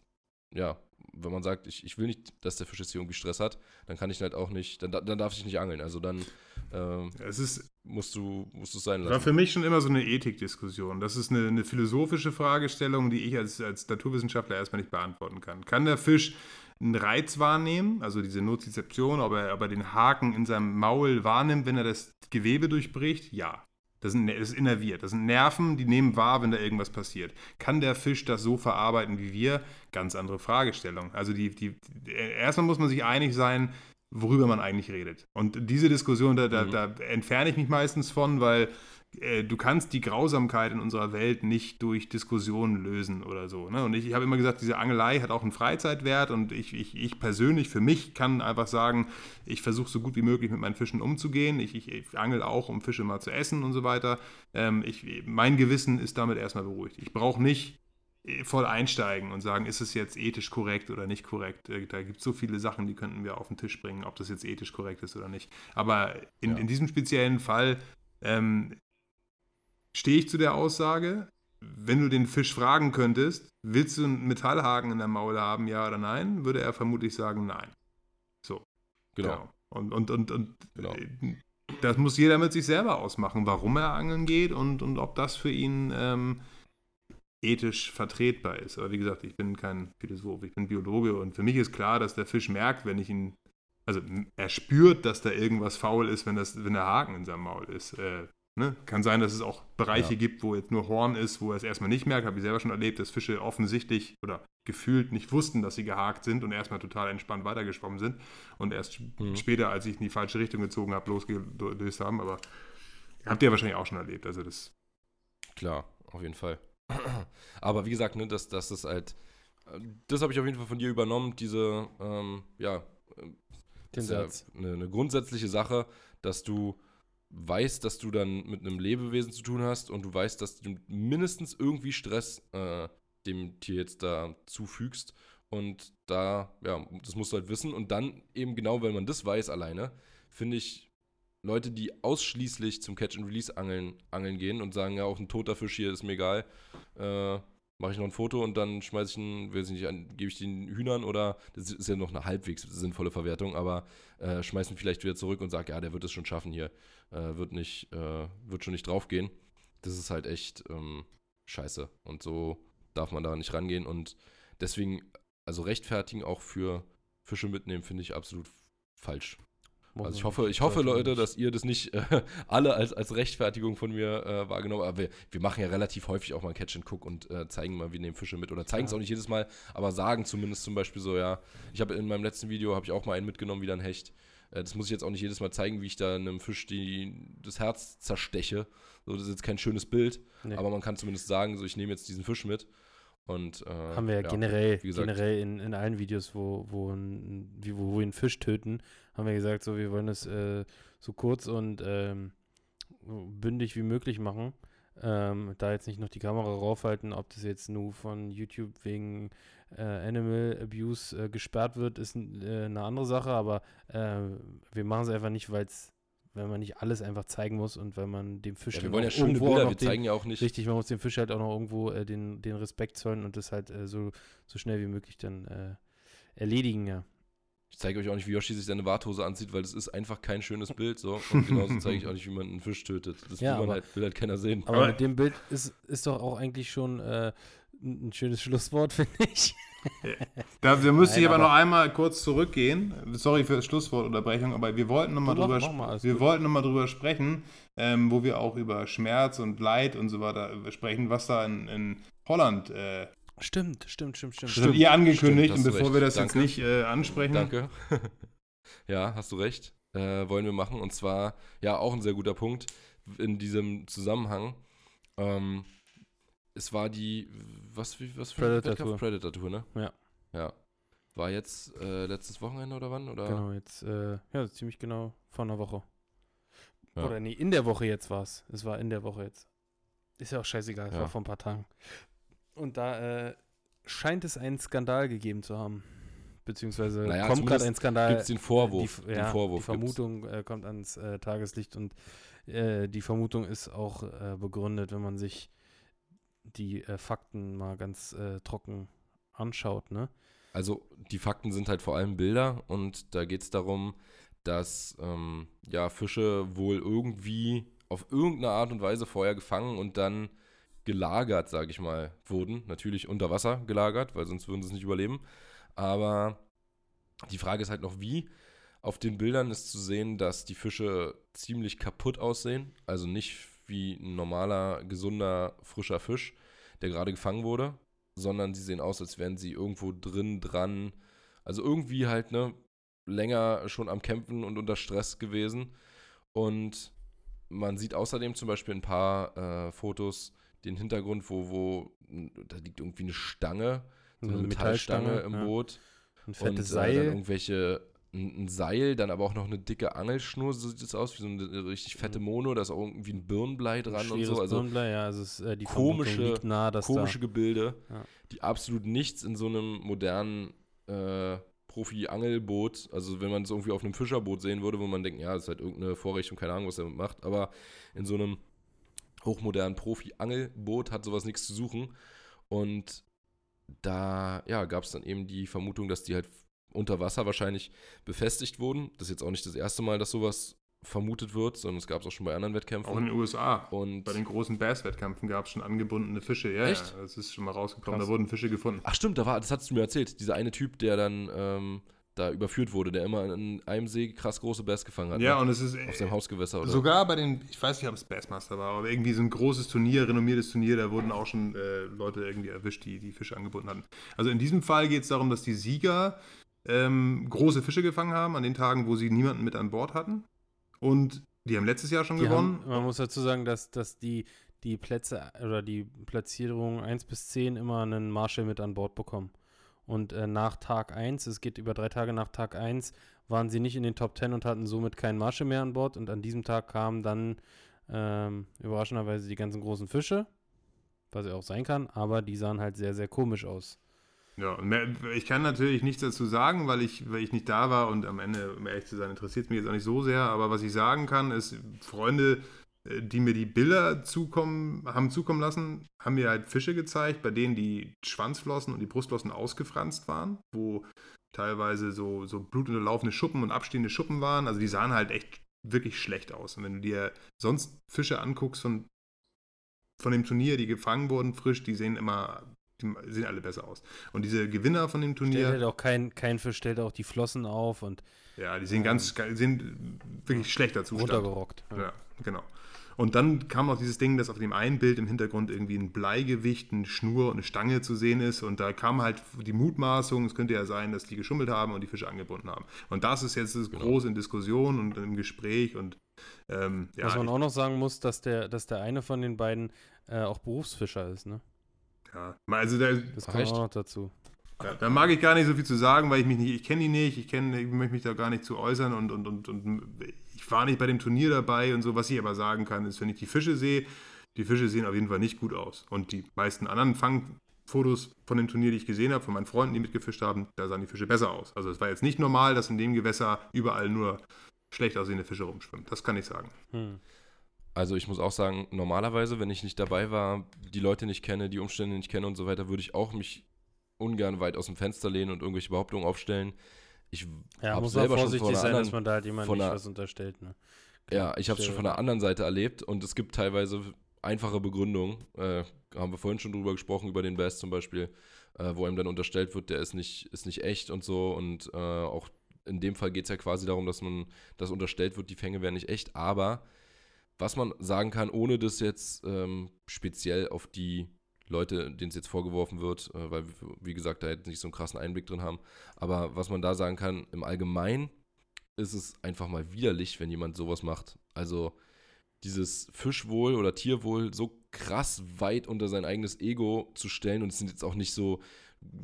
ja, wenn man sagt, ich, ich will nicht, dass der Fisch jetzt hier irgendwie Stress hat, dann kann ich halt auch nicht, dann, dann darf ich nicht angeln. Also dann äh, es ist, musst du musst es sein lassen. war für mich schon immer so eine Ethikdiskussion. Das ist eine, eine philosophische Fragestellung, die ich als, als Naturwissenschaftler erstmal nicht beantworten kann. Kann der Fisch einen Reiz wahrnehmen, also diese Nozizeption, ob er, ob er den Haken in seinem Maul wahrnimmt, wenn er das Gewebe durchbricht? Ja. Das, sind, das ist innerviert. Das sind Nerven, die nehmen wahr, wenn da irgendwas passiert. Kann der Fisch das so verarbeiten wie wir? Ganz andere Fragestellung. Also die, die, erstmal muss man sich einig sein, worüber man eigentlich redet. Und diese Diskussion, da, da, mhm. da entferne ich mich meistens von, weil äh, du kannst die Grausamkeit in unserer Welt nicht durch Diskussionen lösen oder so. Ne? Und ich, ich habe immer gesagt, diese Angelei hat auch einen Freizeitwert und ich, ich, ich persönlich für mich kann einfach sagen, ich versuche so gut wie möglich mit meinen Fischen umzugehen. Ich, ich, ich angel auch, um Fische mal zu essen und so weiter. Ähm, ich, mein Gewissen ist damit erstmal beruhigt. Ich brauche nicht voll einsteigen und sagen, ist es jetzt ethisch korrekt oder nicht korrekt. Äh, da gibt es so viele Sachen, die könnten wir auf den Tisch bringen, ob das jetzt ethisch korrekt ist oder nicht. Aber in, ja. in diesem speziellen Fall ähm, stehe ich zu der Aussage, wenn du den Fisch fragen könntest, willst du einen Metallhaken in der Maul haben, ja oder nein, würde er vermutlich sagen, nein. So. Genau. genau. Und, und, und, und genau. Äh, das muss jeder mit sich selber ausmachen, warum er angeln geht und, und ob das für ihn ähm, ethisch vertretbar ist. Aber wie gesagt, ich bin kein Philosoph, ich bin Biologe und für mich ist klar, dass der Fisch merkt, wenn ich ihn, also er spürt, dass da irgendwas faul ist, wenn, das, wenn der Haken in seinem Maul ist. Äh, Ne? Kann sein, dass es auch Bereiche ja. gibt, wo jetzt nur Horn ist, wo er es erstmal nicht merkt. Habe ich selber schon erlebt, dass Fische offensichtlich oder gefühlt nicht wussten, dass sie gehakt sind und erstmal total entspannt weitergeschwommen sind und erst mhm. später, als ich in die falsche Richtung gezogen habe, losgelöst haben. Aber habt ihr wahrscheinlich auch schon erlebt. Also das. Klar, auf jeden Fall. Aber wie gesagt, ne, dass das ist halt. Das habe ich auf jeden Fall von dir übernommen, diese, ähm, ja, Den Satz. Ja eine, eine grundsätzliche Sache, dass du weißt, dass du dann mit einem Lebewesen zu tun hast und du weißt, dass du mindestens irgendwie Stress äh, dem Tier jetzt da zufügst. Und da, ja, das musst du halt wissen. Und dann eben genau, wenn man das weiß alleine, finde ich Leute, die ausschließlich zum Catch-and-Release-Angeln angeln gehen und sagen, ja, auch ein toter Fisch hier ist mir egal, äh, mache ich noch ein Foto und dann schmeiße ich ihn, weiß ich nicht, gebe ich den Hühnern oder, das ist ja noch eine halbwegs sinnvolle Verwertung, aber äh, schmeißen vielleicht wieder zurück und sage, ja, der wird es schon schaffen hier, äh, wird nicht, äh, wird schon nicht draufgehen. Das ist halt echt ähm, scheiße und so darf man da nicht rangehen und deswegen, also rechtfertigen auch für Fische mitnehmen, finde ich absolut falsch. Also ich hoffe, ich hoffe, Leute, dass ihr das nicht äh, alle als, als Rechtfertigung von mir äh, wahrgenommen habt. Aber wir, wir, machen ja relativ häufig auch mal Catch and Cook und äh, zeigen mal, wir nehmen Fische mit. Oder zeigen es ja. auch nicht jedes Mal, aber sagen zumindest zum Beispiel so, ja, ich habe in meinem letzten Video, habe ich auch mal einen mitgenommen, wieder ein Hecht. Äh, das muss ich jetzt auch nicht jedes Mal zeigen, wie ich da einem Fisch die, das Herz zersteche. So, das ist jetzt kein schönes Bild, nee. aber man kann zumindest sagen, so, ich nehme jetzt diesen Fisch mit. Und, äh, Haben wir ja, generell, wie gesagt- generell in, in allen Videos, wo, wo, ein, wo wir einen Fisch töten, haben wir gesagt, so wir wollen es äh, so kurz und ähm, bündig wie möglich machen. Ähm, da jetzt nicht noch die Kamera raufhalten, ob das jetzt nur von YouTube wegen äh, Animal Abuse äh, gesperrt wird, ist äh, eine andere Sache, aber äh, wir machen es einfach nicht, weil es, weil man nicht alles einfach zeigen muss und weil man dem Fisch Ja, dann wir wollen ja auch schöne Bilder, wir den, zeigen ja auch nicht. Richtig, man muss dem Fisch halt auch noch irgendwo äh, den, den Respekt zollen und das halt äh, so, so schnell wie möglich dann äh, erledigen, ja. Ich zeige euch auch nicht, wie Yoshi sich seine Warthose anzieht, weil das ist einfach kein schönes Bild. So. Und genauso zeige ich auch nicht, wie man einen Fisch tötet. Das Ja, will, man aber- halt, will halt keiner sehen. Aber mit dem Bild ist, ist doch auch eigentlich schon äh, ein ein schönes Schlusswort, finde ich. Da, wir müssen Nein, aber, aber- noch einmal kurz zurückgehen. Sorry für die Schlusswortunterbrechung, aber wir wollten noch mal Du mach- drüber, mal, alles wir gut. wollten noch mal drüber sprechen, ähm, wo wir auch über Schmerz und Leid und so weiter sprechen, was da in, in Holland äh, Stimmt, stimmt, stimmt, stimmt. das habt ihr angekündigt. Stimmt, und bevor recht. wir das Danke. jetzt nicht äh, ansprechen, Danke. ja, hast du recht. Äh, wollen wir machen. Und zwar, ja, auch ein sehr guter Punkt in diesem Zusammenhang. Ähm, es war die, was, wie, was für Predator? Tour. Predator Tour, ne? Ja. Ja. War jetzt äh, letztes Wochenende oder wann? Oder? Genau, jetzt, äh, ja, ziemlich genau vor einer Woche. Ja. Oder nee, in der Woche jetzt war es. Es war in der Woche jetzt. Ist ja auch scheißegal, es Ja. war vor ein paar Tagen. Und da äh, scheint es einen Skandal gegeben zu haben. Beziehungsweise Naja, kommt gerade ein Skandal. Gibt es den Vorwurf? die, den ja, Vorwurf die. Vermutung äh, kommt ans äh, Tageslicht und äh, die Vermutung ist auch äh, begründet, wenn man sich die äh, Fakten mal ganz äh, trocken anschaut, ne? Also die Fakten sind halt vor allem Bilder und da geht es darum, dass ähm, ja, Fische wohl irgendwie auf irgendeine Art und Weise vorher gefangen und dann gelagert, sage ich mal, wurden. Natürlich unter Wasser gelagert, weil sonst würden sie es nicht überleben. Aber die Frage ist halt noch, wie. Auf den Bildern ist zu sehen, dass die Fische ziemlich kaputt aussehen. Also nicht wie ein normaler, gesunder, frischer Fisch, der gerade gefangen wurde, sondern sie sehen aus, als wären sie irgendwo drin, dran. Also irgendwie halt, ne, länger schon am Kämpfen und unter Stress gewesen. Und man sieht außerdem zum Beispiel ein paar äh, Fotos, den Hintergrund, wo, wo, da liegt irgendwie eine Stange, so eine Metallstange im ja. Boot. Ein fettes und, Äh, dann Seil. irgendwelche, ein, ein Seil, dann aber auch noch eine dicke Angelschnur, so sieht es aus, wie so eine richtig fette Mono, da ist auch irgendwie ein Birnenblei ein dran und so. Also Birnenblei, ja, also es, äh, die komische- dass komische Gebilde, Ja. die absolut nichts in so einem modernen äh, Profi-Angelboot, also wenn man es irgendwie auf einem Fischerboot sehen würde, wo man denkt, ja, das ist halt irgendeine Vorrichtung, keine Ahnung, was er damit macht, aber in so einem hochmodernen Profi-Angelboot hat sowas nichts zu suchen. Und da, ja, gab es dann eben die Vermutung, dass die halt unter Wasser wahrscheinlich befestigt wurden. Das ist jetzt auch nicht das erste Mal, dass sowas vermutet wird, sondern es gab es auch schon bei anderen Wettkämpfen. auch in den USA. und Bei den großen Bass-Wettkämpfen gab es schon angebundene Fische. Ja, Echt? ja, das ist schon mal rausgekommen. Krass. Da wurden Fische gefunden. Ach stimmt, da war, das hattest du mir erzählt. Dieser eine Typ, der dann ähm, da überführt wurde, der immer in einem See krass große Bass gefangen hat. Ja, ne? und es ist Auf seinem Hausgewässer oder sogar bei den, ich weiß nicht, ob es Bassmaster war, aber irgendwie so ein großes Turnier, renommiertes Turnier, da wurden auch schon äh, Leute irgendwie erwischt, die die Fische angebunden hatten. Also in diesem Fall geht es darum, dass die Sieger ähm, große Fische gefangen haben an den Tagen, wo sie niemanden mit an Bord hatten. Und die haben letztes Jahr schon die gewonnen. haben, man muss dazu sagen, dass, dass die, die Plätze oder die Platzierung 1 bis 10 immer einen Marshall mit an Bord bekommen. Und äh, nach Tag 1, es geht über drei Tage nach Tag 1, waren sie nicht in den Top 10 und hatten somit keinen Marshall mehr an Bord. Und an diesem Tag kamen dann ähm, überraschenderweise die ganzen großen Fische, was ja auch sein kann, aber die sahen halt sehr, sehr komisch aus. Ja, ich kann natürlich nichts dazu sagen, weil ich, weil ich nicht da war und am Ende, um ehrlich zu sein, interessiert es mich jetzt auch nicht so sehr. Aber was ich sagen kann, ist, Freunde, äh, die mir die Bilder zukommen, haben zukommen lassen, haben mir halt Fische gezeigt, bei denen die Schwanzflossen und die Brustflossen ausgefranst waren, wo teilweise so, so blutunterlaufende Schuppen und abstehende Schuppen waren. Also die sahen halt echt wirklich schlecht aus. Und wenn du dir sonst Fische anguckst von, von dem Turnier, die gefangen wurden, frisch, die sehen immer, die sehen alle besser aus. Und diese Gewinner von dem Stellt Turnier, halt auch kein, kein Fisch, stellt auch die Flossen auf und ja, die sehen ganz, sehen wirklich schlechter Zustand. runtergerockt. Ja, genau. Und dann kam noch dieses Ding, dass auf dem einen Bild im Hintergrund irgendwie ein Bleigewicht, eine Schnur und eine Stange zu sehen ist. Und da kam halt die Mutmaßung, es könnte ja sein, dass die geschummelt haben und die Fische angebunden haben. Und das ist jetzt das Genau. groß in Diskussion und im Gespräch. Und ähm, ja, Was man auch noch sagen muss, dass der, dass der eine von den beiden äh, auch Berufsfischer ist, ne? Ja, also da, Das kommt auch noch dazu. da mag ich gar nicht so viel zu sagen, weil ich mich nicht, ich kenne die nicht, ich kenne, ich möchte mich da gar nicht zu äußern und, und, und, und ich war nicht bei dem Turnier dabei und so. Was ich aber sagen kann, ist, wenn ich die Fische sehe, die Fische sehen auf jeden Fall nicht gut aus. Und die meisten anderen Fangfotos von dem Turnier, die ich gesehen habe, von meinen Freunden, die mitgefischt haben, da sahen die Fische besser aus. Also es war jetzt nicht normal, dass in dem Gewässer überall nur schlecht aussehende Fische rumschwimmen. Das kann ich sagen. Hm. Also ich muss auch sagen, normalerweise, wenn ich nicht dabei war, die Leute nicht kenne, die Umstände nicht kenne und so weiter, würde ich auch mich ungern weit aus dem Fenster lehnen und irgendwelche Behauptungen aufstellen. Ich Ja, muss selber schon vorsichtig von einer sein, dass man da halt jemandem von nicht was unterstellt. Ne? ja, ich habe es schon von der anderen Seite erlebt und es gibt teilweise einfache Begründungen. Äh, haben wir vorhin schon drüber gesprochen, über den Bass zum Beispiel, äh, wo einem dann unterstellt wird, der ist nicht, ist nicht echt und so. Und äh, auch in dem Fall geht es ja quasi darum, dass man das unterstellt wird, die Fänge wären nicht echt. Aber was man sagen kann, ohne das jetzt ähm, speziell auf die Leute, denen es jetzt vorgeworfen wird, äh, weil, wir, wie gesagt, da jetzt nicht so einen krassen Einblick drin haben. Aber was man da sagen kann, im Allgemeinen ist es einfach mal widerlich, wenn jemand sowas macht. Also dieses Fischwohl oder Tierwohl so krass weit unter sein eigenes Ego zu stellen und es sind jetzt auch nicht so,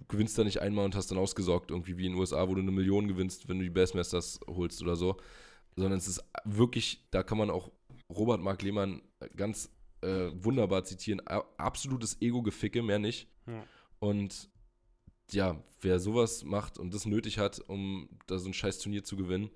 gewinnst da nicht einmal und hast dann ausgesorgt, irgendwie wie in den USA, wo du eine Million gewinnst, wenn du die Bassmasters holst oder so, sondern es ist wirklich, da kann man auch Robert Mark Lehmann ganz äh, wunderbar zitieren, absolutes Ego-Geficke, mehr nicht. Ja. Und ja, wer sowas macht und das nötig hat, um da so ein scheiß Turnier zu gewinnen,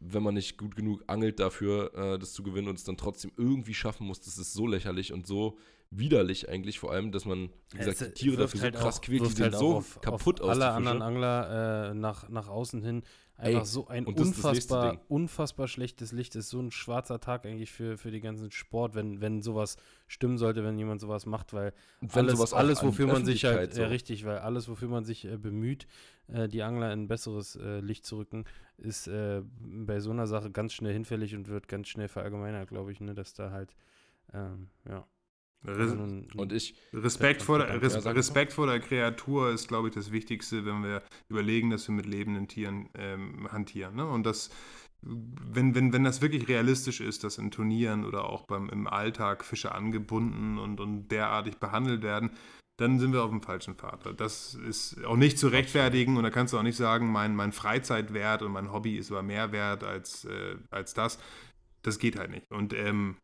wenn man nicht gut genug angelt dafür, äh, das zu gewinnen und es dann trotzdem irgendwie schaffen muss, das ist so lächerlich und so widerlich eigentlich, vor allem, dass man, wie gesagt, die Tiere dafür halt so krass quält, die halt so auf, kaputt auf aus. alle anderen Angler äh, nach, nach außen hin einfach Ey, so ein unfassbar, unfassbar schlechtes Licht. ist so ein schwarzer Tag eigentlich für, für die ganzen Sport, wenn, wenn sowas stimmen sollte, wenn jemand sowas macht, weil alles, alles wofür man sich halt, so- richtig, weil alles, wofür man sich äh, bemüht, äh, die Angler in ein besseres äh, Licht zu rücken, ist äh, bei so einer Sache ganz schnell hinfällig und wird ganz schnell verallgemeinert, glaube ich, ne, dass da halt, ähm, ja. Res also Und ich, Respekt, vor der, Res Respekt vor der Kreatur ist, glaube ich, das Wichtigste, wenn wir überlegen, dass wir mit lebenden Tieren ähm, hantieren. Ne? Und das, wenn, wenn, wenn das wirklich realistisch ist, dass in Turnieren oder auch beim, im Alltag Fische angebunden und, und derartig behandelt werden, dann sind wir auf dem falschen Pfad. Das ist auch nicht zu rechtfertigen und da kannst du auch nicht sagen, mein, mein Freizeitwert und mein Hobby ist aber mehr wert als, äh, als das. Das geht halt nicht. Und ähm,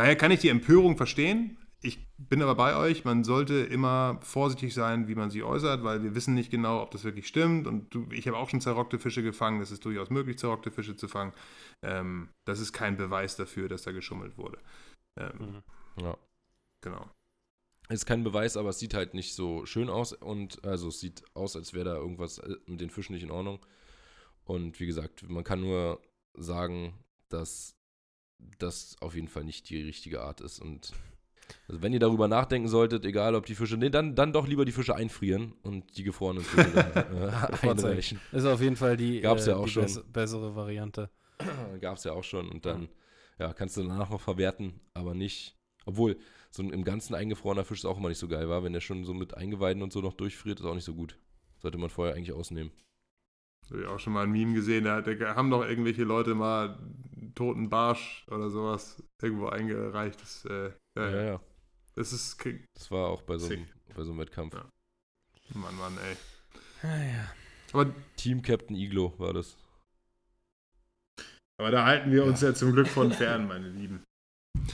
daher kann ich die Empörung verstehen. Ich bin aber bei euch, man sollte immer vorsichtig sein, wie man sie äußert, weil wir wissen nicht genau, ob das wirklich stimmt. Und du, ich habe auch schon zerrockte Fische gefangen, es ist durchaus möglich, zerrockte Fische zu fangen. Ähm, das ist kein Beweis dafür, dass da geschummelt wurde. Ähm, Mhm. ja. Genau. Ist kein Beweis, aber es sieht halt nicht so schön aus und also es sieht aus, als wäre da irgendwas äh, mit den Fischen nicht in Ordnung. Und wie gesagt, man kann nur sagen, dass das auf jeden Fall nicht die richtige Art ist. Und also wenn ihr darüber nachdenken solltet, egal ob die Fische, nee, dann, dann doch lieber die Fische einfrieren und die gefrorenen Fische dann, äh. Ist auf jeden Fall die, Gab's ja auch die schon. bess- bessere Variante. Gab es ja auch schon und dann ja, kannst du danach noch verwerten, aber nicht. Obwohl, so ein im Ganzen eingefrorener Fisch ist auch immer nicht so geil war. Wenn der schon so mit Eingeweiden und so noch durchfriert, ist auch nicht so gut. Sollte man vorher eigentlich ausnehmen. Habe ich auch schon mal ein Meme gesehen, da, da haben doch irgendwelche Leute mal einen toten Barsch oder sowas irgendwo eingereicht. Das, äh, ja, Ja, ja. ja. das ist. Mann, Das war auch bei so einem, bei so einem Wettkampf. Ja. Mann, ey. Ah, ja. Aber, Team Captain Iglo war das. aber da halten wir uns ja zum Glück von fern, meine Lieben.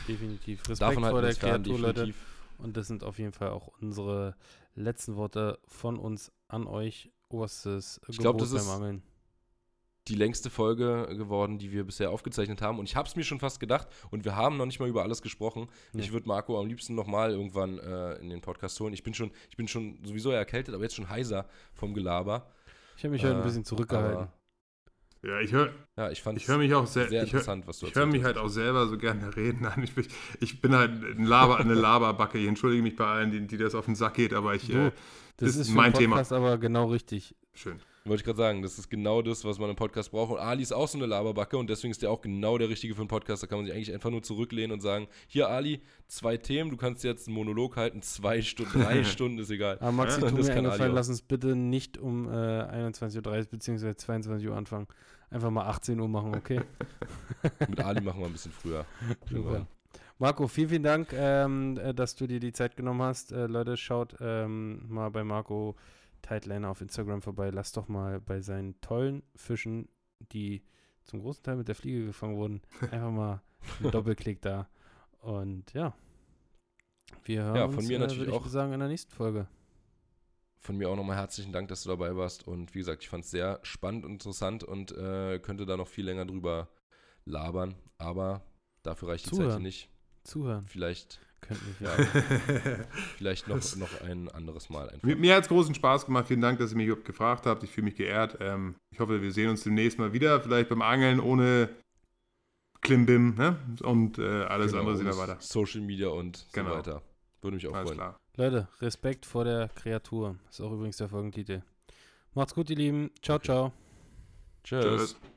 Definitiv. Respekt Davon vor der Kreatur, Leute. definitiv. Und das sind auf jeden Fall auch unsere letzten Worte von uns an euch. Oberstes Ich glaub, Gebot das beim ist- Angeln. Die längste Folge geworden, die wir bisher aufgezeichnet haben. Und ich habe es mir schon fast gedacht. Und wir haben noch nicht mal über alles gesprochen. Nee. Ich würde Marco am liebsten nochmal irgendwann äh, in den Podcast holen. Ich bin, schon, ich bin schon sowieso erkältet, aber jetzt schon heiser vom Gelaber. Ich habe mich heute ein Äh, bisschen zurückgehalten. Aber, Ja, ich höre ja, ich fand ich hör mich auch sehr sehr, ich hör, interessant, was du ich höre mich halt auch selber so gerne reden. Nein, ich, bin- ich bin halt ein Laber, eine Laberbacke. Ich entschuldige mich bei allen, die, die das auf den Sack geht, aber ich. Du, Äh, das ist ist für mein Podcast aber genau richtig. schön. Wollte ich gerade sagen, das ist genau das, was man im Podcast braucht. Und Ali ist auch so eine Laberbacke und deswegen ist der auch genau der Richtige für einen Podcast. Da kann man sich eigentlich einfach nur zurücklehnen und sagen: Hier, Ali, zwei Themen, du kannst jetzt einen Monolog halten, zwei Stunden, drei Stunden, ist egal. Aber Maxi, Ja, tu das mir kann einen Ali Gefallen, auch. lass uns bitte nicht um äh, 21.30 Uhr bzw. 22 Uhr anfangen. Einfach mal 18 Uhr machen, okay? Mit Ali machen wir ein bisschen früher. Super. Marco, vielen, vielen Dank, ähm, äh, dass du dir die Zeit genommen hast. Äh, Leute, schaut ähm, mal bei Marco Tightliner auf Instagram vorbei. Lasst doch mal bei seinen tollen Fischen, die zum großen Teil mit der Fliege gefangen wurden, einfach mal einen Doppelklick da. Und ja, wir hören Ja, von uns, mir äh, natürlich auch. sagen, in der nächsten Folge. Von mir auch nochmal herzlichen Dank, dass du dabei warst. Und wie gesagt, ich fand es sehr spannend und interessant und äh, könnte da noch viel länger drüber labern. Aber dafür reicht die Zeit Zuhören. hier nicht. Zuhören Vielleicht, könnten wir. ja, vielleicht noch, noch ein anderes Mal einfach. Mir, mir hat es großen Spaß gemacht. Vielen Dank, dass ihr mich überhaupt gefragt habt. Ich fühle mich geehrt. Ähm, ich hoffe, wir sehen uns demnächst mal wieder. Vielleicht beim Angeln ohne Klimbim. Ne? Und äh, alles Genau, andere sehen wir weiter. Social Media und Genau. so weiter. Würde mich auch Alles freuen. klar. Leute, Respekt vor der Kreatur. Ist auch übrigens der Folgentitel. Macht's gut, ihr Lieben. Ciao, Okay. ciao. Tschüss. Tschüss.